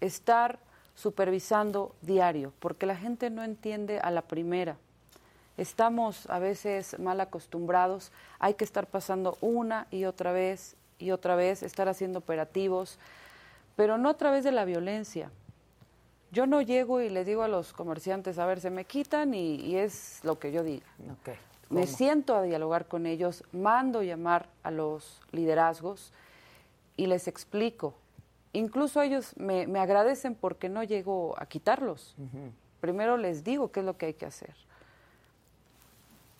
estar supervisando diario, porque la gente no entiende a la primera. Estamos a veces mal acostumbrados, hay que estar pasando una y otra vez y otra vez, estar haciendo operativos, pero no a través de la violencia. Yo no llego y le digo a los comerciantes, a ver, se me quitan y, y es lo que yo diga. Me siento a dialogar con ellos, mando llamar a los liderazgos y les explico. Incluso ellos me, me agradecen porque no llego a quitarlos. Primero les digo qué es lo que hay que hacer.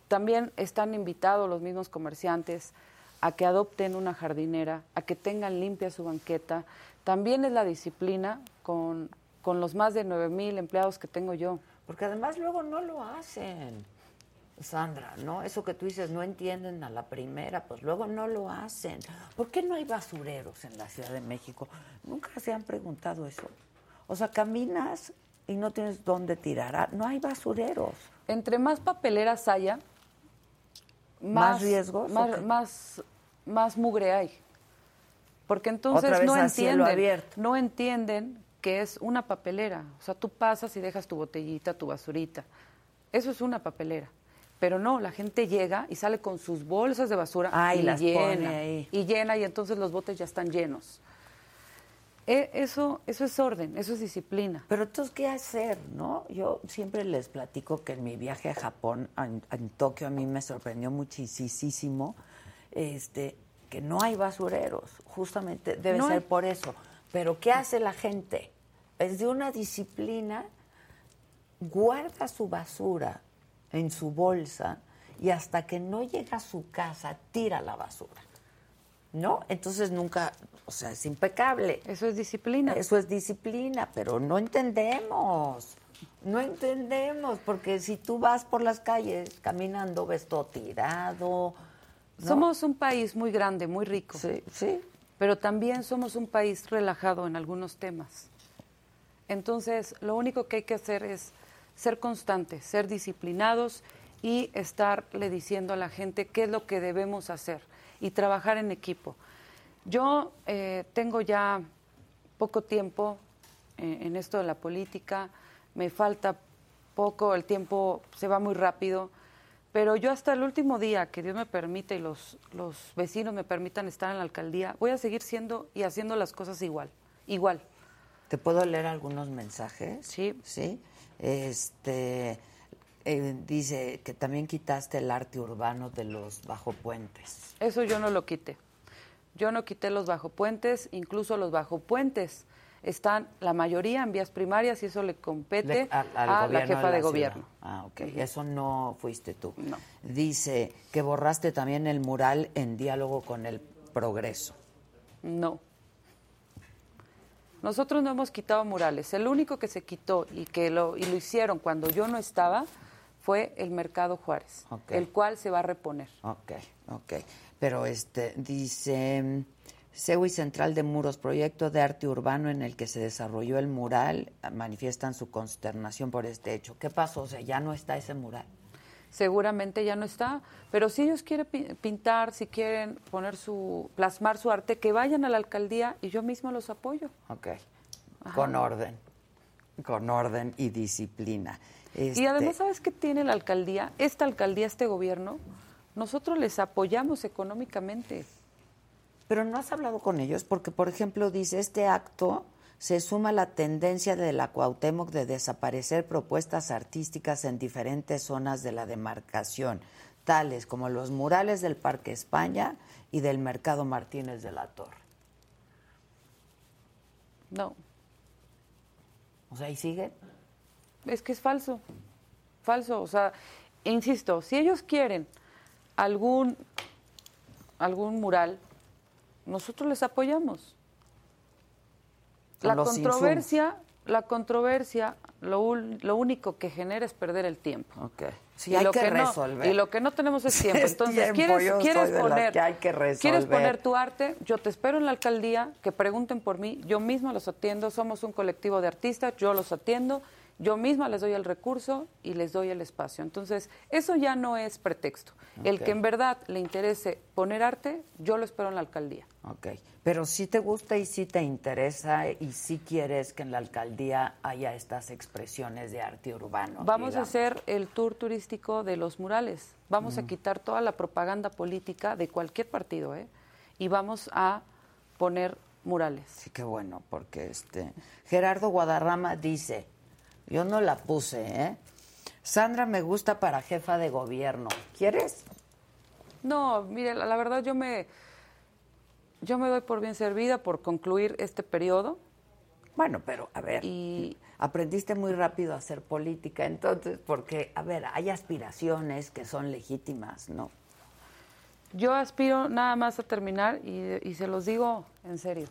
También están invitados los mismos comerciantes a que adopten una jardinera, a que tengan limpia su banqueta. También es la disciplina con, con los más de 9 mil empleados que tengo yo. Porque además luego no lo hacen, Sandra, ¿no? Eso que tú dices, no entienden a la primera, pues luego no lo hacen. ¿Por qué no hay basureros en la Ciudad de México? Nunca se han preguntado eso. O sea, caminas y no tienes dónde tirar. Ah, No hay basureros. Entre más papeleras haya, ¿Más riesgos, Más, más, más mugre hay. Porque entonces no entienden, no entienden que es una papelera. O sea, tú pasas y dejas tu botellita, tu basurita. Eso es una papelera. Pero no, la gente llega y sale con sus bolsas de basura Ay, y las llena, ahí. y llena y entonces los botes ya están llenos. E- Eso, eso es orden, eso es disciplina. Pero entonces, ¿qué hacer, no? Yo siempre les platico que en mi viaje a Japón, en, en Tokio, a mí me sorprendió muchísimo este, que no hay basureros. Justamente debe No ser hay. por eso. Pero ¿qué hace la gente? Es de una disciplina, guarda su basura en su bolsa y hasta que no llega a su casa tira la basura. ¿No? Entonces nunca, o sea, es impecable. Eso es disciplina. Eso es disciplina, pero no entendemos. No entendemos, porque si tú vas por las calles caminando, ves todo tirado. ¿no? Somos un país muy grande, muy rico. Sí, sí. Pero también somos un país relajado en algunos temas. Entonces, lo único que hay que hacer es ser constantes, ser disciplinados y estarle diciendo a la gente qué es lo que debemos hacer y trabajar en equipo. Yo eh, tengo ya poco tiempo eh, en esto de la política, me falta poco, el tiempo se va muy rápido, pero yo hasta el último día que Dios me permite y los, los vecinos me permitan estar en la alcaldía, voy a seguir siendo y haciendo las cosas igual, igual. ¿Te puedo leer algunos mensajes? Sí. Sí. Este, eh, dice que también quitaste el arte urbano de los bajopuentes. Eso yo no lo quité. Yo no quité los bajopuentes, incluso los bajopuentes están la mayoría en vías primarias y eso le compete Le- al a la jefa de gobierno. Ah, ok. Eso no fuiste tú. Dice que borraste también el mural en diálogo con el progreso. No. Nosotros no hemos quitado murales. El único que se quitó y que lo, y lo hicieron cuando yo no estaba fue el Mercado Juárez, el cual se va a reponer. Ok, ok. Pero este dice CEUI Central de Muros, proyecto de arte urbano en el que se desarrolló el mural, manifiestan su consternación por este hecho. ¿Qué pasó? O sea, ya no está ese mural. Seguramente ya no está, pero si ellos quieren pi- pintar, si quieren poner su plasmar su arte, que vayan a la alcaldía y yo mismo los apoyo. Ok. Con orden. Con orden y disciplina. Y Este, además, ¿sabes qué tiene la alcaldía? Esta alcaldía, este gobierno, nosotros les apoyamos económicamente. Pero no has hablado con ellos porque, por ejemplo, dice, este acto se suma la tendencia de la Cuauhtémoc de desaparecer propuestas artísticas en diferentes zonas de la demarcación, tales como los murales del Parque España y del Mercado Martínez de la Torre. No, O sea, ¿y siguen? es que es falso. Falso. O sea, insisto, si ellos quieren algún, algún mural, nosotros les apoyamos. La controversia, la controversia, lo, lo único que genera es perder el tiempo. Sí, Y hay lo que no- resolver. y lo que no tenemos es tiempo. Es Entonces, tiempo, ¿quieres, quieres poner, que hay que ¿quieres poner tu arte? Yo te espero en la alcaldía, que pregunten por mí, yo misma los atiendo, somos un colectivo de artistas, yo los atiendo, yo misma les doy el recurso y les doy el espacio. Entonces, eso ya no es pretexto. El que en verdad le interese poner arte, yo lo espero en la alcaldía. Ok, pero si te gusta y si te interesa y si quieres que en la alcaldía haya estas expresiones de arte urbano. Vamos digamos. a hacer el tour turístico de los murales. Vamos a Mm. quitar toda la propaganda política de cualquier partido, ¿eh? Y vamos a poner murales. Sí, qué bueno, porque este Gerardo Guadarrama dice, yo no la puse, ¿eh? Sandra me gusta para jefa de gobierno. ¿Quieres? No, mire, la, la verdad yo me yo me doy por bien servida por concluir este periodo. Bueno, pero a ver, y aprendiste muy rápido a hacer política, entonces, porque, a ver, hay aspiraciones que son legítimas, ¿no? Yo aspiro nada más a terminar y, y se los digo en serio.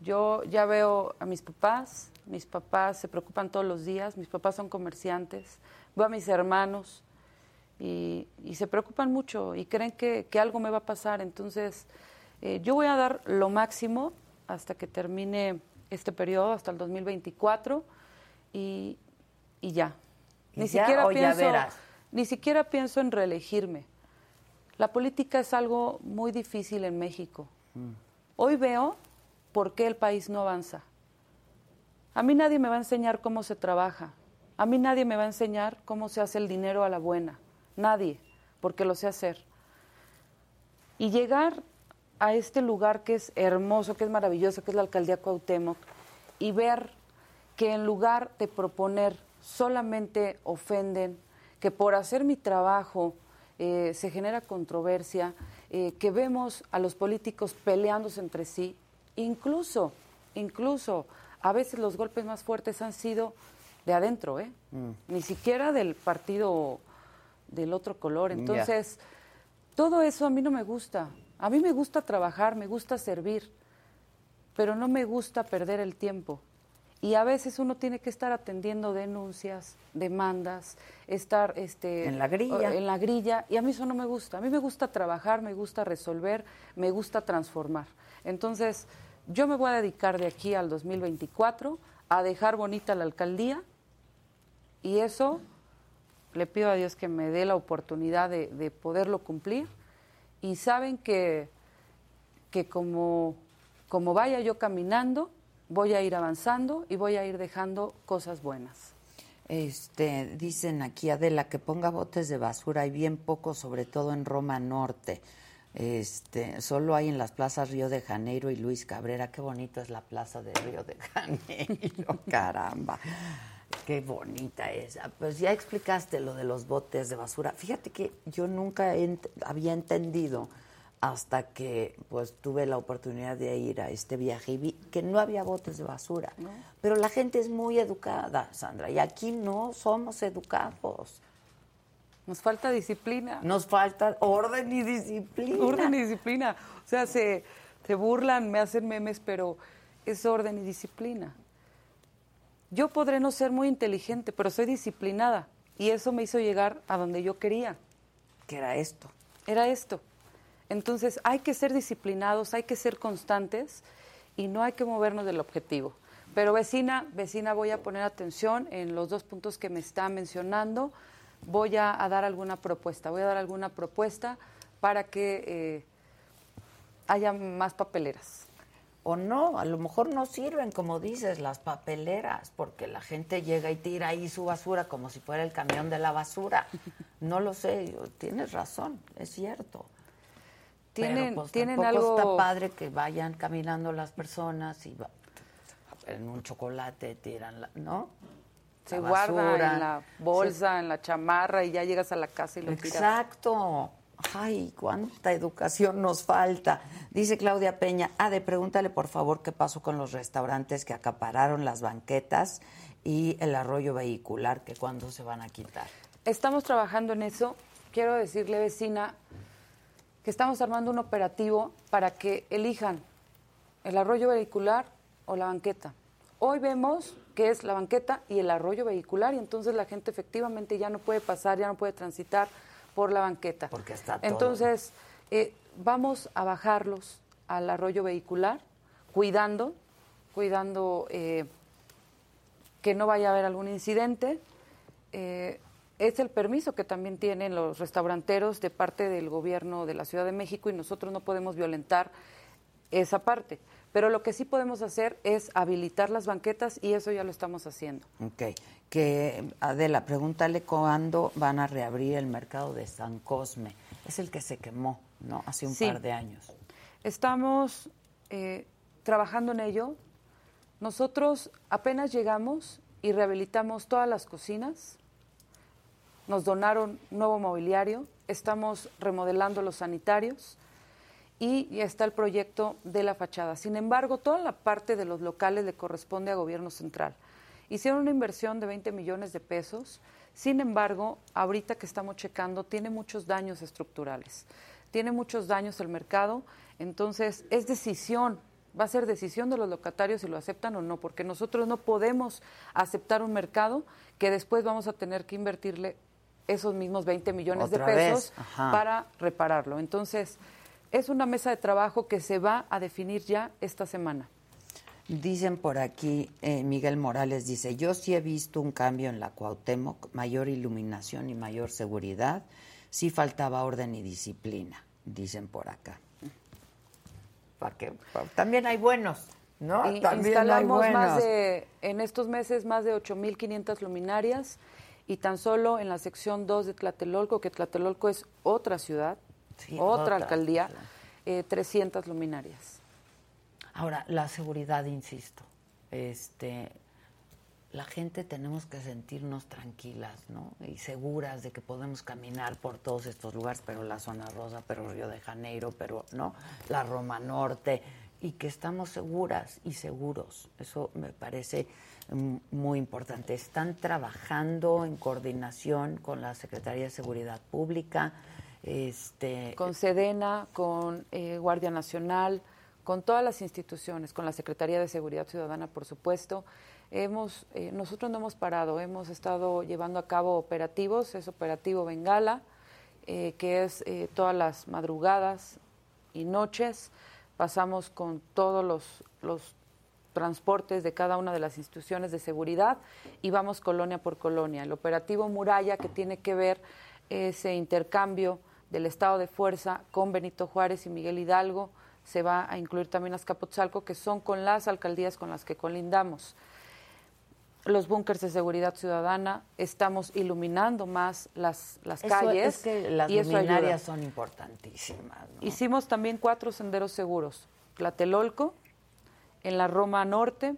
Yo ya veo a mis papás, mis papás se preocupan todos los días, mis papás son comerciantes, veo a mis hermanos y, y se preocupan mucho y creen que, que algo me va a pasar. Entonces, eh, yo voy a dar lo máximo hasta que termine este periodo, hasta el 2024 y, y ya. ¿Y Ni ya siquiera o ya pienso, verás? ni siquiera pienso en reelegirme. La política es algo muy difícil en México. Hoy veo por qué el país no avanza. A mí nadie me va a enseñar cómo se trabaja. A mí nadie me va a enseñar cómo se hace el dinero a la buena. Nadie, porque lo sé hacer. Y llegar a este lugar que es hermoso, que es maravilloso, que es la alcaldía Cuauhtémoc, y ver que en lugar de proponer solamente ofenden, que por hacer mi trabajo eh, se genera controversia, eh, que vemos a los políticos peleándose entre sí, incluso, incluso a veces los golpes más fuertes han sido de adentro, ¿eh? ni siquiera del partido del otro color. Entonces, todo eso a mí no me gusta. A mí me gusta trabajar, me gusta servir, pero no me gusta perder el tiempo. Y a veces uno tiene que estar atendiendo denuncias, demandas, estar este, En la grilla. En la grilla. Y a mí eso no me gusta. A mí me gusta trabajar, me gusta resolver, me gusta transformar. Entonces, yo me voy a dedicar de aquí al 2024 a dejar bonita la alcaldía y eso le pido a Dios que me dé la oportunidad de, de poderlo cumplir. Y saben que, que como, como vaya yo caminando, voy a ir avanzando y voy a ir dejando cosas buenas. Este, dicen aquí Adela que ponga botes de basura, hay bien poco, sobre todo en Roma Norte. Este, solo hay en las plazas Río de Janeiro y Luis Cabrera. Qué bonita es la plaza de Río de Janeiro, caramba. Qué bonita es. Pues ya explicaste lo de los botes de basura. Fíjate que yo nunca ent- había entendido hasta que pues tuve la oportunidad de ir a este viaje y vi que no había botes de basura. Pero la gente es muy educada, Sandra, y aquí no somos educados. Nos falta disciplina. Nos falta orden y disciplina. Orden y disciplina. O sea, se, se burlan, me hacen memes, pero es orden y disciplina. Yo podré no ser muy inteligente, pero soy disciplinada. Y eso me hizo llegar a donde yo quería. Que era esto. Era esto. Entonces hay que ser disciplinados, hay que ser constantes y no hay que movernos del objetivo. Pero vecina, vecina, voy a poner atención en los dos puntos que me está mencionando. Voy a, a dar alguna propuesta, voy a dar alguna propuesta para que eh, haya más papeleras. O no, a lo mejor no sirven, como dices, las papeleras, porque la gente llega y tira ahí su basura como si fuera el camión de la basura. No lo sé, tienes razón, es cierto. Tienen- Pero, pues, tienen tampoco está padre que vayan caminando las personas y va- en un chocolate tiran, la, ¿no? Se La guarda basura. en la bolsa, en la chamarra y ya llegas a la casa y lo tiras. Exacto. Ay, cuánta educación nos falta. Dice Claudia Peña, Ade, pregúntale por favor qué pasó con los restaurantes que acapararon las banquetas y el arroyo vehicular, que cuándo se van a quitar. Estamos trabajando en eso. Quiero decirle, vecina, que estamos armando un operativo para que elijan el arroyo vehicular o la banqueta. Hoy vemos que es la banqueta y el arroyo vehicular y entonces la gente efectivamente ya no puede pasar, ya no puede transitar por la banqueta. Porque está todo. Entonces, eh, vamos a bajarlos al arroyo vehicular, cuidando, cuidando eh, que no vaya a haber algún incidente. Eh, es el permiso que también tienen los restauranteros de parte del gobierno de la Ciudad de México y nosotros no podemos violentar esa parte. Pero lo que sí podemos hacer es habilitar las banquetas y eso ya lo estamos haciendo. Ok. Que, Adela, pregúntale cuándo van a reabrir el mercado de San Cosme. Es el que se quemó, ¿no? Hace un Sí. par de años. Estamos eh, trabajando en ello. Nosotros apenas llegamos y rehabilitamos todas las cocinas. Nos donaron nuevo mobiliario. Estamos remodelando los sanitarios y está el proyecto de la fachada. Sin embargo, toda la parte de los locales le corresponde a gobierno central. Hicieron una inversión de 20 millones de pesos. Sin embargo, ahorita que estamos checando, tiene muchos daños estructurales. Tiene muchos daños el mercado. Entonces, es decisión, va a ser decisión de los locatarios si lo aceptan o no, porque nosotros no podemos aceptar un mercado que después vamos a tener que invertirle esos mismos 20 millones Otra de pesos para repararlo. Entonces, es una mesa de trabajo que se va a definir ya esta semana. Dicen por aquí, eh, Miguel Morales dice, yo sí he visto un cambio en la Cuauhtémoc, mayor iluminación y mayor seguridad, sí faltaba orden y disciplina, dicen por acá. Pa' que- pa- también hay buenos, ¿no? Y También hay instalamos más buenos. de, en estos meses más de 8.500 luminarias y tan solo en la sección 2 de Tlatelolco, que Tlatelolco es otra ciudad, Sí, otra, otra, alcaldía, eh, 300 luminarias. Ahora, la seguridad, insisto, este, la gente tenemos que sentirnos tranquilas, ¿no? Y seguras de que podemos caminar por todos estos lugares, pero la zona rosa, pero Río de Janeiro, pero, ¿no? La Roma Norte, y que estamos seguras y seguros. Eso me parece mm, muy importante. Están trabajando en coordinación con la Secretaría de Seguridad Pública, este, Con Sedena, con eh, Guardia Nacional, con todas las instituciones, con la Secretaría de Seguridad Ciudadana, por supuesto. Hemos, eh, nosotros no hemos parado, hemos estado llevando a cabo operativos, es operativo Bengala, eh, que es todas las madrugadas y noches. Pasamos con todos los, los transportes de cada una de las instituciones de seguridad y vamos colonia por colonia. El operativo Muralla, que tiene que ver ese intercambio del estado de fuerza con Benito Juárez y Miguel Hidalgo, se va a incluir también Azcapotzalco, que son con las alcaldías con las que colindamos. Los búnkers de seguridad ciudadana, estamos iluminando más las, las Eso- calles. Es que las y eso luminarias son importantísimas. ¿no? Hicimos también cuatro senderos seguros. Tlatelolco, en la Roma Norte,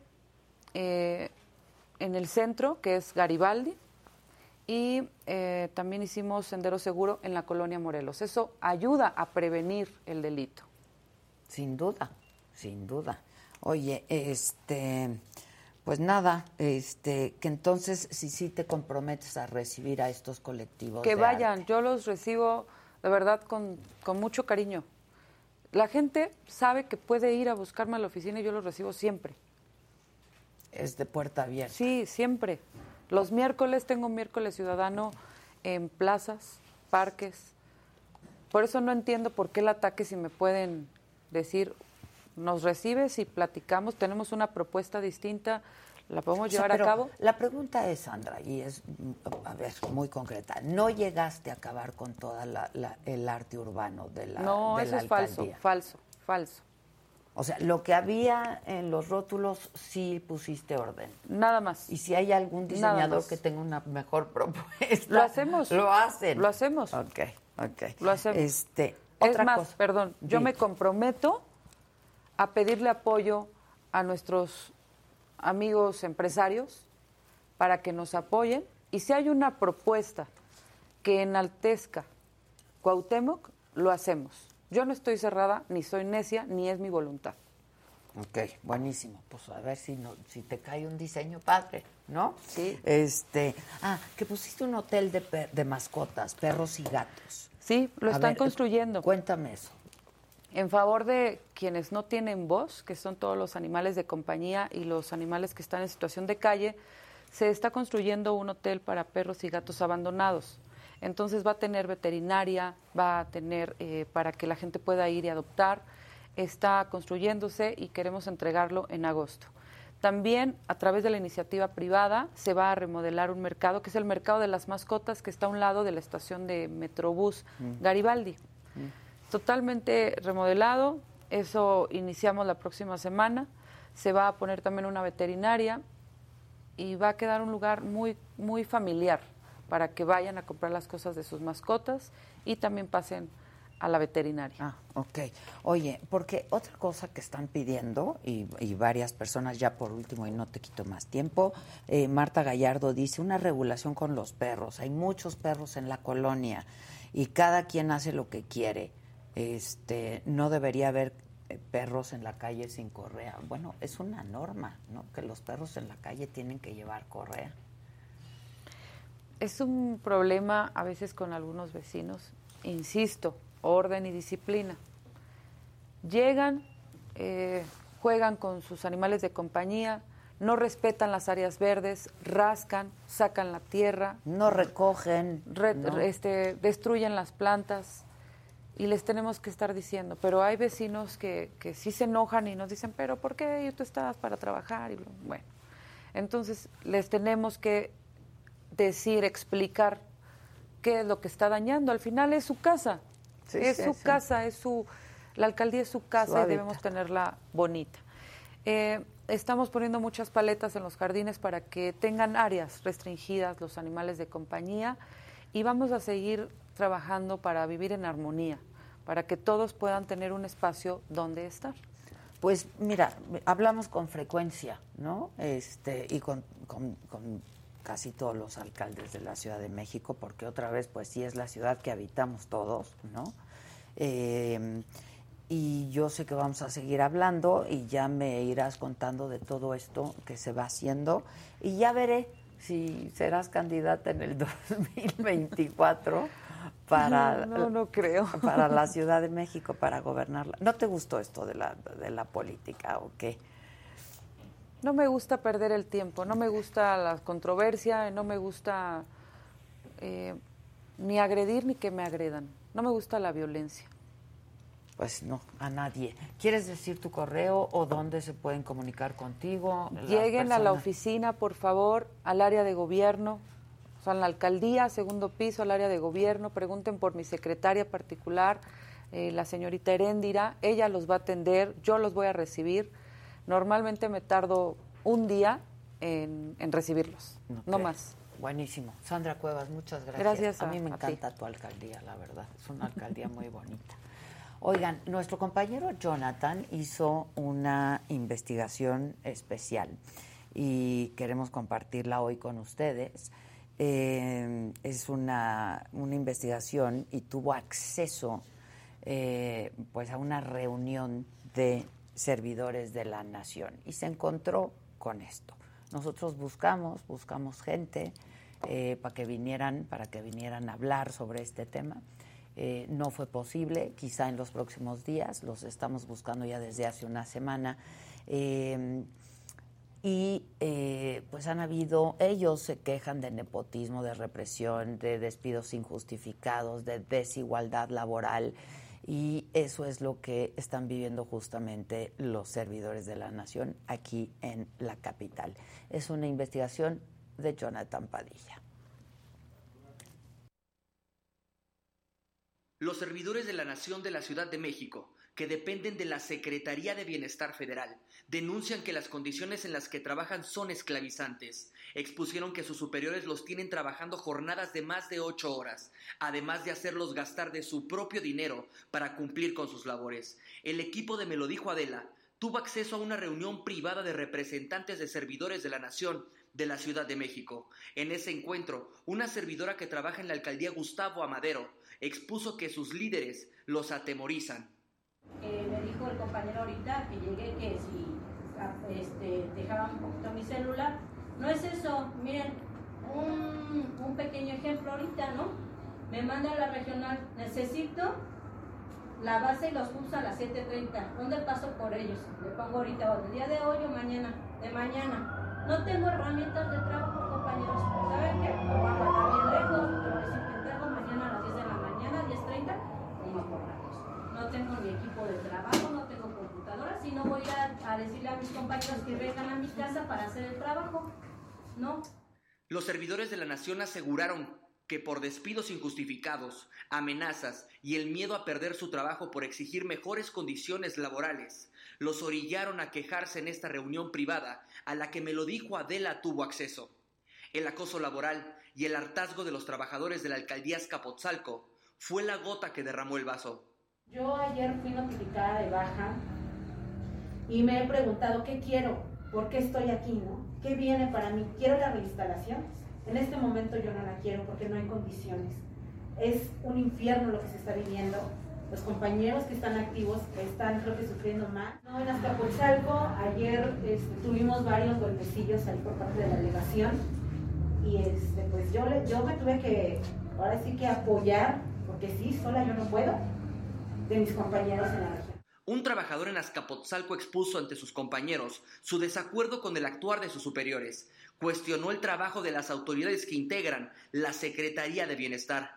eh, en el centro, que es Garibaldi, y eh, también hicimos sendero seguro en la colonia Morelos. Eso ayuda a prevenir el delito. Sin duda, sin duda. Oye, este, pues nada, este, que entonces si sí te comprometes a recibir a estos colectivos. Que de vayan, arte. yo los recibo de verdad con, con mucho cariño. La gente sabe que puede ir a buscarme a la oficina y yo los recibo siempre. Es de puerta abierta. Sí, siempre. Los miércoles tengo un miércoles ciudadano en plazas, parques. Por eso no entiendo por qué el ataque si me pueden decir, nos recibes y platicamos, tenemos una propuesta distinta, la podemos O sea, llevar a cabo. La pregunta es, Sandra, y es, mm, a ver, muy concreta. ¿No llegaste a acabar con toda la, la- el arte urbano de la no, de eso la es falso, falso, falso. O sea, lo que había en los rótulos sí pusiste orden. Nada más. Y si hay algún diseñador que tenga una mejor propuesta. Lo hacemos. Lo hacen. Lo hacemos. Ok, ok. Lo hacemos. Este, Es otra más, cosa. perdón, yo me comprometo a pedirle apoyo a nuestros amigos empresarios para que nos apoyen y si hay una propuesta que enaltezca Cuauhtémoc, lo hacemos. Yo no estoy cerrada, ni soy necia, ni es mi voluntad. Ok, buenísimo. Pues a ver si no, si te cae un diseño padre, ¿no? Sí. Este, ah, que pusiste un hotel de, per- de mascotas, perros y gatos. Sí, lo A están ver, construyendo. Cuéntame eso. en favor de quienes no tienen voz, que son todos los animales de compañía y los animales que están en situación de calle, se está construyendo un hotel para perros y gatos abandonados. Entonces va a tener veterinaria, va a tener eh, para que la gente pueda ir y adoptar. Está construyéndose y queremos entregarlo en agosto. También a través de la iniciativa privada se va a remodelar un mercado, que es el mercado de las mascotas, que está a un lado de la estación de Metrobús Mm. Garibaldi. Totalmente remodelado, eso iniciamos la próxima semana. Se va a poner también una veterinaria y va a quedar un lugar muy, muy familiar para que vayan a comprar las cosas de sus mascotas y también pasen a la veterinaria. Ah, ok. Oye, porque otra cosa que están pidiendo, y, y varias personas ya por último, y no te quito más tiempo, eh, Marta Gallardo dice, una regulación con los perros. Hay muchos perros en la colonia y cada quien hace lo que quiere. Este, no debería haber eh, perros en la calle sin correa. Bueno, es una norma, ¿no? Que los perros en la calle tienen que llevar correa. Es un problema a veces con algunos vecinos, insisto, orden y disciplina. Llegan, eh, juegan con sus animales de compañía, no respetan las áreas verdes, rascan, sacan la tierra, no recogen, re- ¿no? este, destruyen las plantas y les tenemos que estar diciendo. Pero hay vecinos que, que sí se enojan y nos dicen, pero ¿por qué tú estás para trabajar? Y bueno, entonces les tenemos que decir, explicar qué es lo que está dañando. Al final es su casa, Sí, es sí, su sí. casa, es su, la alcaldía es su casa Su y hábitat. debemos tenerla bonita. Eh, estamos poniendo muchas paletas en los jardines para que tengan áreas restringidas los animales de compañía y vamos a seguir trabajando para vivir en armonía, para que todos puedan tener un espacio donde estar. Pues mira, hablamos con frecuencia, ¿no? Este, y con, con- con casi todos los alcaldes de la Ciudad de México, porque otra vez, pues sí es la ciudad que habitamos todos, ¿no? Eh, y yo sé que vamos a seguir hablando y ya me irás contando de todo esto que se va haciendo y ya veré si serás candidata en el 2024 para No, no creo. para la Ciudad de México para gobernarla. ¿No te gustó esto de la de la política o qué? No me gusta perder el tiempo, no me gusta la controversia, no me gusta eh, ni agredir ni que me agredan, no me gusta la violencia. Pues no, a nadie. ¿Quieres decir tu correo o dónde se pueden comunicar contigo? Lleguen a la oficina, por favor, al área de gobierno, o sea, en la alcaldía, segundo piso, al área de gobierno, pregunten por mi secretaria particular, eh, la señorita Heréndira, ella los va a atender, yo los voy a recibir. Normalmente me tardo un día en, en recibirlos, no más. Buenísimo. Sandra Cuevas, muchas gracias. Gracias a, a- mí me a encanta tu alcaldía, la verdad. Es una alcaldía muy bonita. Oigan, nuestro compañero Jonathan hizo una investigación especial y queremos compartirla hoy con ustedes. Eh, es una, una investigación y tuvo acceso eh, pues a una reunión de servidores de la nación y se encontró con esto. Nosotros buscamos, buscamos gente eh, para que vinieran, para que vinieran a hablar sobre este tema. Eh, no fue posible, quizá en los próximos días, los estamos buscando ya desde hace una semana. Eh, y eh, pues han habido, ellos se quejan de nepotismo, de represión, de despidos injustificados, de desigualdad laboral y eso es lo que están viviendo justamente los servidores de la nación aquí en la capital. Es una investigación de Jonathan Padilla. Los servidores de la Nación de la Ciudad de México, que dependen de la Secretaría de Bienestar Federal, denuncian que las condiciones en las que trabajan son esclavizantes. Expusieron que sus superiores los tienen trabajando jornadas de más de ocho horas, además de hacerlos gastar de su propio dinero para cumplir con sus labores. El equipo de Me lo dijo Adela tuvo acceso a una reunión privada de representantes de servidores de la Nación de la Ciudad de México. En ese encuentro, una servidora que trabaja en la alcaldía Gustavo Amadero expuso que sus líderes los atemorizan. Eh, me dijo el compañero ahorita que llegué que si ah, este, dejaban un poquito mi celular. No es eso, miren, un, pequeño ejemplo ahorita, ¿no? Me manda a la regional, necesito la base y los cursos a las 7.30. ¿Dónde paso por ellos? Le pongo ahorita, o el día de hoy o mañana, de mañana. No tengo herramientas de trabajo, compañeros. ¿Saben qué? Lo voy a guardar bien lejos, pero si me entrego mañana a las 10 de la mañana, 10.30, pongo por. No tengo ni equipo de trabajo, no tengo computadoras y no voy a, a decirle a mis compañeros que vengan a mi casa para hacer el trabajo. No. Los servidores de la nación aseguraron que por despidos injustificados, amenazas y el miedo a perder su trabajo por exigir mejores condiciones laborales, los orillaron a quejarse en esta reunión privada a la que me lo dijo Adela tuvo acceso. El acoso laboral y el hartazgo de los trabajadores de la alcaldía Escapotzalco fue la gota que derramó el vaso. Yo ayer fui notificada de baja y me he preguntado qué quiero, por qué estoy aquí, ¿no? ¿Qué viene para mí? ¿Quiero la reinstalación? En este momento yo no la quiero porque no hay condiciones. Es un infierno lo que se está viviendo. Los compañeros que están activos están creo que sufriendo más. No, en Azcapotzalco ayer este, tuvimos varios golpecillos ahí por parte de la delegación y este, pues yo, yo me tuve que, ahora sí que apoyar, porque sí, sola yo no puedo, de mis compañeros en la región. Un trabajador en Azcapotzalco expuso ante sus compañeros su desacuerdo con el actuar de sus superiores. Cuestionó el trabajo de las autoridades que integran la Secretaría de Bienestar.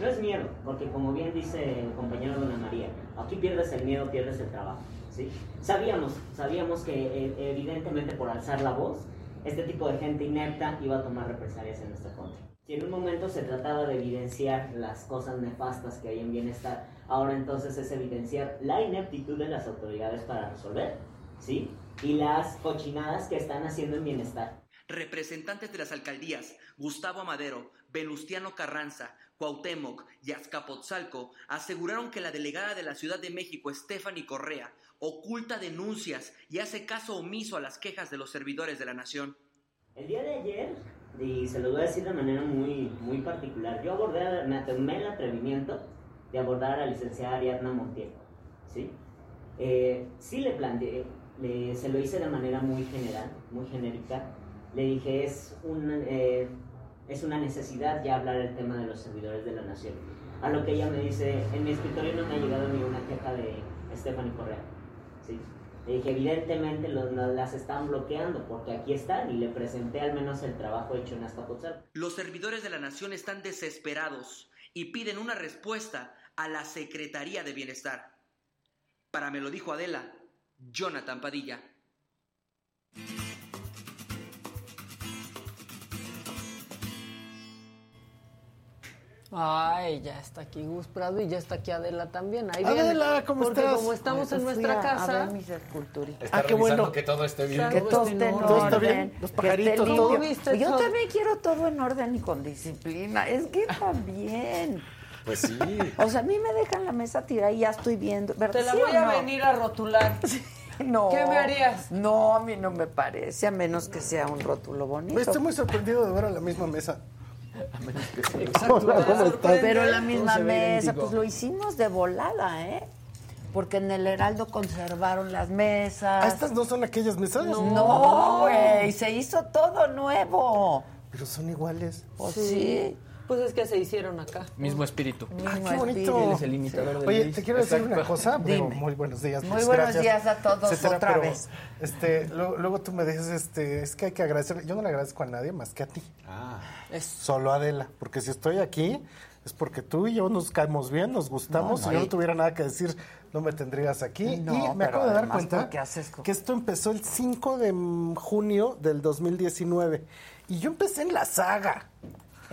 No es miedo, porque como bien dice el compañero Dona María, aquí pierdes el miedo, pierdes el trabajo. ¿sí? Sabíamos, sabíamos que eh, evidentemente por alzar la voz, este tipo de gente inepta iba a tomar represalias en nuestra contra. Si en un momento se trataba de evidenciar las cosas nefastas que hay en bienestar, ahora entonces es evidenciar la ineptitud de las autoridades para resolver, ¿sí? Y las cochinadas que están haciendo en bienestar. Representantes de las alcaldías Gustavo Amadero, Venustiano Carranza, Cuauhtémoc y Azcapotzalco aseguraron que la delegada de la Ciudad de México, Stephanie Correa, oculta denuncias y hace caso omiso a las quejas de los servidores de la nación. El día de ayer, y se lo voy a decir de manera muy, muy particular, yo abordé, me tomé el atrevimiento de abordar a la licenciada Ariadna Montiel, ¿sí? Eh, sí le planteé, le- se lo hice de manera muy general, muy genérica, le dije es, un, eh, es una necesidad ya hablar el tema de los servidores de la nación. A lo que ella me dice, en mi escritorio no me ha llegado ni una queja de Stephanie Correa, ¿sí? Le dije, evidentemente los, las están bloqueando porque aquí están y le presenté al menos el trabajo hecho en Azcapotzalco. Los servidores de la nación están desesperados y piden una respuesta a la Secretaría de Bienestar. Para me lo dijo Adela, Jonathan Padilla. Ay, ya está aquí Gus Prado y ya está aquí Adela también. Ahí Adela, viene. ¿cómo Porque estás? como estamos en Fui nuestra a- a casa. ver mis esculturitas. Está Ah, qué revisando bueno. que todo esté bien. Que todo esté en ¿Todo está bien? Los pajaritos, limpio. todo. ¿Viste Yo todo? también quiero todo en orden y con disciplina. Es que también. Pues sí. O sea, a mí me dejan la mesa tirada y ya estoy viendo. ¿verdad? Te la ¿Sí voy a no? venir a rotular. No. ¿Qué me harías? No, a mí no me parece, a menos que sea un rótulo bonito. Estoy muy sorprendido de ver a la misma mesa. Exacto. Hola, te ¿cómo estás? sorprende. Pero la misma mesa, pues lo hicimos de volada, ¿eh? Porque en el Heraldo conservaron las mesas. Ah, ¿Estas no son aquellas mesas? No, güey, se hizo todo nuevo. Pero son iguales. Pues sí. Pues es que se hicieron acá. Mismo espíritu. Ah, qué bonito. Él es el imitador de Oye, te quiero decir Exacto. una cosa. Muy buenos días. Muy buenos gracias, días a todos etcétera, otra pero, vez. Este, luego, luego tú me dices, este, es que hay que agradecer. Yo no le agradezco a nadie más que a ti. Ah. Solo a Adela. Porque si estoy aquí, es porque tú y yo nos caemos bien, nos gustamos. No, no, si yo no tuviera nada que decir, no me tendrías aquí. No, y me acabo de dar cuenta haces que esto empezó el 5 de junio del 2019. Y yo empecé en la saga.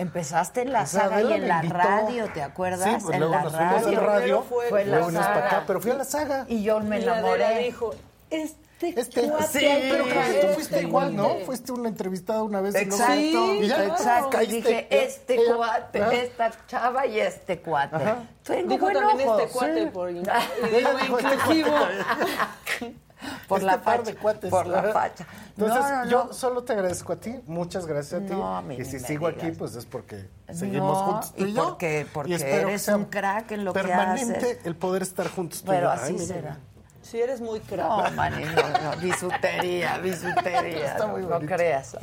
Empezaste en la O sea, saga y en la invitó. radio, ¿te acuerdas? Sí, pues en luego la nos fuimos radio. fue- fue la para saga. acá, pero fui a la saga. Y yo me Y enamoré. dijo, este, Este, cuate sí, pero creo que tú fuiste igual, ¿no? Fuiste una entrevistada una vez. y luego- Exacto, y ya exacto. Caíste. dije, este cuate, esta chava y este cuate. Ajá. Tengo Dijo buen también ojo. este cuate Sí. por dijo, este inclusivo. Por Este la par facha. de cuates. Por la facha. Entonces, no, no, yo no. solo te agradezco a ti, muchas gracias a ti. No, a mí y si me sigo digas. aquí, pues es porque seguimos No, juntos tú y, y yo. porque- porque Y eres un crack en lo que permanente haces. el poder estar juntos Pero así Ay, será. Si eres muy crack. No, mani, no, no, bisutería, bisutería. Está no, muy no creas.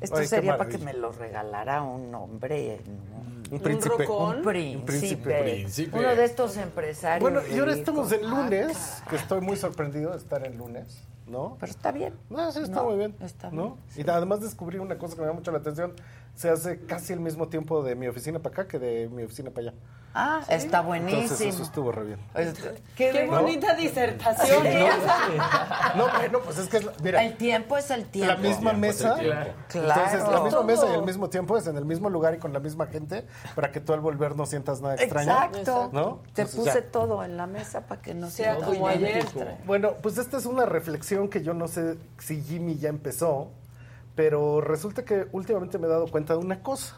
Esto Ay, sería para que me lo regalara un hombre. ¿no? Un príncipe. Un Un príncipe. príncipe. Príncipe. Uno de estos empresarios. Bueno, y ahora estamos en lunes, que estoy muy sorprendido de estar en lunes, ¿no? Pero está bien. No, sí, está No, muy bien. está ¿no? Y además descubrí una cosa que me da mucho la atención. Se hace casi el mismo tiempo de mi oficina para acá que de mi oficina para allá. Ah, está buenísimo. Entonces eso estuvo re bien. Este, Qué, ¿No? bonita disertación. Sí, ¿eh? No, bueno, pues es que, es la- mira, El tiempo es el tiempo. la misma mesa. Claro. Entonces, la misma Todo. mesa y el mismo tiempo es en el mismo lugar y con la misma gente para que tú al volver no sientas nada extraño. Exacto. ¿No? Te Entonces, puse ya. todo en la mesa para que no Sea sea como ayer. Bueno, pues esta es una reflexión que yo no sé si Jimmy ya empezó, pero resulta que últimamente me he dado cuenta de una cosa.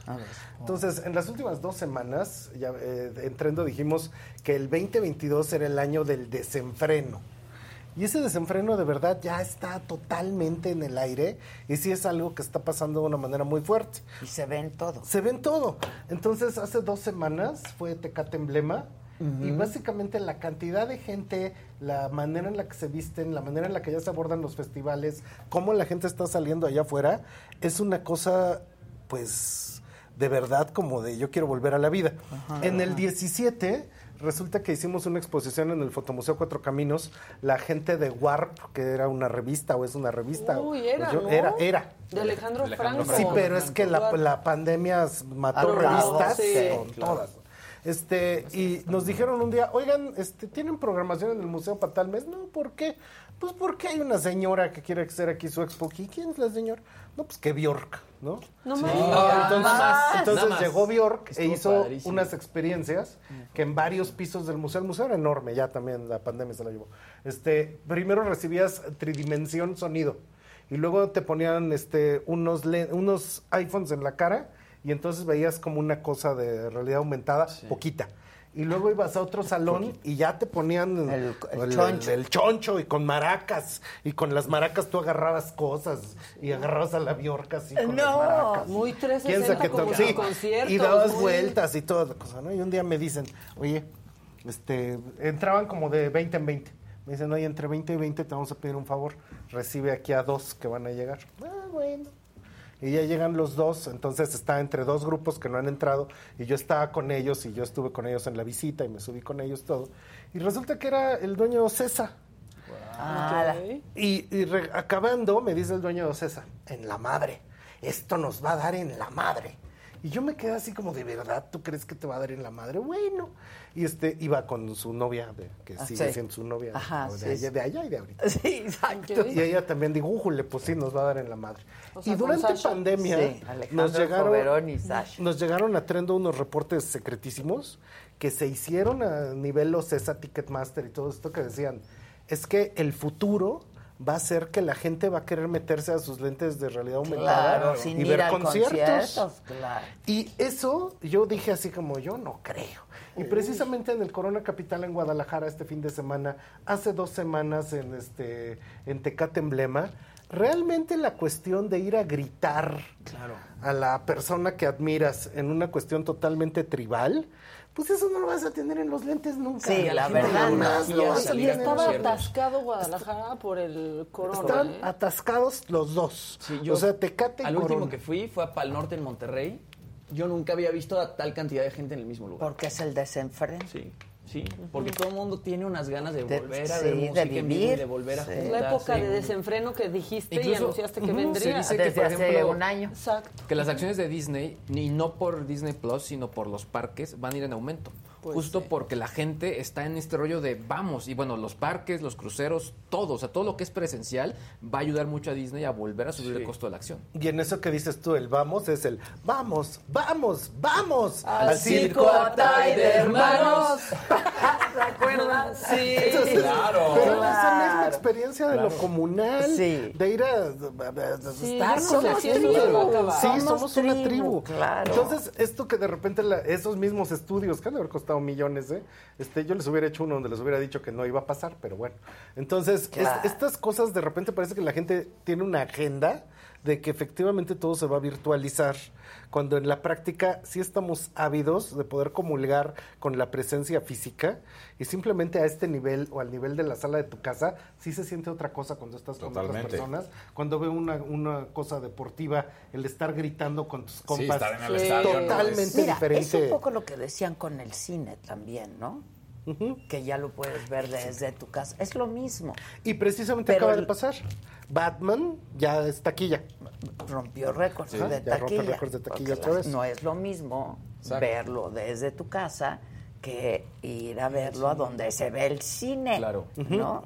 Entonces, en las últimas dos semanas, ya eh, entrando dijimos que el 2022 era el año del desenfreno. Y ese desenfreno de verdad ya está totalmente en el aire y sí es algo que está pasando de una manera muy fuerte. Y se ve en todo. Se ve en todo. Entonces, hace dos semanas fue Tecate Emblema y básicamente la cantidad de gente, la manera en la que se visten, la manera en la que ya se abordan los festivales, cómo la gente está saliendo allá afuera, es una cosa, pues, de verdad como de yo quiero volver a la vida. en el 17 resulta que hicimos una exposición en el Fotomuseo Cuatro Caminos, la gente de Warp, que era una revista o es una revista. Uy, era, yo- ¿no? era, era. De Alejandro, Franco. Sí, pero es que la, la pandemia mató revistas sí. con Claro. todas. Este, y nos dijeron un día, oigan, este, ¿tienen programación en el museo para tal mes? No, ¿por qué? Pues porque hay una señora que quiere hacer aquí su expo. ¿Y quién es la señora? No, pues que Bjork, ¿no? No Sí. me Ah, digas. entonces Nada más. entonces Nada más. llegó Bjork e hizo padrísimo. unas experiencias que en varios pisos del museo, el museo era enorme, ya también la pandemia se la llevó. Este, primero recibías tridimensión sonido y luego te ponían este unos unos iPhones en la cara y entonces veías como una cosa de realidad aumentada, poquita. Y luego ibas a otro salón y ya te ponían el, el- choncho. el choncho y con maracas. Y con las maracas tú agarrabas cosas y agarrabas a la biorca así con las No, maracas. muy Piensa 360 que como sí, conciertos. y dabas muy- vueltas y toda la cosa, ¿no? Y un día me dicen, oye, este, entraban como de 20 en 20. Me dicen, oye, entre 20 y 20 te vamos a pedir un favor. Recibe aquí a dos que van a llegar. Ah, bueno. Y ya llegan los dos, entonces está entre dos grupos que no han entrado y yo estaba con ellos y yo estuve con ellos en la visita y me subí con ellos todo. Y resulta que era el dueño de Ocesa. Ah, Y, y re- acabando, me dice el dueño de Ocesa, en la madre, esto nos va a dar en la madre. Y yo me quedé así como, ¿de verdad tú crees que te va a dar en la madre? Bueno. Y este iba con su novia, de- que Ah, sigue sí. siendo su novia Ajá, de, sí, allá, sí. de allá y de ahorita. Sí, exacto. Y ella también dijo, újule, pues sí, nos va a dar en la madre. O sea, y durante Sasha. pandemia Sí, nos llegaron, y Sasha. nos llegaron a Trendo unos reportes secretísimos que se hicieron a nivel OCESA, Ticketmaster y todo esto que decían, es que el futuro va a ser que la gente va a querer meterse a sus lentes de realidad aumentada Claro, y ver conciertos. conciertos, claro. Y eso yo dije así como yo no creo. Y precisamente en el Corona Capital en Guadalajara este fin de semana, hace dos semanas en este en Tecate Emblema, realmente la cuestión de ir a gritar a la persona que admiras en una cuestión totalmente tribal, pues eso no lo vas a tener en los lentes nunca. Sí, Y a la verdad, no. Y estaba atascado Guadalajara por el corona. Están ¿eh? atascados los dos. Sí, yo o sea, Tecate y Al último que fui fue a Pal Norte en Monterrey. Yo nunca había visto a tal cantidad de gente en el mismo lugar. Porque es el desenfreno. Sí, sí, porque todo el mundo tiene unas ganas de De- volver a sí, ver de música en vivo y vivir. de volver a Sí. La época de desenfreno que dijiste y anunciaste que vendría. se dice que, Desde por hace ejemplo, un año. Exacto. que las acciones de Disney, y no por Disney Plus, sino por los parques, van a ir en aumento. Pues justo sí. porque la gente está en este rollo de vamos, y bueno, los parques, los cruceros, todo, o sea, todo lo que es presencial va a ayudar mucho a Disney a volver a subir el costo de la acción. Y en eso que dices tú, el vamos, es el vamos, vamos, vamos Al circo Atay de hermanos. ¿Se acuerdan? Sí. Entonces, Claro. Pero es esa Claro. misma experiencia de lo comunal, Sí. de ir a, a- a- a Sí, estar a acabar. Sí, Somos somos, una tribu, tribu. claro. Entonces, esto que de repente la- esos mismos estudios, que han de haber costado millones, ¿eh? este, yo les hubiera hecho uno donde les hubiera dicho que no iba a pasar, pero bueno. Entonces, es- estas cosas de repente parece que la gente tiene una agenda de que efectivamente todo se va a virtualizar, cuando en la práctica sí estamos ávidos de poder comulgar con la presencia física y simplemente a este nivel o al nivel de la sala de tu casa, sí se siente otra cosa cuando estás con otras personas. Cuando veo una, una cosa deportiva, el estar gritando con tus compas, estar en el estadio, ¿no? totalmente Mira, diferente. es un poco lo que decían con el cine también, ¿no? Que ya lo puedes ver desde tu casa. Es lo mismo. Y precisamente Pero acaba el- de pasar. Batman ya es taquilla. Rompió récords Sí, de ya rompe taquilla. récords de taquilla otra vez. No es lo mismo Exacto. verlo desde tu casa que ir a verlo a donde se ve el cine. Claro. ¿No?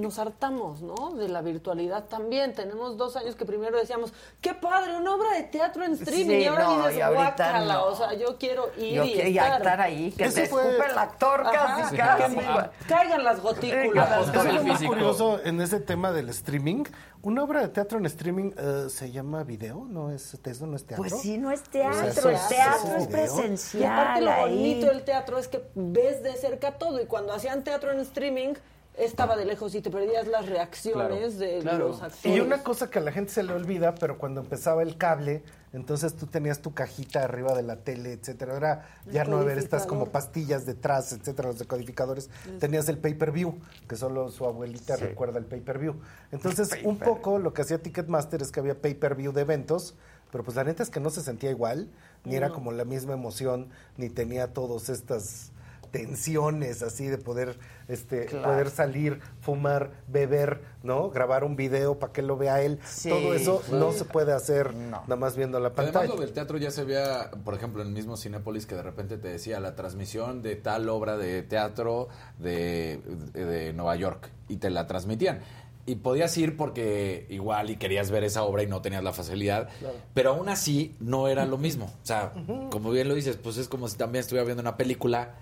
Nos hartamos, ¿no? De la virtualidad también. Tenemos dos años que primero decíamos, qué padre, una obra de teatro en streaming. Sí, y ahora no, dices, y ahorita guácala. no. O sea, yo quiero ir Yo y quería estar. estar ahí, que te fue- escupe el actor Ajá, casi, que casi. me caigan las gotículas. Eso fue muy curioso en ese tema del streaming. Una obra de teatro en streaming eh, se llama video, ¿no es eso no es teatro? Pues sí, no es O sea, teatro, eso el es- teatro es presencial. Y aparte lo ahí. bonito del teatro es que ves de cerca todo. Y cuando hacían teatro en streaming, estaba de lejos y te perdías las reacciones de los actores. Y una cosa que a la gente se le olvida, pero cuando empezaba el cable, entonces tú tenías tu cajita arriba de la tele, etcétera. Ahora ya no haber estas como pastillas detrás, etcétera, los decodificadores. Tenías el pay-per-view, que solo su abuelita recuerda el pay-per-view. Entonces, un poco lo que hacía Ticketmaster es que había pay-per-view de eventos, pero pues la neta es que no se sentía igual, ni era como la misma emoción, ni tenía todas estas tensiones así de poder este Claro. poder salir, fumar, beber, ¿no? Grabar un video para que lo vea él. Sí, Todo eso sí. no se puede hacer nada más viendo la Además, pantalla. lo del teatro ya se veía, por ejemplo, en el mismo Cinépolis que de repente te decía la transmisión de tal obra de teatro de, de, de Nueva York y te la transmitían. Y podías ir porque igual y querías ver esa obra y no tenías la facilidad, Claro. pero aún así no era lo mismo. O sea, como bien lo dices, pues es como si también estuviera viendo una película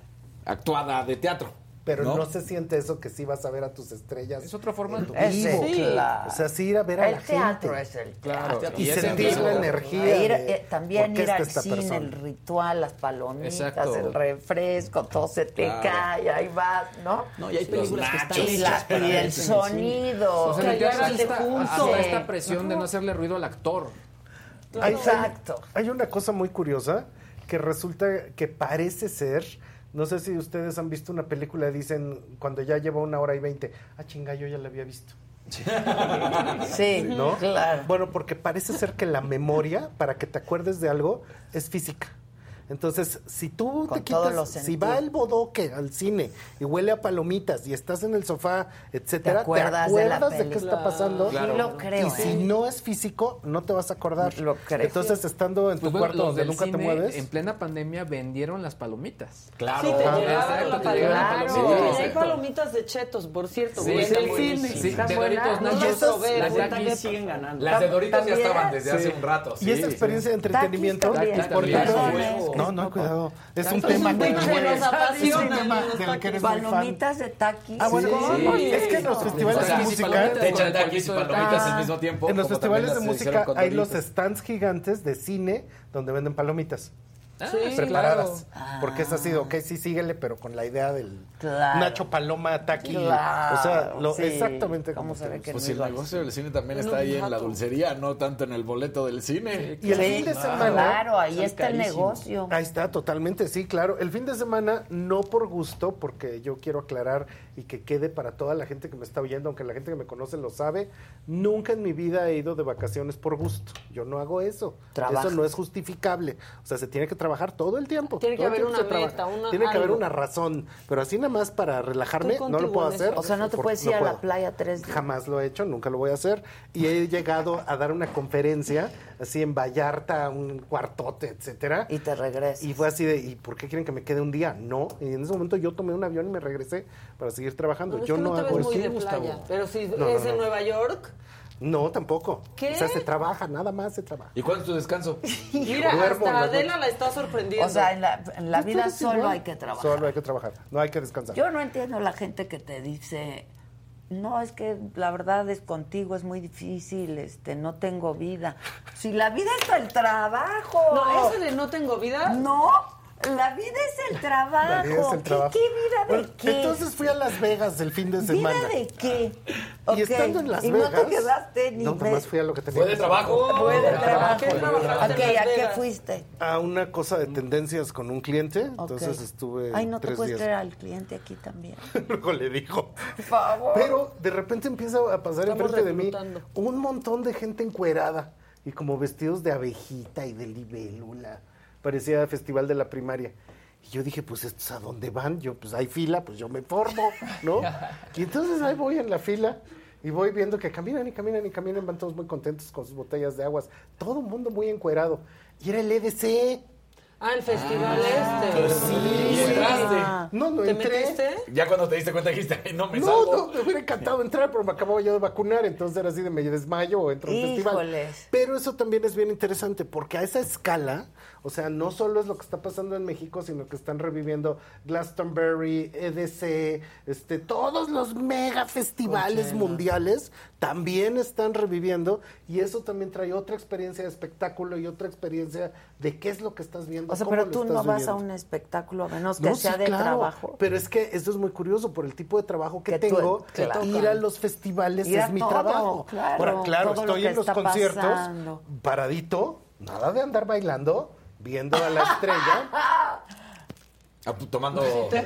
actuada de teatro. Pero ¿no? no, se siente eso que sí vas a ver a tus estrellas. Es otro formato. Ese, claro. O sea, sí ir a ver a el la teatro gente. es el Claro, teatro. y Y ese sentir la energía. Ir, de eh, también ir al cine, persona. el ritual, las palomitas, Exacto. el refresco, todo se te Claro. cae, ahí vas, ¿no? No, y hay Los películas que están y, hechas la- para y el sonido. O sea, que de esta, esta presión de no hacerle ruido al actor. Hay- Exacto. Hay, una cosa muy curiosa que resulta que parece ser. No sé si ustedes han visto una película, dicen cuando ya lleva una hora y veinte, ah, chinga, yo ya la había visto. Sí, ¿No? claro. Bueno, porque parece ser que la memoria, para que te acuerdes de algo, es física. Entonces, si tú Con te todos quitas, los si va el bodoque al cine y huele a palomitas y estás en el sofá, etcétera, Te acuerdas de la acuerdas de, qué está pasando. Sí lo creo, Y si ¿eh? no es físico, no te vas a acordar. Lo creo. Entonces, estando en tu Pues bueno, cuarto donde nunca te mueves, En plena pandemia vendieron las palomitas. Claro. Sí, te Ah, la Sí, hay palomitas de chetos, por cierto. Sí, cine. Está de. Doritos Nachos, las siguen ganando. Las de Doritos ya estaban desde hace un rato. y esa experiencia de entretenimiento. No, no, cuidado, es un tema que nos apasiona. Palomitas de taquis. Ah, bueno, es que en los festivales de música, Te echan taquis y palomitas Ah. al mismo tiempo. en los festivales de música hay los stands gigantes de cine donde venden palomitas. Ah, Sí, preparadas. claro. Porque es así, ok, sí, síguele, pero con la idea del Claro. Nacho Paloma Taqui. Claro, o sea, lo- sí. exactamente ¿Cómo como se ve que Pues si el negocio del cine también está ahí en la dulcería, no tanto en el boleto del cine. Y el fin de semana. Claro, ahí está el negocio. Ahí está, totalmente, sí, claro. El fin de semana, no por gusto, porque yo quiero aclarar y que quede para toda la gente que me está oyendo, aunque la gente que me conoce lo sabe, nunca en mi vida he ido de vacaciones por gusto. Yo no hago eso. Eso no es justificable. O sea, se tiene que trabajar todo el tiempo. Tiene que haber una meta, una- Tiene que haber una razón. Pero así nada más para relajarme, no lo puedo hacer. O sea, no te por- puedes ir a la playa tres días. Jamás lo he hecho, nunca lo voy a hacer. Y he llegado a dar una conferencia así en Vallarta, un cuartote, etcétera. Y te regresas. Y fue así de, ¿y por qué quieren que me quede un día? No. Y en ese momento yo tomé un avión y me regresé para seguir trabajando. No, es yo que no, no te hago ves eso. muy de playa. Pero si No, no, es en no. Nueva York, No, tampoco. ¿Qué? O sea, se trabaja, nada más se trabaja. ¿Y cuándo es tu descanso? mira, Duermo hasta Adela la está sorprendiendo. O sea, en la, en la vida solo igual. hay que trabajar. Solo hay que trabajar, no hay que descansar. Yo no entiendo la gente que te dice, no, es que la verdad es contigo, es muy difícil, este, no tengo vida. Si la vida está el trabajo. No, eso de no tengo vida. No, La vida es el trabajo. La vida es el ¿Qué- trabajo. ¿Qué, vida de Bueno, qué? Entonces fui a Las Vegas el fin de ¿Vida semana. de qué? Y estando en Las ¿Y Vegas. no te quedaste ni No, nomás fui a lo que tenía Fue de trabajo. Fue de trabajo. Ok, ¿a qué fuiste? A una cosa de tendencias con un cliente. Entonces Ok. estuve Ay, no te tres puedes días. traer al cliente aquí también. Luego le dijo. Por favor. Pero de repente empieza a pasar enfrente de mí un montón de gente encuerada y como vestidos de abejita y de libélula. Parecía festival de la primaria. Y yo dije, pues estos a dónde van? Yo, pues hay fila, pues yo me formo, ¿no? Y entonces ahí voy en la fila y voy viendo que caminan y caminan y caminan, van todos muy contentos con sus botellas de aguas. Todo el mundo muy encuerado. Y era el EDC. Ah, el festival Ah, este. sí, entraste. No, no ¿Te entré. metiste? Ya cuando te diste cuenta dijiste, "Ay, no me No, salgo. no, me hubiera encantado entrar, pero me acababa yo de vacunar, entonces era así de me desmayo o entro a un festival. Pero eso también es bien interesante, porque a esa escala, o sea, no solo es lo que está pasando en México, sino que están reviviendo Glastonbury, EDC, este, todos los mega festivales mundiales también están reviviendo, y eso también trae otra experiencia de espectáculo y otra experiencia de qué es lo que estás viendo. O sea, cómo pero tú no vas a un espectáculo a menos que No, sea sí, de claro, trabajo. Pero es que eso es muy curioso por el tipo de trabajo que, Que tú- tengo. claro. Ir a los festivales Ir es mi todo, trabajo. claro, Ahora, claro, estoy en los conciertos pasando. paradito, nada de andar bailando, viendo a la estrella. Apu- Tomando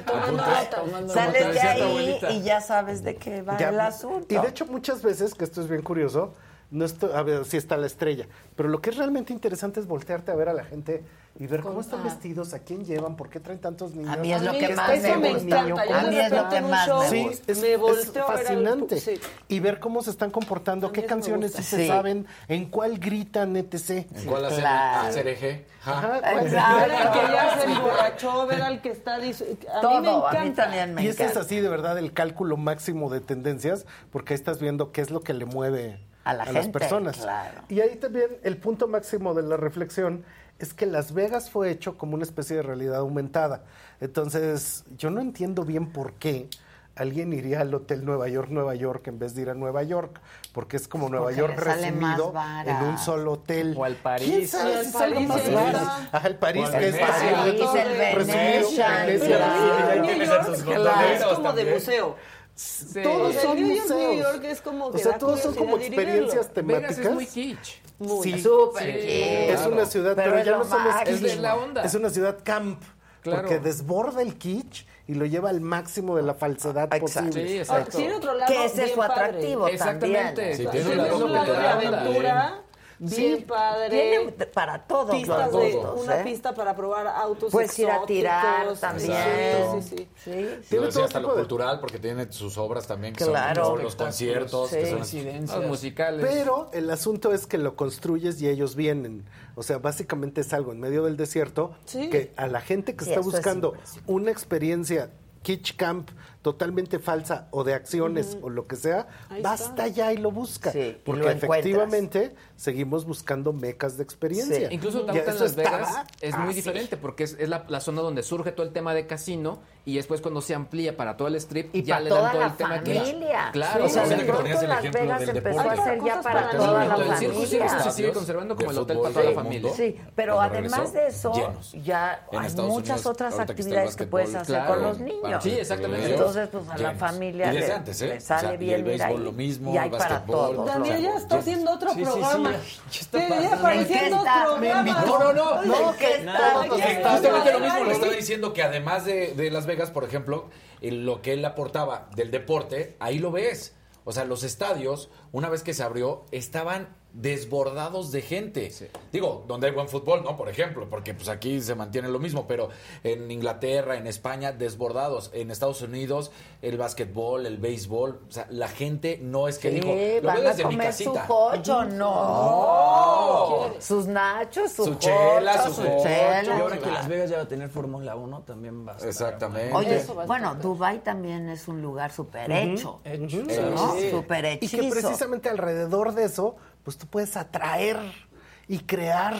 Tomando apuntes. nota. Sales de ahí y ya sabes de qué va Ya- el asunto. Y de hecho muchas veces, que esto es bien curioso, no estoy, a ver si está la estrella, pero lo que es realmente interesante es voltearte a ver a la gente y ver cómo están vestidos, a quién llevan, por qué traen tantos niños. A mí es lo que ¿Qué más me gusta. A ¿Cómo mí es lo que más me Sí, gusta. es, Me es fascinante. sí. Y ver cómo se están comportando, qué canciones sí se Sí. saben, en cuál gritan, etc. ¿En cuál hacer? Claro. Hacer eje. Ja. Ajá, Ver al que ya se emborrachó, ver al que está... dis- A Todo, mí me a encanta. mí también me y ese es así de verdad el cálculo máximo de tendencias, porque ahí estás viendo qué es lo que le mueve A la las gente, personas. claro. Y ahí también el punto máximo de la reflexión es que Las Vegas fue hecho como una especie de realidad aumentada. Entonces, yo no entiendo bien por qué alguien iría al Hotel Nueva York, Nueva York, en vez de ir a Nueva York, porque es como Nueva Porque York resumido en un solo hotel. O al París. ¿Quién sabe si París, más sí. barato? Ajá, el París, O que es París, el Venetian, claro. Es como de museo. Sí. Todos O sea, son New York, museos. New York es como que o sea, todos son como experiencias. Vegas temáticas. es muy kitsch. Muy. Sí. Súper Sí, kitsch. Es una ciudad, Pero ya no. Es la onda. Es una ciudad camp. Claro. Porque desborda el kitsch y lo lleva al máximo de la falsedad Exacto. posible. Sí, Ah, exacto. otro lado Que ese es su atractivo Exactamente. también. Sí, Sí, tiene un tiene lado un lado de cultural aventura bien Sí. padre. Tiene para todos pistas los de, gustos, una ¿eh? pista para probar autos Puedes ir a tirar también. Sí, sí, sí. Decía hasta lo de- cultural, porque tiene sus obras también, que Claro. son los conciertos. Sí. que son- Coincidencias. Los musicales. Pero el asunto es que lo construyes y ellos vienen. O sea, básicamente es algo en medio del desierto Sí. que a la gente que Sí, está es buscando una experiencia kitsch camp totalmente falsa o de acciones o lo que sea, Ahí basta está. ya y lo busca. Sí, porque lo encuentras. efectivamente seguimos buscando mecas de experiencia. Sí. Incluso ahorita en Las Vegas estaba es muy así. diferente porque es, es la, la zona donde surge todo el tema de casino y después cuando se amplía para todo el strip Y ya para le toda dan todo el tema que familia. Claro, o sea, que Las ejemplo Vegas del empezó deporte. a ser ya para toda la el circo sí familia. se sigue conservando como el hotel para toda la familia. Sí, pero además de eso, ya hay muchas otras que actividades que puedes hacer con los niños. Sí, exactamente. Entonces, pues a la familia le, ¿eh? sale y bien el béisbol lo mismo, y hay para todos. Daniel ya está haciendo otro programa. ya- ya está Te- ya pasando. aparecían ¿En qué dos está? programas. Me invitó. No, no, no. ¿En qué está? Justamente lo mismo, le estaba diciendo que además de, de Las Vegas, por ejemplo, en lo que él aportaba del deporte, ahí lo ves. O sea, los estadios, una vez que se abrió, estaban desbordados de gente. Digo, donde hay buen fútbol, ¿no? Por ejemplo, porque pues aquí se mantiene lo mismo, pero en Inglaterra, en España, desbordados. En Estados Unidos, el básquetbol, el béisbol, o sea, la gente no es que Sí, dijo, lo van a mi comer su casita. cocho, no. Sus nachos, su, Su chela, jocho, su su chela. Y ahora que. Las Vegas ya va a tener Fórmula 1, también va a estar. Exactamente. Oye, Eso va a bueno, estar Dubai también es un lugar súper hecho. Hecho. ¿no? Sí. Y que precisamente alrededor de eso, pues tú puedes atraer y crear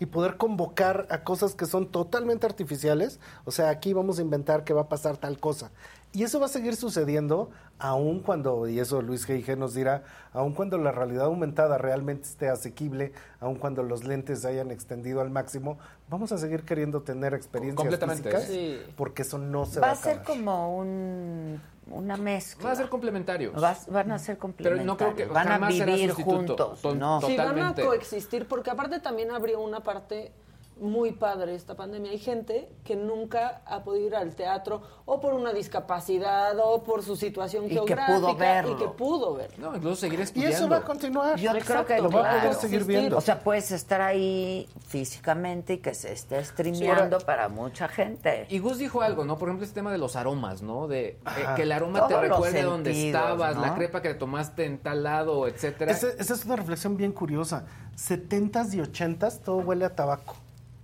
y poder convocar a cosas que son totalmente artificiales. O sea, aquí vamos a inventar que va a pasar tal cosa. Y eso va a seguir sucediendo aun cuando, y eso Luis G.I.G. nos dirá, aun cuando la realidad aumentada realmente esté asequible, aun cuando los lentes se hayan extendido al máximo, vamos a seguir queriendo tener experiencias Completamente, físicas sí. porque eso no se Va va, a ser acabar. como un, una mezcla. Va a ser complementarios. Vas- van a ser Pero complementarios. no creo que van a vivir juntos. To- No. Sí, van a coexistir, porque aparte también abrió una parte muy padre esta pandemia. Hay gente que nunca ha podido ir al teatro o por una discapacidad o por su situación Y que geográfica pudo verlo. y que pudo ver. No, incluso seguir Y estudiando. eso va a continuar. Yo creo que lo va a poder seguir viendo. O sea, puedes estar ahí físicamente y que se esté streameando para mucha gente. Y Gus dijo algo, ¿no? Por ejemplo, este tema de los aromas, ¿no? De eh, que el aroma te Todos recuerde dónde estabas, ¿no? la crepa que tomaste en tal lado, etcétera. Ese- esa es una reflexión bien curiosa. 70s y 80s todo huele a tabaco.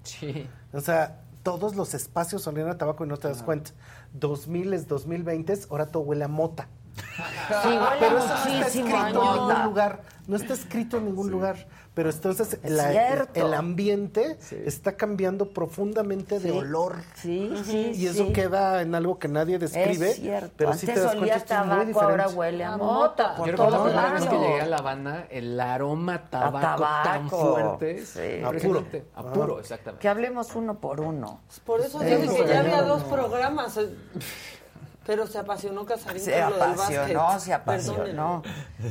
Sí. O sea, todos los espacios olían a tabaco y no te das cuenta. 2000 2020 ahora todo huele a mota. Sí, huele Pero eso no está escrito en ningún lugar. No está escrito en ningún lugar. Pero entonces Es la- el ambiente está cambiando profundamente de Sí. olor. Sí, sí, Y eso sí. queda en algo que nadie describe. Es cierto. Pero Antes sí te das olía cuenta tabaco, ahora huele a mota. por Yo recuerdo la primera vez que llegué a La Habana, el aroma a tabaco, tabaco. tan fuerte. Sí. A puro. A puro, exactamente. Que hablemos uno por uno. Por eso Sí, dije que ya había dos programas. Pero se apasionó Casarín Se con lo del apasionó, básquet. se apasionó.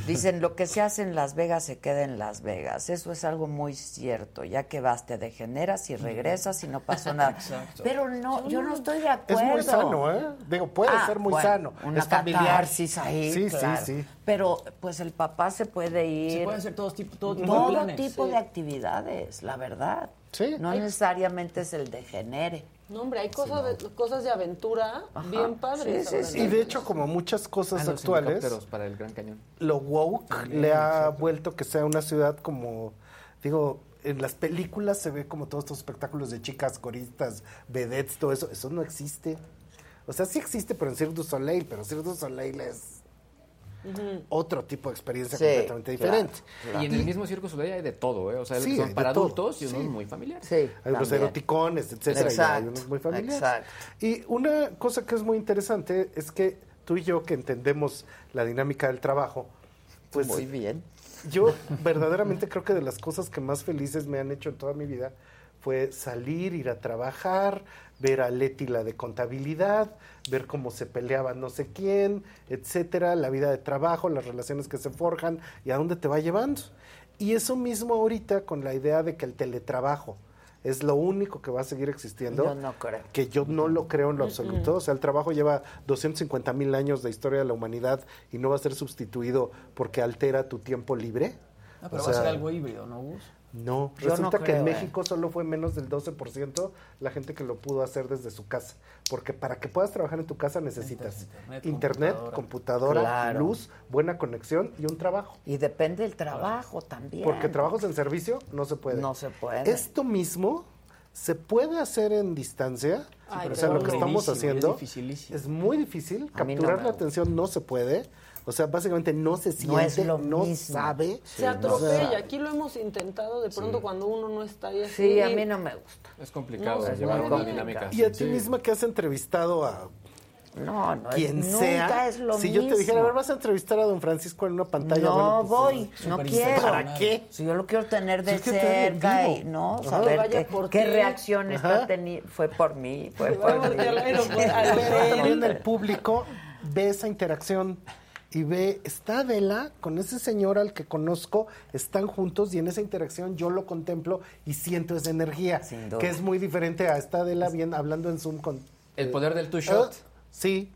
Dicen, lo que se hace en Las Vegas se queda en Las Vegas. Eso es algo muy cierto. Ya que vas, te degeneras y regresas y no pasó nada. Exacto. Pero no, yo no estoy de Es acuerdo. muy sano, ¿eh? Digo, puede Ah, ser muy bueno, sano. Una es familiar. ahí, Sí, claro. sí, sí. Pero pues el papá se puede ir. Se puede hacer todo tipo, todo tipo todo de planes. tipo Sí. de actividades, la verdad. Sí. No necesariamente es el degenere. No, hombre, hay cosas, de, cosas de aventura bien padres. Sí, sí, ahora, sí. ¿no? Y de hecho, como muchas cosas Ah, los actuales, para el Gran Cañón. lo woke le ha vuelto que sea una ciudad como, digo, en las películas se ve como todos estos espectáculos de chicas, coristas, vedettes, todo eso. Eso no existe. O sea, sí existe, pero en Cirque du Soleil, pero Cirque du Soleil es otro tipo de experiencia Sí, completamente claro, diferente. Y en el mismo Circo Soleil hay de todo, ¿eh? O sea, Sí, son para todo, adultos y unos sí. muy familiares. Sí. Hay unos eroticones, etcétera, y hay unos muy familiares. exacto. Y una cosa que es muy interesante es que tú y yo que entendemos la dinámica del trabajo, pues Muy bien. yo verdaderamente creo que de las cosas que más felices me han hecho en toda mi vida fue salir, ir a trabajar, ver a Leti la de contabilidad, ver cómo se peleaba no sé quién, etcétera, la vida de trabajo, las relaciones que se forjan y a dónde te va llevando. Y eso mismo ahorita con la idea de que el teletrabajo es lo único que va a seguir existiendo. Yo no creo. Que yo no lo creo en lo absoluto. O sea, el trabajo lleva 250 mil años de historia de la humanidad y no va a ser sustituido porque altera tu tiempo libre. Ah, pero O va a ser algo híbrido, ¿no, Gus? No, Yo resulta no que en ¿eh? México solo fue menos del 12% la gente que lo pudo hacer desde su casa. Porque para que puedas trabajar en tu casa necesitas Internet, internet, computadora. computadora, Claro. luz, buena conexión y un trabajo. Y depende del trabajo también. Porque trabajos en servicio no se puede. No se puede. Esto mismo se puede hacer en distancia. Ay, o sea, pero lo que es estamos haciendo es muy difícil. A mí no Capturar la atención no se puede. O sea, básicamente no se siente, es lo no mismo. sabe. Se atropella. Aquí lo hemos intentado de pronto cuando uno no está ahí así. Sí, a mí no me gusta. Es complicado No, llevar una dinámica. Y a ti Sí. misma que has entrevistado a No, no. es- quien nunca sea. es lo si mismo. yo te dijera, a ver, vas a entrevistar a don Francisco en una pantalla. No bueno, pues, voy, no quiero. ¿Para qué? Si yo lo quiero tener de cerca y no Ajá. saber Vaya qué, por qué reacción está teniendo. Fue por mí, fue por mí. Pero el público ve esa interacción y ve, está Adela con ese señor al que conozco, están juntos y en esa interacción yo lo contemplo y siento esa energía, Sin duda. que es muy diferente a esta Adela bien hablando en Zoom con... El poder del two Ah, shot. sí.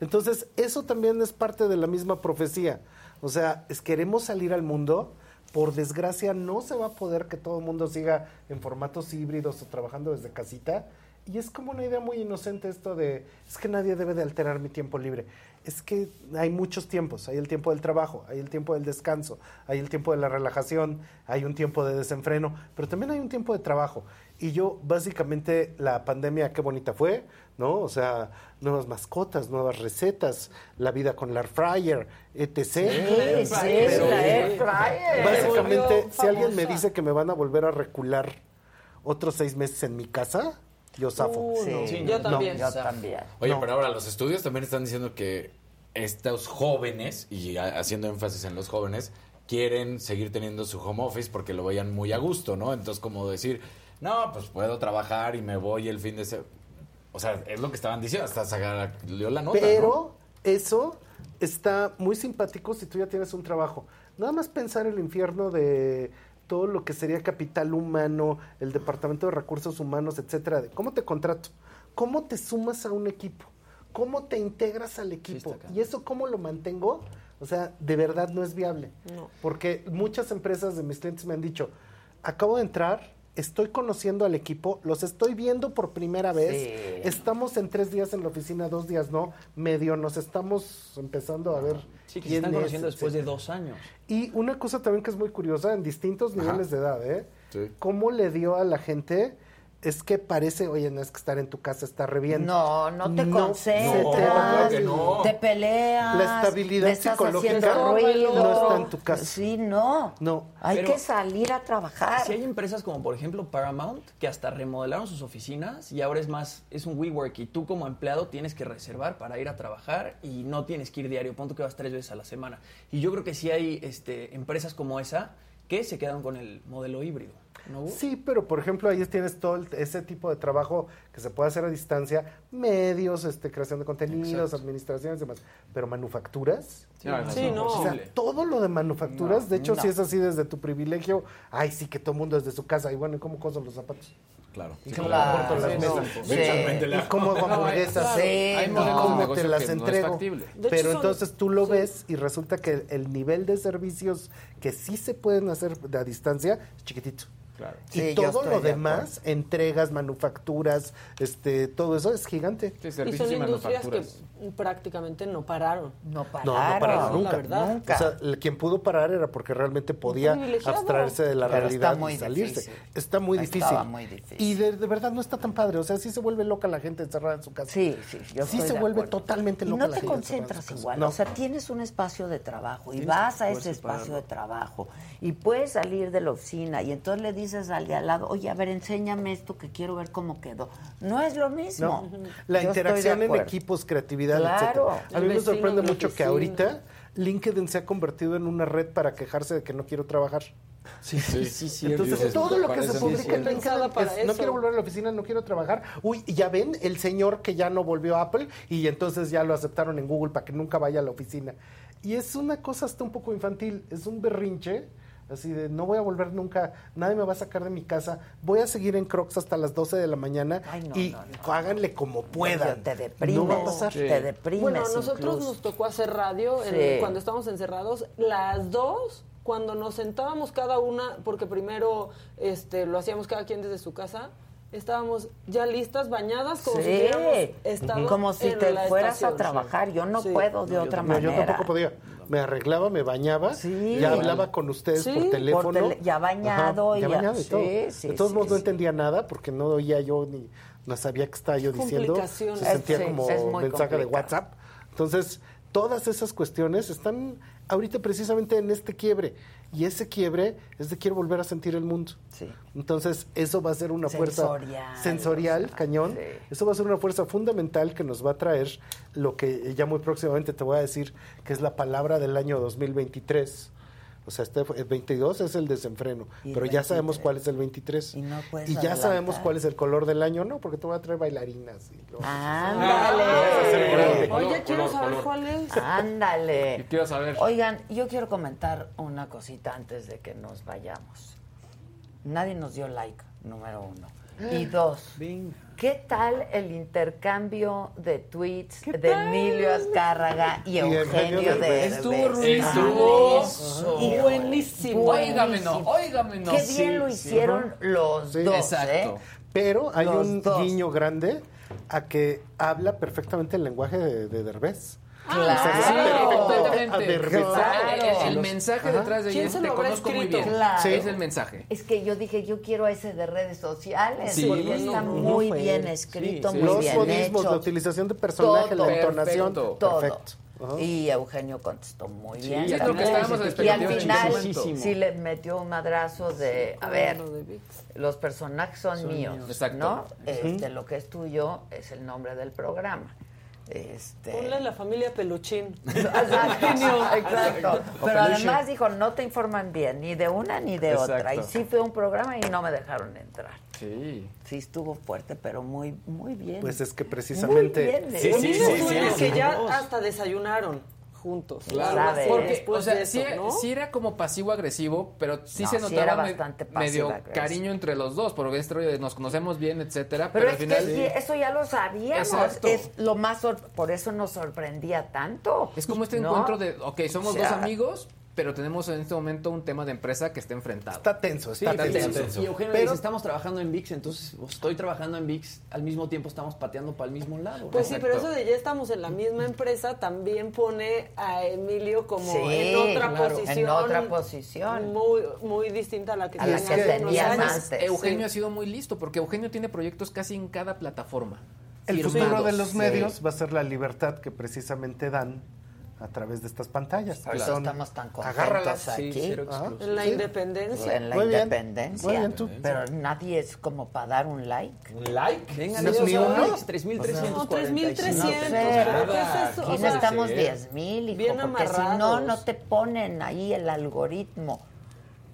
Entonces, eso también es parte de la misma profecía. O sea, es queremos salir al mundo. Por desgracia, no se va a poder que todo el mundo siga en formatos híbridos o trabajando desde casita. Y es como una idea muy inocente esto de, es que nadie debe de alterar mi tiempo libre. Es que hay muchos tiempos. Hay el tiempo del trabajo, hay el tiempo del descanso, hay el tiempo de la relajación, hay un tiempo de desenfreno, pero también hay un tiempo de trabajo. Y yo, básicamente, la pandemia, qué bonita fue, ¿no? O sea, nuevas mascotas, nuevas recetas, la vida con la air fryer, etc. Sí, sí, Pero, la air fryer. Básicamente, si alguien me dice que me van a volver a recular otros seis meses en mi casa, yo zafo. Uh, no. Sí, Yo no, también. Yo también. Oye, No. pero ahora los estudios también están diciendo que estos jóvenes, y ha- haciendo énfasis en los jóvenes, quieren seguir teniendo su home office porque lo veían muy a gusto, ¿no? Entonces, como decir, no, pues puedo trabajar y me voy el fin de semana. O sea, es lo que estaban diciendo, hasta salió la nota. Pero eso está muy simpático si tú ya tienes un trabajo. Nada más pensar el infierno de todo lo que sería capital humano, el departamento de recursos humanos, etcétera. de ¿Cómo te contrato? ¿Cómo te sumas a un equipo? ¿Cómo te integras al equipo? ¿Y eso cómo lo mantengo? O sea, de verdad no es viable. No. Porque muchas empresas de mis clientes me han dicho, acabo de entrar, estoy conociendo al equipo, los estoy viendo por primera vez, Sí. estamos en tres días en la oficina, dos días no, medio nos estamos empezando a ver. Sí, que se están es, conociendo después de dos años. Y una cosa también que es muy curiosa, en distintos Ajá. niveles de edad, ¿eh? Sí. ¿Cómo le dio a la gente? Es que parece, oye, no es que estar en tu casa está re bien. No, no te No, concentras, se te no. te peleas, La estabilidad estás psicológica haciendo ruido. no está en tu casa. Sí, no. No. Hay Pero- que salir a trabajar. Si hay empresas como por ejemplo Paramount que hasta remodelaron sus oficinas y ahora es más, es un WeWork y tú como empleado tienes que reservar para ir a trabajar y no tienes que ir diario, punto que vas tres veces a la semana. Y yo creo que sí hay este, empresas como esa que se quedan con el modelo híbrido. Sí, pero por ejemplo ahí tienes todo el- ese tipo de trabajo que se puede hacer a distancia, medios, este, creación de contenidos, Exacto. administraciones y demás. Pero manufacturas, Sí, no, Sí, no. o sea, todo lo de manufacturas, No, de hecho no. si es así desde tu privilegio, ay sí que todo el mundo desde su casa, y bueno, ¿y cómo coso los zapatos? Claro. ¿Y cómo Claro, corto las sí, mesas? no. ¿Y Sí. cómo hago hamburguesas? claro, ¿Y cómo te las entrego? Pero entonces tú lo ves y resulta que el nivel de servicios que sí se pueden hacer de a distancia es chiquitito. Claro. Y Sí, todo lo de demás, entregas, manufacturas, este, todo eso es gigante. Sí, Y son y, industrias que prácticamente no pararon. No No, pararon. no pararon la nunca. verdad. Nunca. O sea, quien pudo parar era porque realmente podía abstraerse de la Pero realidad está muy y salirse. difícil. Está muy difícil. muy difícil. Y de, de verdad no está tan padre. O sea, sí se vuelve loca la gente encerrada en su casa. Sí, sí, yo Sí estoy se de vuelve acuerdo. totalmente y loca no la te gente concentras igual. No. O sea, tienes un espacio de trabajo y Tienes vas a ese espacio de trabajo y puedes salir de la oficina y entonces le dices al de al lado, oye, a ver, enséñame esto que quiero ver cómo quedó. No es lo mismo. No. La Yo interacción en equipos, creatividad, Claro. etcétera. A mí me sorprende mucho que ahorita LinkedIn se ha convertido en una red para quejarse de que no quiero trabajar. Sí, sí, sí, sí. Entonces, todo lo que se publica en cierto. LinkedIn Pensada para es, no quiero volver a la oficina, no quiero trabajar. Uy, ya ven, el señor que ya no volvió a Apple y entonces ya lo aceptaron en Google para que nunca vaya a la oficina. Y es una cosa hasta un poco infantil, es un berrinche. Así de, no voy a volver nunca, nadie me va a sacar de mi casa, voy a seguir en Crocs hasta las 12 de la mañana Ay, no, y no, no. háganle como puedan. Te deprimes. No va a pasar. Te deprimes. Bueno, a nosotros incluso. nos tocó hacer radio en- cuando estábamos encerrados. Las dos, cuando nos sentábamos cada una, porque primero este, lo hacíamos cada quien desde su casa, estábamos ya listas, bañadas, como si Sí. hubiéramos estado Como si en te la fueras estación. a trabajar. Yo no Sí. puedo de No, yo otra tampoco- manera. Yo tampoco podía. Me arreglaba, me bañaba, Sí. ya hablaba con ustedes Sí, por por teléfono. tele- ya bañado y ya ya- bañado y sí, todo. sí, de todos sí, modos no entendía nada porque no oía yo ni no sabía qué estaba yo diciendo. Se sentía como mensaje de. WhatsApp. Entonces, todas esas cuestiones están ahorita precisamente en este quiebre. Y ese quiebre es de quiero volver a sentir el mundo. Sí. Entonces, eso va a ser una fuerza Sensorial, cañón. sí. Eso va a ser una fuerza fundamental que nos va a traer lo que ya muy próximamente te voy a decir, que es la palabra del año 2023. O sea, este fue- el 22 es el desenfreno, Y el pero ya sabemos 23. cuál es el 23. Y no puedes Y ya adelantar. sabemos cuál es el color del año, ¿no? Porque te voy a traer bailarinas. y lo- Ándale. Oye, Color, quiero color, saber color. cuál es. Ándale. Y quiero saber. Oigan, yo quiero comentar una cosita antes de que nos vayamos. Nadie nos dio like, número uno. Y dos, ¿qué tal el intercambio de tweets de Emilio Azcárraga y Eugenio de Estuvo ruidoso. Híjole, Buenísimo. Óigame, no, buenísimo. óigame, no. Qué Sí, bien lo sí. hicieron los Sí. dos, Exacto. ¿eh? Pero hay Los un dos. guiño grande a que habla perfectamente el lenguaje de, de Derbez. Claro. O sea, Sí, perfectamente aderbezado. El- mensaje Ajá. detrás de ¿Quién ella se te conozco muy escrito? bien. Claro. Es el mensaje. Es que yo dije, yo quiero ese de redes sociales, Sí. porque está No, no muy fue bien escrito, Sí, muy Los bien modismos, hecho. la utilización de personaje, Todo. la entonación. Perfecto. Todo. Perfecto. Y Eugenio contestó muy Sí, bien. es lo que y al final sí le metió un madrazo de, a ver, Claro, los personajes son, Son míos, míos. Exacto. ¿no? Ujú. Este, lo que es tuyo es el nombre del programa. Este, Ponle la familia Peluchín. Exacto, Pero además dijo, no te informan bien, ni de una ni de otra. Y sí fue un programa y no me dejaron entrar. Sí. Sí estuvo fuerte, pero muy, muy bien. Pues es que precisamente- Muy bien, Sí, ¿eh? A mí me suena sí, que sí. ya hasta desayunaron juntos. Claro, así, porque, después o sea, de eso, sí, ¿no? sí era como pasivo-agresivo, pero sí No, se sí notaba era bastante medio cariño entre los dos, porque este rollo de nos conocemos bien, etcétera, Pero, pero, es al final... que sí, eso ya lo sabíamos. Exacto. Es lo más por eso nos sorprendía tanto. Es como este ¿no? encuentro de, ok, somos O sea, dos amigos, pero tenemos en este momento un tema de empresa que está enfrentado. Está tenso, Sí, está fíjate, tenso. Y Eugenio Pero- dice, estamos trabajando en VIX, entonces estoy trabajando en VIX, al mismo tiempo estamos pateando para el mismo lado. ¿no? Pues sí, pero eso de ya estamos en la misma empresa también pone a Emilio como Sí, en otra claro, posición. en otra posición. Muy, muy distinta a la que A la que antes. Eugenio Sí. ha sido muy listo, porque Eugenio tiene proyectos casi en cada plataforma. El firmados. futuro de los Sí. medios va a ser la libertad que precisamente dan a través de estas pantallas. Por que eso son- estamos tan contentos agárralas. aquí. En la Sí. independencia. En la Muy bien. independencia. Muy bien, tú. Pero nadie es como para dar un like. ¿Un like? Venga, ¿No es Dios, ni uno? likes, 3,345. No, 3,300. No sé, ¿pero qué es eso? Aquí O sea, necesitamos sí. 10 mil, hijo, Bien porque si no, amarrados. no te ponen ahí el algoritmo.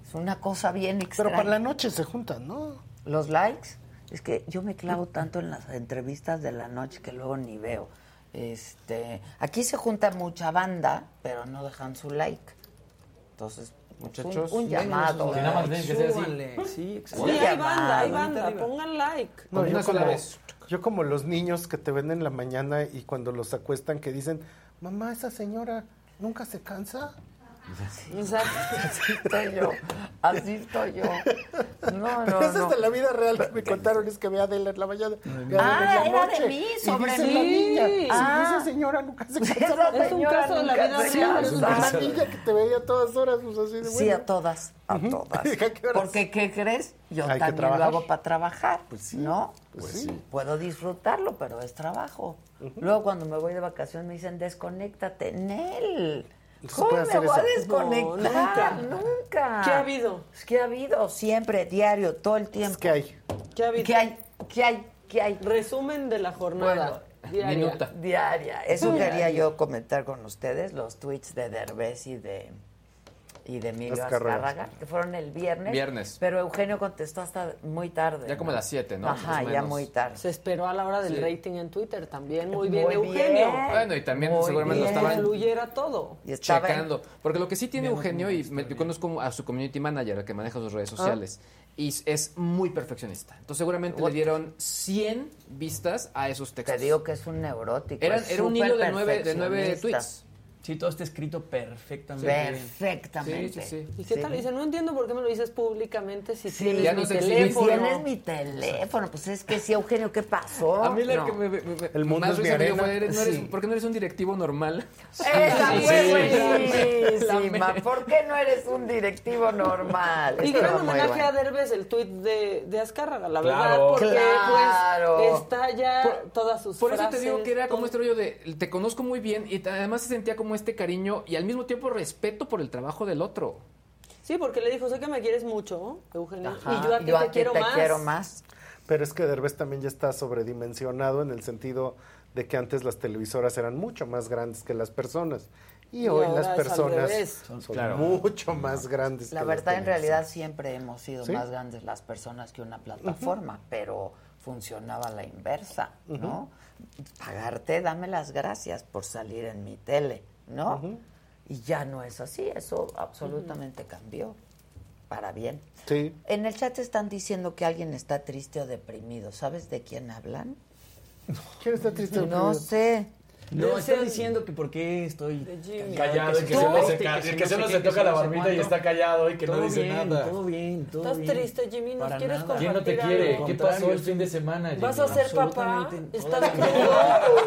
Es una cosa bien extraña. Pero para la noche se juntan, ¿no? Los likes, es que yo me clavo tanto en las entrevistas de la noche que luego ni veo. Este, aquí se junta mucha banda, pero no dejan su like. Entonces, un- Muchachos, un, denle llamado. Que nada más ven que sea así. Súbanle. Sí, Sí, exacto. Un hay banda, hay llamado. banda. Pongan like. No, yo como- vez. Yo como los niños que te ven en la mañana y cuando los acuestan que dicen, mamá, esa señora nunca se cansa. Así estoy yo. Así estoy yo. No, Pero no, esa no. es de la vida real que me contaron, es que ve a Adela en la mañana. Ah, era de mí, Y sobre dice mí. la niña, sí, Ah. esa señora nunca se cansa. Es un señora caso de la vida real. Es una niña que te veía a todas horas, pues así de bueno. Sí, a todas, a todas. Porque, ¿qué crees? Yo Hay también lo hago para trabajar, ¿no? Pues sí. Puedo disfrutarlo, pero es trabajo. Luego cuando me voy de vacaciones me dicen, desconéctate. Nel, ¿cómo me hacer voy a eso. desconectar? No, nunca. ¿Qué ha habido? Es que ha habido siempre, diario, todo el tiempo. Es que hay. ¿Qué ha habido? ¿Qué hay? ¿Qué hay? ¿Qué hay? Resumen de la jornada. diaria. Minuta. Diaria. Eso quería yo comentar con ustedes, los tweets de Derbez y de y de Emilio Azcárraga. Azcárraga, que fueron el viernes. Viernes. Pero Eugenio contestó hasta muy tarde. Ya como a las 7, ¿no? Ajá, ya muy tarde. Se esperó a la hora del Sí. rating en Twitter también. Muy bien, Muy Eugenio. bien. Bueno, y también Muy seguramente bien. lo estaban fluyera todo. Y estaba en- checando. Porque lo que sí tiene Eugenio, y me- yo conozco a su community manager, el que maneja sus redes sociales, y es muy perfeccionista. Entonces seguramente le dieron 100 vistas a esos Te textos. digo que es un neurótico. Eran- era un hilo de nueve, de nueve tweets. Sí, todo está escrito perfectamente. Perfectamente. Sí, sí, sí. ¿Y qué Sí. tal? Dice, no entiendo por qué me lo dices públicamente si Sí, tienes ya mi no sé si teléfono. Tienes mi teléfono. Pues es que sí, Eugenio, ¿qué pasó? A mí la No. que me, me- me- El mundo más es mi arena. fue, eres- no eres- Sí. ¿por qué no eres un directivo normal? Esa Sí, fue sí. buenísima. ¿Por qué no eres un directivo normal? Y gran homenaje bueno. a Derbez el tuit de, de Azcárraga, la Claro. verdad, porque Claro. pues está ya Por- todas sus Por eso te digo que era como todo. este rollo de te conozco muy bien y además se sentía como este cariño y al mismo tiempo respeto por el trabajo del otro. Sí, porque le dijo, sé que me quieres mucho, Eugenio, Ajá, y yo a ti te, quiero, te más. quiero más. Pero es que Derbez también ya está sobredimensionado en el sentido de que antes las televisoras eran mucho más grandes que las personas. Y, Y hoy las personas son, Claro. mucho más grandes. La que las verdad, en realidad siempre hemos sido ¿Sí? más grandes las personas que una plataforma, pero funcionaba la inversa, ¿no? Pagarte, dame las gracias por salir en mi tele, ¿no? Y ya no es así, eso absolutamente cambió para bien. Sí. En el chat están diciendo que alguien está triste o deprimido. ¿Sabes de quién hablan? ¿Quién está triste? o No deprimido? sé. No, está diciendo que por qué estoy. Callado y que se corte, se, que que no se qué, que toca la no sé barbita y está callado y que no dice bien, nada. Todo bien, todo Estás bien. triste, Jimmy, ¿nos Para quieres compartir ¿Quién no te quiere? ¿Qué pasó el fin de semana? ¿Vas a ser papá? ¿Estás crudo?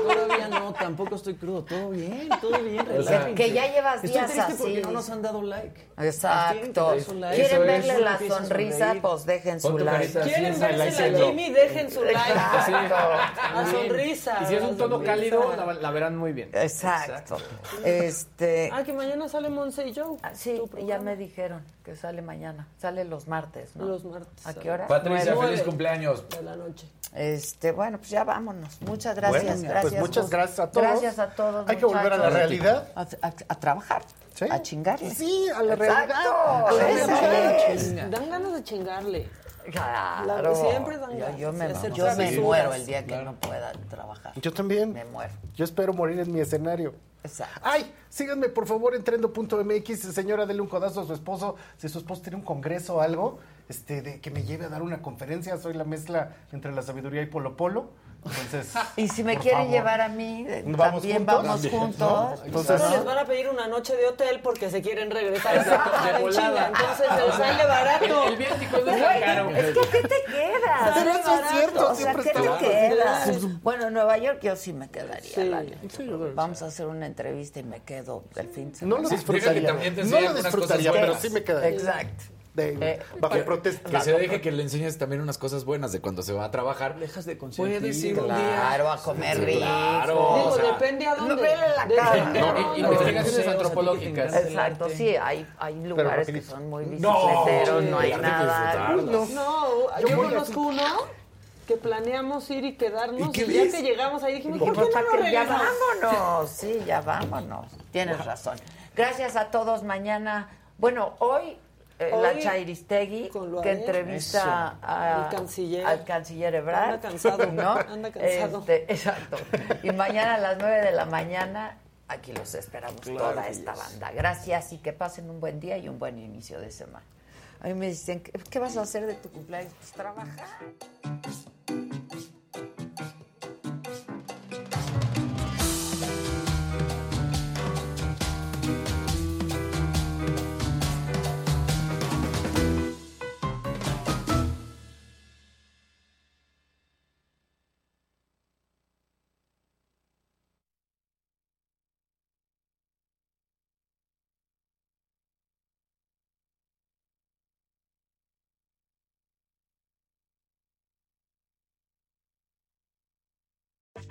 no, Todavía no, tampoco estoy crudo. Todo bien, todo bien. O sea, relájense. Que ya llevas Estoy días triste así. porque no nos han dado like. Exacto. ¿Quieren Eso verle es. la sonrisa? Pues dejen su like. ¿Quieren en la. Jimmy? Dejen su like. La sonrisa. Y si es un tono cálido, la, la verán muy bien. Exacto. Este. Ah, que mañana sale Monse y Joe. sí, ya me dijeron que sale mañana. Sale los martes, ¿no? Los martes. ¿A qué hora? Patricia, Nueve. feliz cumpleaños. De la noche. Este, bueno, pues ya vámonos. Muchas gracias, Bueno, pues gracias. muchas gracias a todos. Gracias a todos. Hay que volver a la realidad. A, a- a trabajar. A chingarle. Sí, a la Exacto, realidad. es. Dan ganas de chingarle. Claro. La- siempre dan yo, ganas yo me, yo muero el día que no pueda trabajar. Yo también. Me muero. Yo espero morir en mi escenario. Exacto. Ay, síganme por favor en trendo.mx, señora, dele un codazo a su esposo. Si su esposo tiene un congreso o algo, este, de que me lleve a dar una conferencia. Soy la mezcla entre la sabiduría y Polo Polo. Entonces, Y si me quieren favor. llevar a mí, eh, ¿Vamos también juntos? vamos También, juntos. ¿no? Entonces, Solo les van a pedir una noche de hotel porque se quieren regresar a. Entonces se les sale barato. El, viático no es caro. Es que ¿qué te quedas? Pero eso es cierto, O sea, ¿qué te barato. quedas? Bueno, en Nueva York yo sí me quedaría. Sí. Vamos a hacer una entrevista y me quedo el fin de No semana. lo Sí, disfrutaría. no lo disfrutaría, pero sí me quedaría. Exacto. De- Eh, bajo que- protesta. Que se deje que le enseñes también unas cosas buenas de cuando se va a trabajar. Dejas de consentir. Puedes ir. Claro, a comer Sí, rico. claro. Digo, o sea, depende a dónde. No, vele la cara. No, investigaciones antropológicas. Exacto, sí, hay, hay lugares que son muy No, bicicleteros, no, hay nada. No, Yo conozco uno que planeamos ir y quedarnos ¿Y y, ya que llegamos ahí dijimos, ¿por qué no "¿Para nos qué? ya vámonos, sí, ya vámonos. Tienes razón. Gracias a todos. Mañana, bueno, hoy, eh, la Chairistegui, que entrevista a- Al canciller. al canciller Ebrard. Anda cansado, ¿no? anda cansado. Este, exacto. Y mañana a las 9 de la mañana, aquí los esperamos Claro toda esta banda. Gracias y que pasen un buen día y un buen inicio de semana. A mí me dicen, ¿qué, qué vas a hacer de tu cumpleaños? Pues trabajar.